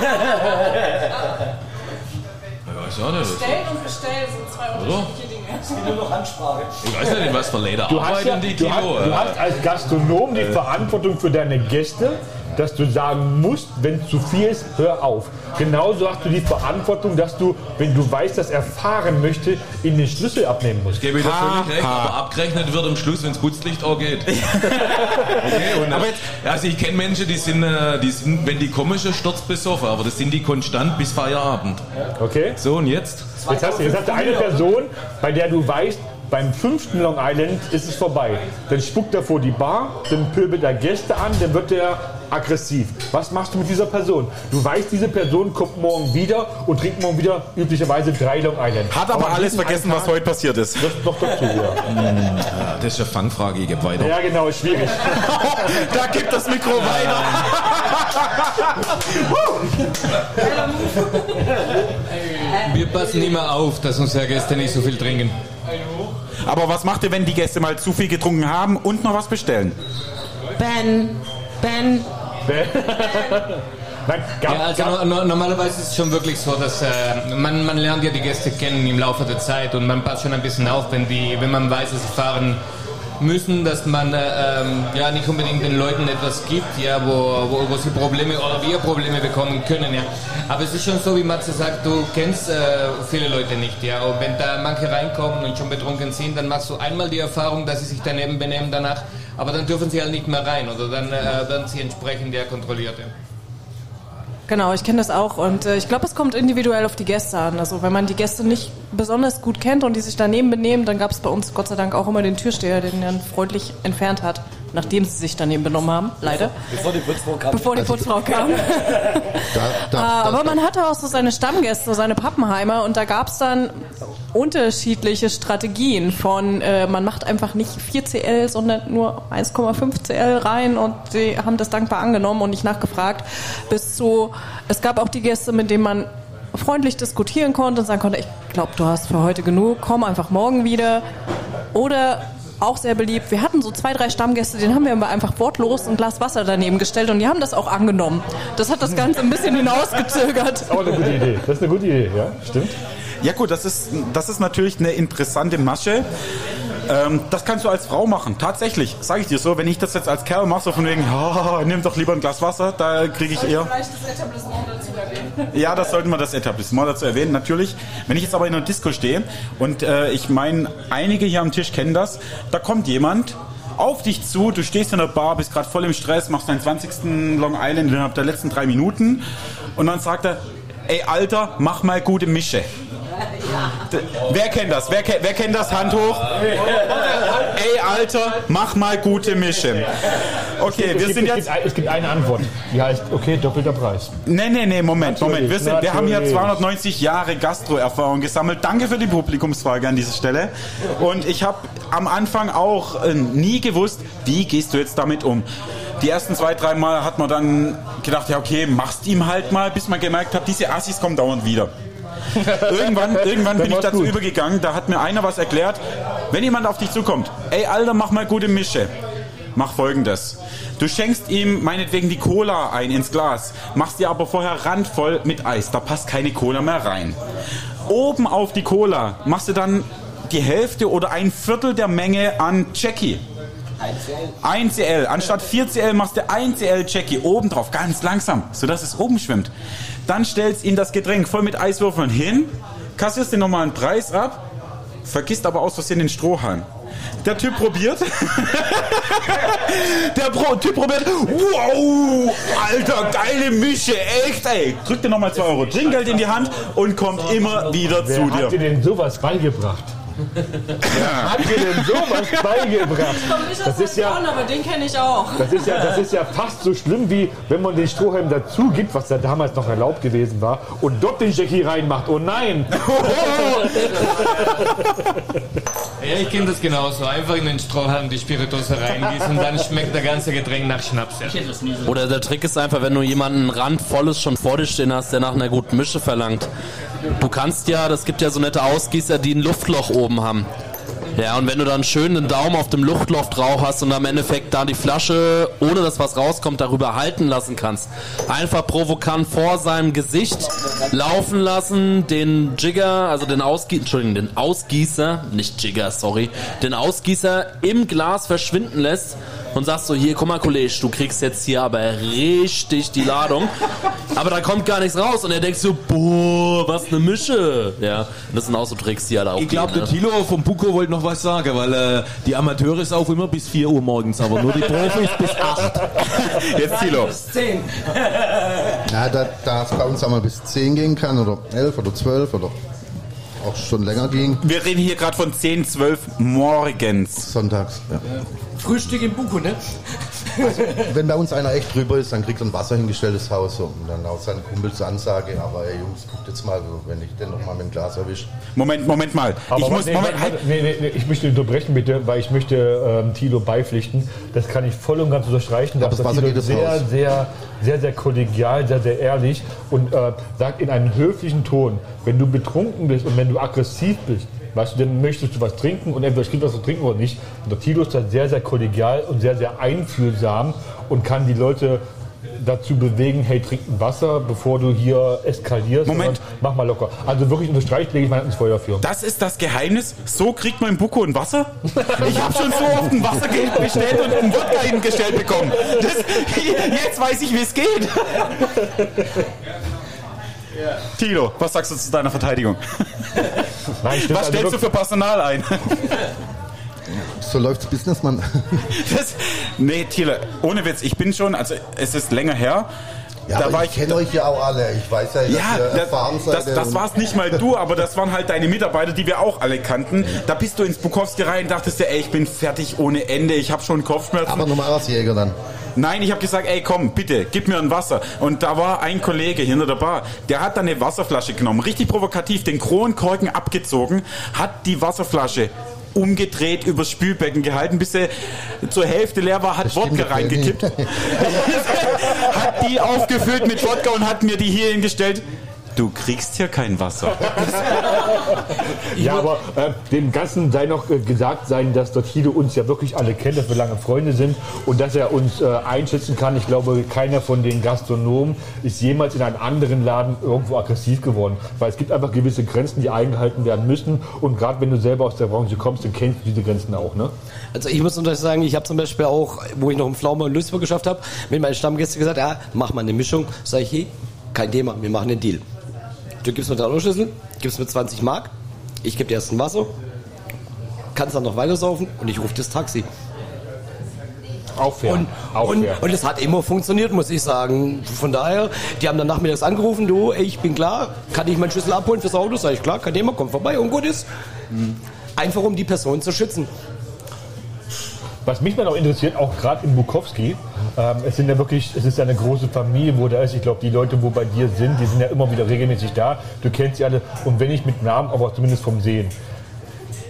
Ich weiß auch nicht. Bestellen und bestellen sind zwei unterschiedliche Dinge. Es gibt nur noch Ansprache. Ich weiß nicht, in was für Du hast, arbeiten ja, die du, hast, Kilo. du hast als Gastronom die Verantwortung für deine Gäste, dass du sagen musst, wenn zu viel ist, hör auf. Genauso hast du die Verantwortung, dass du, wenn du weißt, dass er fahren möchte, ihn den Schlüssel abnehmen musst. Gebe ich dir Ha, völlig recht, ha. aber abgerechnet wird am Schluss, wenn das Putzlicht auch geht. okay, und Aber jetzt- also ich kenne Menschen, die sind, äh, die sind, wenn die kommen, schon sturzbesoffen, aber das sind die konstant bis Feierabend. Okay? So, und jetzt? Jetzt hast, du, jetzt hast du eine Person, bei der du weißt, beim fünften Long Island ist es vorbei. Dann spuckt er vor die Bar, dann pöbelt er Gäste an, dann wird er aggressiv. Was machst du mit dieser Person? Du weißt, diese Person kommt morgen wieder und trinkt morgen wieder üblicherweise drei Long Island. Hat aber an alles vergessen, was heute passiert ist. Das noch dazu, ja. Ja, das ist eine Fangfrage, ich gebe weiter. Ja, genau, ist schwierig. da gibt das Mikro weiter. Wir passen immer auf, dass unsere Gäste nicht so viel trinken. Aber was macht ihr, wenn die Gäste mal zu viel getrunken haben und noch was bestellen? Ben, Ben. Ja, also no, no, normalerweise ist es schon wirklich so, dass äh, man, man lernt ja die Gäste kennen im Laufe der Zeit und man passt schon ein bisschen auf, wenn, die, wenn man weiß, dass sie fahren müssen, dass man äh, ähm, ja nicht unbedingt den Leuten etwas gibt, ja, wo, wo, wo sie Probleme oder wir Probleme bekommen können. Ja. Aber es ist schon so, wie Matze sagt, du kennst äh, viele Leute nicht. Ja. Und wenn da manche reinkommen und schon betrunken sind, dann machst du einmal die Erfahrung, dass sie sich daneben benehmen danach, aber dann dürfen sie halt nicht mehr rein oder dann äh, werden sie entsprechend ja kontrolliert. Ja. Genau, ich kenne das auch und äh, ich glaube, es kommt individuell auf die Gäste an. Also wenn man die Gäste nicht besonders gut kennt und die sich daneben benehmen, dann gab es bei uns Gott sei Dank auch immer den Türsteher, den dann freundlich entfernt hat, nachdem sie sich daneben benommen haben, leider. Bevor die Putzfrau kam. Bevor die Putzfrau kam. Da, Ah, aber man hatte auch so seine Stammgäste, so seine Pappenheimer und da gab es dann unterschiedliche Strategien von, äh, man macht einfach nicht 4 CL, sondern nur 1,5 CL rein und die haben das dankbar angenommen und nicht nachgefragt, bis zu, es gab auch die Gäste, mit denen man freundlich diskutieren konnte und sagen konnte, ich glaube, du hast für heute genug, komm einfach morgen wieder. Oder auch sehr beliebt. Wir hatten so zwei, drei Stammgäste, denen haben wir immer einfach wortlos ein Glas Wasser daneben gestellt und die haben das auch angenommen. Das hat das Ganze ein bisschen hinausgezögert. Auch eine gute Idee. Das ist eine gute Idee, ja, stimmt. Ja gut, das ist, das ist natürlich eine interessante Masche. Ähm, das kannst du als Frau machen. Tatsächlich, sage ich dir so, wenn ich das jetzt als Kerl mache, so von wegen, oh, nimm doch lieber ein Glas Wasser, da kriege ich eher... Vielleicht das Etablissement dazu erwähnen. Ja, das sollten wir das Etablissement dazu erwähnen, natürlich. Wenn ich jetzt aber in einer Disco stehe und äh, ich meine, einige hier am Tisch kennen das, da kommt jemand auf dich zu, du stehst in der Bar, bist gerade voll im Stress, machst deinen 20. Long Island innerhalb der letzten drei Minuten und dann sagt er, ey Alter, mach mal gute Mische. Wer kennt das? Wer, kennt- wer kennt das? Hand hoch. Ey Alter, mach mal gute Mische. Okay, es wir gibt, sind jetzt... Es gibt eine Antwort. Die heißt, okay, doppelter Preis. Nee, nee, nee, Moment, Moment. Wir, sind, wir haben hier Natürlich. 290 Jahre Gastro-Erfahrung gesammelt. Danke für die Publikumsfrage an dieser Stelle. Und ich habe am Anfang auch äh, nie gewusst, wie gehst du jetzt damit um. Die ersten zwei, drei Mal hat man dann gedacht, ja okay, machst ihm halt mal, bis man gemerkt hat, diese Assis kommen dauernd wieder. irgendwann irgendwann bin ich dazu gut. übergegangen, da hat mir einer was erklärt. Wenn jemand auf dich zukommt, ey Alter, mach mal gute Mische. Mach folgendes. Du schenkst ihm meinetwegen die Cola ein ins Glas, machst dir aber vorher randvoll mit Eis. Da passt keine Cola mehr rein. Oben auf die Cola machst du dann die Hälfte oder ein Viertel der Menge an Jackie. 1 CL. Anstatt 4 CL machst du 1 CL Jackie oben drauf, ganz langsam, sodass es oben schwimmt. Dann stellst ihn das Getränk voll mit Eiswürfeln hin, kassierst den normalen Preis ab, vergisst aber aus Versehen den Strohhalm. Der Typ probiert. Der Pro Typ probiert. Wow, Alter, geile Mische, echt, ey. Drückt dir nochmal 2 Euro Trinkgeld in die Hand und kommt immer wieder Wer zu hat dir dir. denn sowas beigebracht? Hat dir denn sowas beigebracht? Kommt nicht aus Das ist ja, Frauen, aber den kenne ich auch. das ist ja, das ist ja fast so schlimm, wie wenn man den Strohhalm dazu gibt, was ja damals noch erlaubt gewesen war, und dort den Jackie reinmacht. Oh nein! Ja, ich kenne das genauso. Einfach in den Strohhalm die Spirituose reingießen, dann schmeckt der ganze Getränk nach Schnaps. Ja. Oder der Trick ist einfach, wenn du jemanden randvolles schon vor dir stehen hast, der nach einer guten Mische verlangt. Du kannst ja, das gibt ja so nette Ausgießer, die ein Luftloch oben haben. Ja, und wenn du dann schön den Daumen auf dem Luftloch drauf hast und am Endeffekt da die Flasche, ohne dass was rauskommt, darüber halten lassen kannst. Einfach provokant vor seinem Gesicht laufen lassen, den Jigger, also den Ausgießer, Entschuldigung, den Ausgießer, nicht Jigger, sorry, den Ausgießer im Glas verschwinden lässt und sagst so, hier, guck mal, Kollege, du kriegst jetzt hier aber richtig die Ladung. Aber da kommt gar nichts raus und er denkt so, boah, was eine Mische. Ja, das sind auch so Tricks, die halt auch Ich glaube, der ne? Tilo vom Buko wollte noch was sagen, weil äh, die Amateure ist auch immer bis 4 Uhr morgens, aber nur die Profis bis 8. Jetzt Tilo. Ja, da, da es bei uns einmal bis 10 gehen kann oder 11 oder 12 oder auch schon länger ging. Wir reden hier gerade von 10, 12 morgens. Sonntags, ja. Frühstück im Buko, ne? Wenn bei uns einer echt drüber ist, dann kriegt er ein Wasser hingestelltes Haus und dann auch seine Kumpels Ansage, aber ey Jungs, guckt jetzt mal, wenn ich den noch mal mit dem Glas erwische. Moment, Moment mal. Aber ich muss, nee, Moment, warte, nee, nee, nee, ich möchte unterbrechen bitte, weil ich möchte ähm, Thilo beipflichten. Das kann ich voll und ganz unterstreichen. Aber das Wasser Thilo geht ins sehr, Haus. sehr, sehr, sehr kollegial, sehr, sehr ehrlich und äh, sagt in einem höflichen Ton, wenn du betrunken bist und wenn du aggressiv bist, weißt du, dann möchtest du was trinken und entweder es gibt was zu trinken oder nicht. Und der Thilo ist da sehr, sehr kollegial und sehr, sehr einfühlsam und kann die Leute dazu bewegen, hey, trink ein Wasser, bevor du hier eskalierst. Moment. Mach mal locker. Also wirklich unterstreicht, lege ich mein Hand ins Feuer für. Das ist das Geheimnis. So kriegt man im Buko ein Wasser? Ich habe schon so oft ein Wasser ge- bestellt und einen Wodka hingestellt bekommen. Das, jetzt weiß ich, wie es geht. Tilo, was sagst du zu deiner Verteidigung? Nein, was also stellst du für Personal ein? So läuft's Businessmann. Das, nee, Tilo, ohne Witz, ich bin schon, also es ist länger her. Ja, da war ich kenne euch ja auch alle. Ich weiß ja, dass Ja, ihr das, erfahren seid. das, das und- war's nicht mal du, aber das waren halt deine Mitarbeiter, die wir auch alle kannten. Da bist du ins Bukowski rein und dachtest dir, ey, ich bin fertig ohne Ende, ich habe schon Kopfschmerzen. Aber als Jäger dann. Nein, ich habe gesagt, ey, komm, bitte, gib mir ein Wasser. Und da war ein Kollege hinter der Bar, der hat dann eine Wasserflasche genommen, richtig provokativ, den Kronkorken abgezogen, hat die Wasserflasche umgedreht übers Spülbecken gehalten, bis sie zur Hälfte leer war, hat Wodka reingekippt, hat die aufgefüllt mit Wodka und hat mir die hier hingestellt. Du kriegst hier kein Wasser. Ja, aber äh, dem Ganzen sei noch äh, gesagt sein, dass der Tilo uns ja wirklich alle kennt, dass wir lange Freunde sind und dass er uns äh, einschätzen kann. Ich glaube, keiner von den Gastronomen ist jemals in einem anderen Laden irgendwo aggressiv geworden. Weil es gibt einfach gewisse Grenzen, die eingehalten werden müssen. Und gerade wenn du selber aus der Branche kommst, dann kennst du diese Grenzen auch. Ne? Also ich muss natürlich sagen, ich habe zum Beispiel auch, wo ich noch im Pflaume und Lüsburg geschafft habe, mit meinen Stammgästen gesagt, ja, mach mal eine Mischung. Sag ich, hey, kein Thema, wir machen einen Deal. Du gibst mir 3 Euro Schlüssel, gibst mir 20 Mark, ich gebe dir erst ein Wasser, kannst dann noch weiter saufen und ich rufe das Taxi. Auch fair. Und, auch und, fair. und es hat immer funktioniert, muss ich sagen. Von daher, die haben dann nachmittags angerufen, du, ey, ich bin klar, kann ich meinen Schlüssel abholen fürs Auto? Sag ich, klar, kein Thema, komm vorbei und gut ist. Einfach um die Person zu schützen. Was mich mal noch interessiert, auch gerade in Bukowski, ähm, es sind ja wirklich, es ist ja eine große Familie, wo da ist. Ich glaube, die Leute, wo bei dir sind, die sind ja immer wieder regelmäßig da. Du kennst sie alle. Und wenn nicht mit Namen, aber zumindest vom Sehen.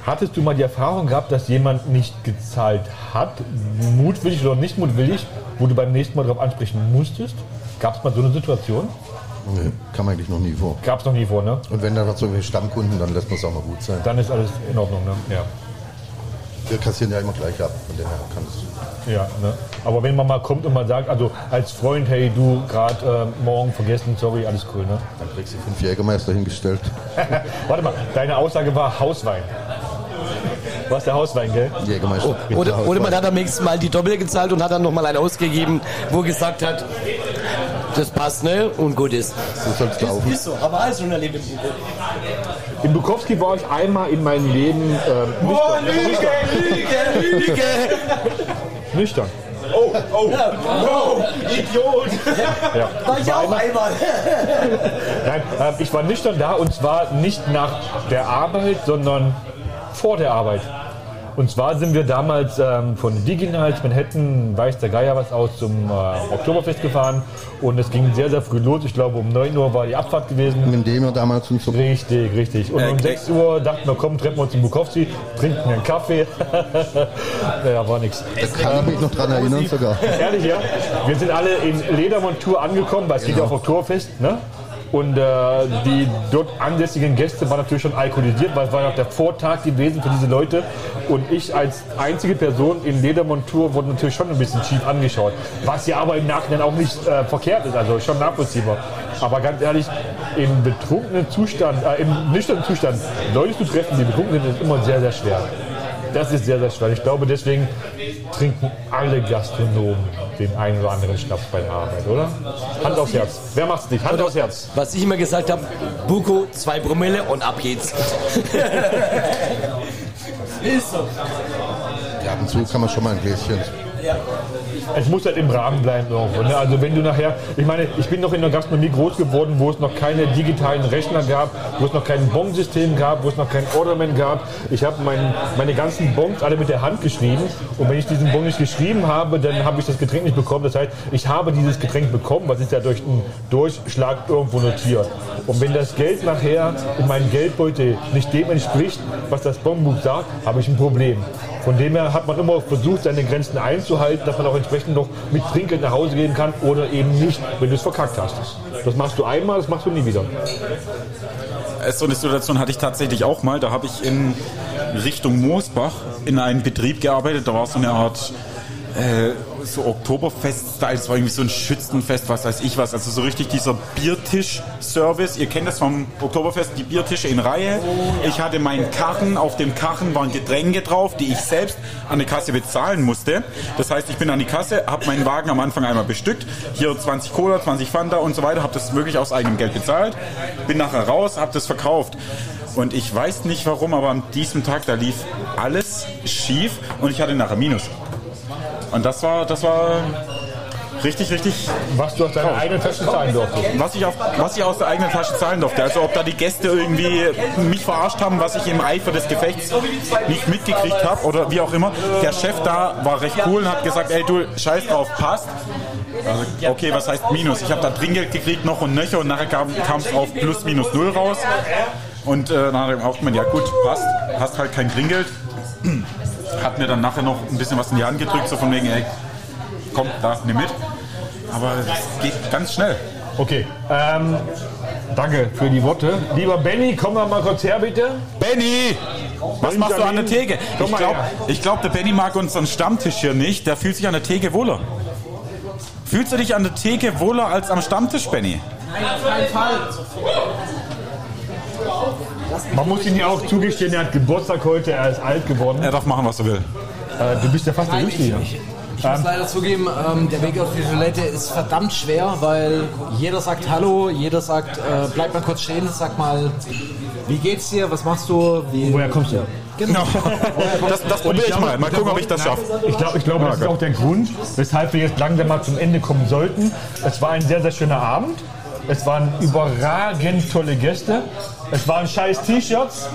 Hattest du mal die Erfahrung gehabt, dass jemand nicht gezahlt hat, mutwillig oder nicht mutwillig, wo du beim nächsten Mal darauf ansprechen musstest? Gab es mal so eine Situation? Nee, kam eigentlich noch nie vor. Gab es noch nie vor, ne? Und wenn dann noch so irgendwelche Stammkunden, dann lässt man es auch mal gut sein. Dann ist alles in Ordnung, ne? Ja. Wir kassieren ja immer gleich ab, von dem her kann es. Ja, ne? Aber wenn man mal kommt und man sagt, also als Freund, hey, du gerade äh, morgen vergessen, sorry, alles cool, ne? Dann kriegst du fünf Jägermeister hingestellt. Warte mal, deine Aussage war Hauswein. Was der Hauswein, gell? Jägermeister. Oh, Oder, oder man hat am nächsten Mal die Doppel gezahlt und hat dann nochmal einen ausgegeben, wo gesagt hat, das passt, ne? Und gut ist. So soll's laufen. Ist so, aber alles schon erlebt im Buko. In Bukowski war ich einmal in meinem Leben ähm, Oh, nüchtern. Lüge, Lüge, Lüge! Nüchtern. Oh, oh, oh, Idiot! Ja. War ich auch einmal. Nein, ähm, ich war nüchtern da und zwar nicht nach der Arbeit, sondern vor der Arbeit. Und zwar sind wir damals ähm, von Diginals, Manhattan, weiß der Geier was aus, zum äh, Oktoberfest gefahren. Und es ging sehr, sehr früh los. Ich glaube, um 9 Uhr war die Abfahrt gewesen. Mit dem wir damals und so. Richtig, richtig. Und um 6 Uhr dachten wir, komm, treffen wir uns in Bukowski, trinken einen Kaffee. ja, war nichts. Da kann ich mich noch dran erinnern sogar. Ehrlich, ja? Wir sind alle in Ledermontur angekommen, weil es geht ja auf Oktoberfest, ne? Und äh, die dort ansässigen Gäste waren natürlich schon alkoholisiert, weil es war ja der Vortag gewesen für diese Leute. Und ich als einzige Person in Ledermontur wurde natürlich schon ein bisschen schief angeschaut. Was ja aber im Nachhinein auch nicht äh, verkehrt ist, also schon nachvollziehbar. Aber ganz ehrlich, im betrunkenen Zustand, äh, im nüchternen Zustand, Leute zu treffen, die betrunken sind, ist immer sehr, sehr schwer. Das ist sehr, sehr schwer. Ich glaube, deswegen trinken alle Gastronomen den einen oder anderen Schnaps bei der Arbeit, oder? Hand aufs Herz. Wer macht's nicht? Hand aufs Herz. Was ich immer gesagt habe, Buko, zwei Promille und ab geht's. Ist so. Ja, ab und zu kann man schon mal ein Gläschen. Es muss halt im Rahmen bleiben irgendwo. Ne? Also wenn du nachher, ich meine, ich bin noch in der Gastronomie groß geworden, wo es noch keine digitalen Rechner gab, wo es noch kein Bon-System gab, wo es noch kein Orderman gab. Ich habe mein, meine ganzen Bons alle mit der Hand geschrieben und wenn ich diesen Bon nicht geschrieben habe, dann habe ich das Getränk nicht bekommen. Das heißt, ich habe dieses Getränk bekommen, was ist ja durch einen Durchschlag irgendwo notiert. Und wenn das Geld nachher in meinem Geldbeutel nicht dem entspricht, was das Bonbuch sagt, habe ich ein Problem. Von dem her hat man immer versucht, seine Grenzen einzuhalten, dass man auch entsprechend noch mit Trinkgeld nach Hause gehen kann oder eben nicht, wenn du es verkackt hast. Das machst du einmal, das machst du nie wieder. Äh, So eine Situation hatte ich tatsächlich auch mal. Da habe ich in Richtung Moosbach in einem Betrieb gearbeitet. Da war so eine Art äh, so Oktoberfest-Style. Es war irgendwie so ein Schützenfest, was weiß ich was. Also so richtig dieser Biertisch-Service. Ihr kennt das vom Oktoberfest, die Biertische in Reihe. Ich hatte meinen Karren. Auf dem Karren waren Getränke drauf, die ich selbst an der Kasse bezahlen musste. Das heißt, ich bin an die Kasse, habe meinen Wagen am Anfang einmal bestückt. Hier 20 Cola, 20 Fanta und so weiter. Habe das wirklich aus eigenem Geld bezahlt. Bin nachher raus, habe das verkauft. Und ich weiß nicht warum, aber an diesem Tag, da lief alles schief und ich hatte nachher Minus. Und das war, das war richtig, richtig. Was du aus deiner eigenen Tasche zahlen durftest. Was ich, auf, was ich aus der eigenen Tasche zahlen durfte. Also ob da die Gäste irgendwie mich verarscht haben, was ich im Eifer des Gefechts nicht mitgekriegt habe oder wie auch immer. Der Chef da war recht cool und hat gesagt, ey du, scheiß drauf, passt. Also, okay, was heißt Minus? Ich habe da Trinkgeld gekriegt noch und nöcher und nachher kam es auf plus minus null raus. Und äh, dann hat er auch gemeint, ja gut, passt, hast halt kein Trinkgeld. Hat mir dann nachher noch ein bisschen was in die Hand gedrückt, so von wegen, ey, komm, da, nimm mit. Aber es geht ganz schnell. Okay, ähm, danke für die Worte. Lieber Benny, komm mal, mal kurz her, bitte. Benny! Was machst du an der Theke? Ich glaube, glaub, der Benny mag unseren Stammtisch hier nicht. Der fühlt sich an der Theke wohler. Fühlst du dich an der Theke wohler als am Stammtisch, Benny? Nein, auf keinen Fall. Man muss ihn ja auch zugestehen, er hat Geburtstag heute, er ist alt geworden. Er darf machen, was er will. Äh, du bist ja fast der Nein, Jüngste hier. ich, ich muss leider zugeben, ähm, der Weg auf die Toilette ist verdammt schwer, weil jeder sagt Hallo, jeder sagt, äh, bleib mal kurz stehen, sag mal, wie geht's dir, was machst du? Wie, Woher kommst du? Genau. Das, das probiere ich mal. Mal gucken, ob ich das schaffe. Ich glaube, ich glaube, das ist auch der Grund, weshalb wir jetzt langsam mal zum Ende kommen sollten. Es war ein sehr, sehr schöner Abend. Es waren überragend tolle Gäste. Es waren scheiß T-Shirts.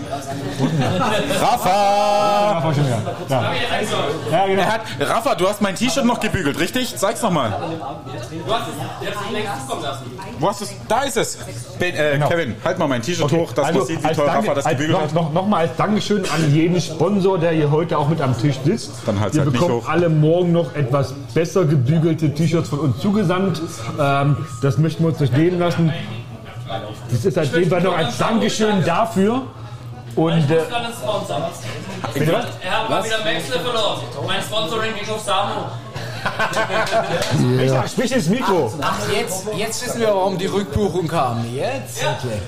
Rafa! Rafa schon wieder. Ja. Ja, genau. Er hat, Rafa, du hast mein T-Shirt noch gebügelt, richtig? Zeig's noch mal. Du hast es längst zukommen lassen. Wo hast du's? Da ist es. Ben, äh, Kevin, halt mal mein T-Shirt hoch, dass man sieht, wie toll Danke- Rafa das gebügelt hat. noch, noch mal als Dankeschön an jeden Sponsor, der hier heute auch mit am Tisch sitzt. Dann halt's Ihr halt nicht bekommt hoch. alle morgen noch etwas besser gebügelte T-Shirts von uns zugesandt. Ähm, das möchten wir uns nicht nehmen lassen. Das ist als jeden Fall noch als Dankeschön dafür. Und äh, Ich muss gerade einen Sponsor. Bitte was? Er hat mal wieder Wechsel verloren. Mein Sponsoring ging auf Samu. Ich sag, sprich ins Mikro. Ach, jetzt, jetzt wissen wir, warum die Rückbuchung kam. Jetzt? Okay.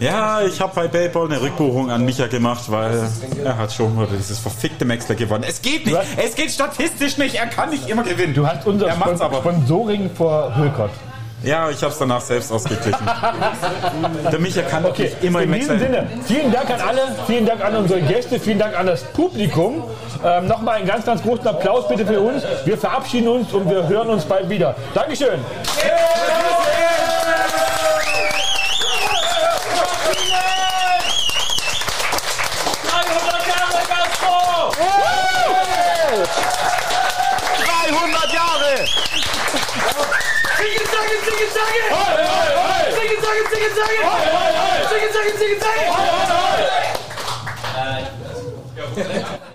Ja, ich habe bei PayPal eine Rückbuchung an Micha gemacht, weil er hat schon wieder dieses verfickte Maxler gewonnen. Es geht nicht. Es geht statistisch nicht. Er kann nicht immer gewinnen. Du hast unser er macht's aber. Sponsoring vor Hökert. Ja, ich habe es danach selbst ausgeglichen. Der Micha kann Okay, nicht immer im in diesem. Sinne, vielen Dank an alle, vielen Dank an unsere Gäste, vielen Dank an das Publikum. Ähm, Nochmal einen ganz, ganz großen Applaus bitte für uns. Wir verabschieden uns und wir hören uns bald wieder. Dankeschön. Jahre! Zicke, zacke, zicke, zacke! Zicke, zacke, zicke, zacke! Zicke, zacke, zicke, zacke!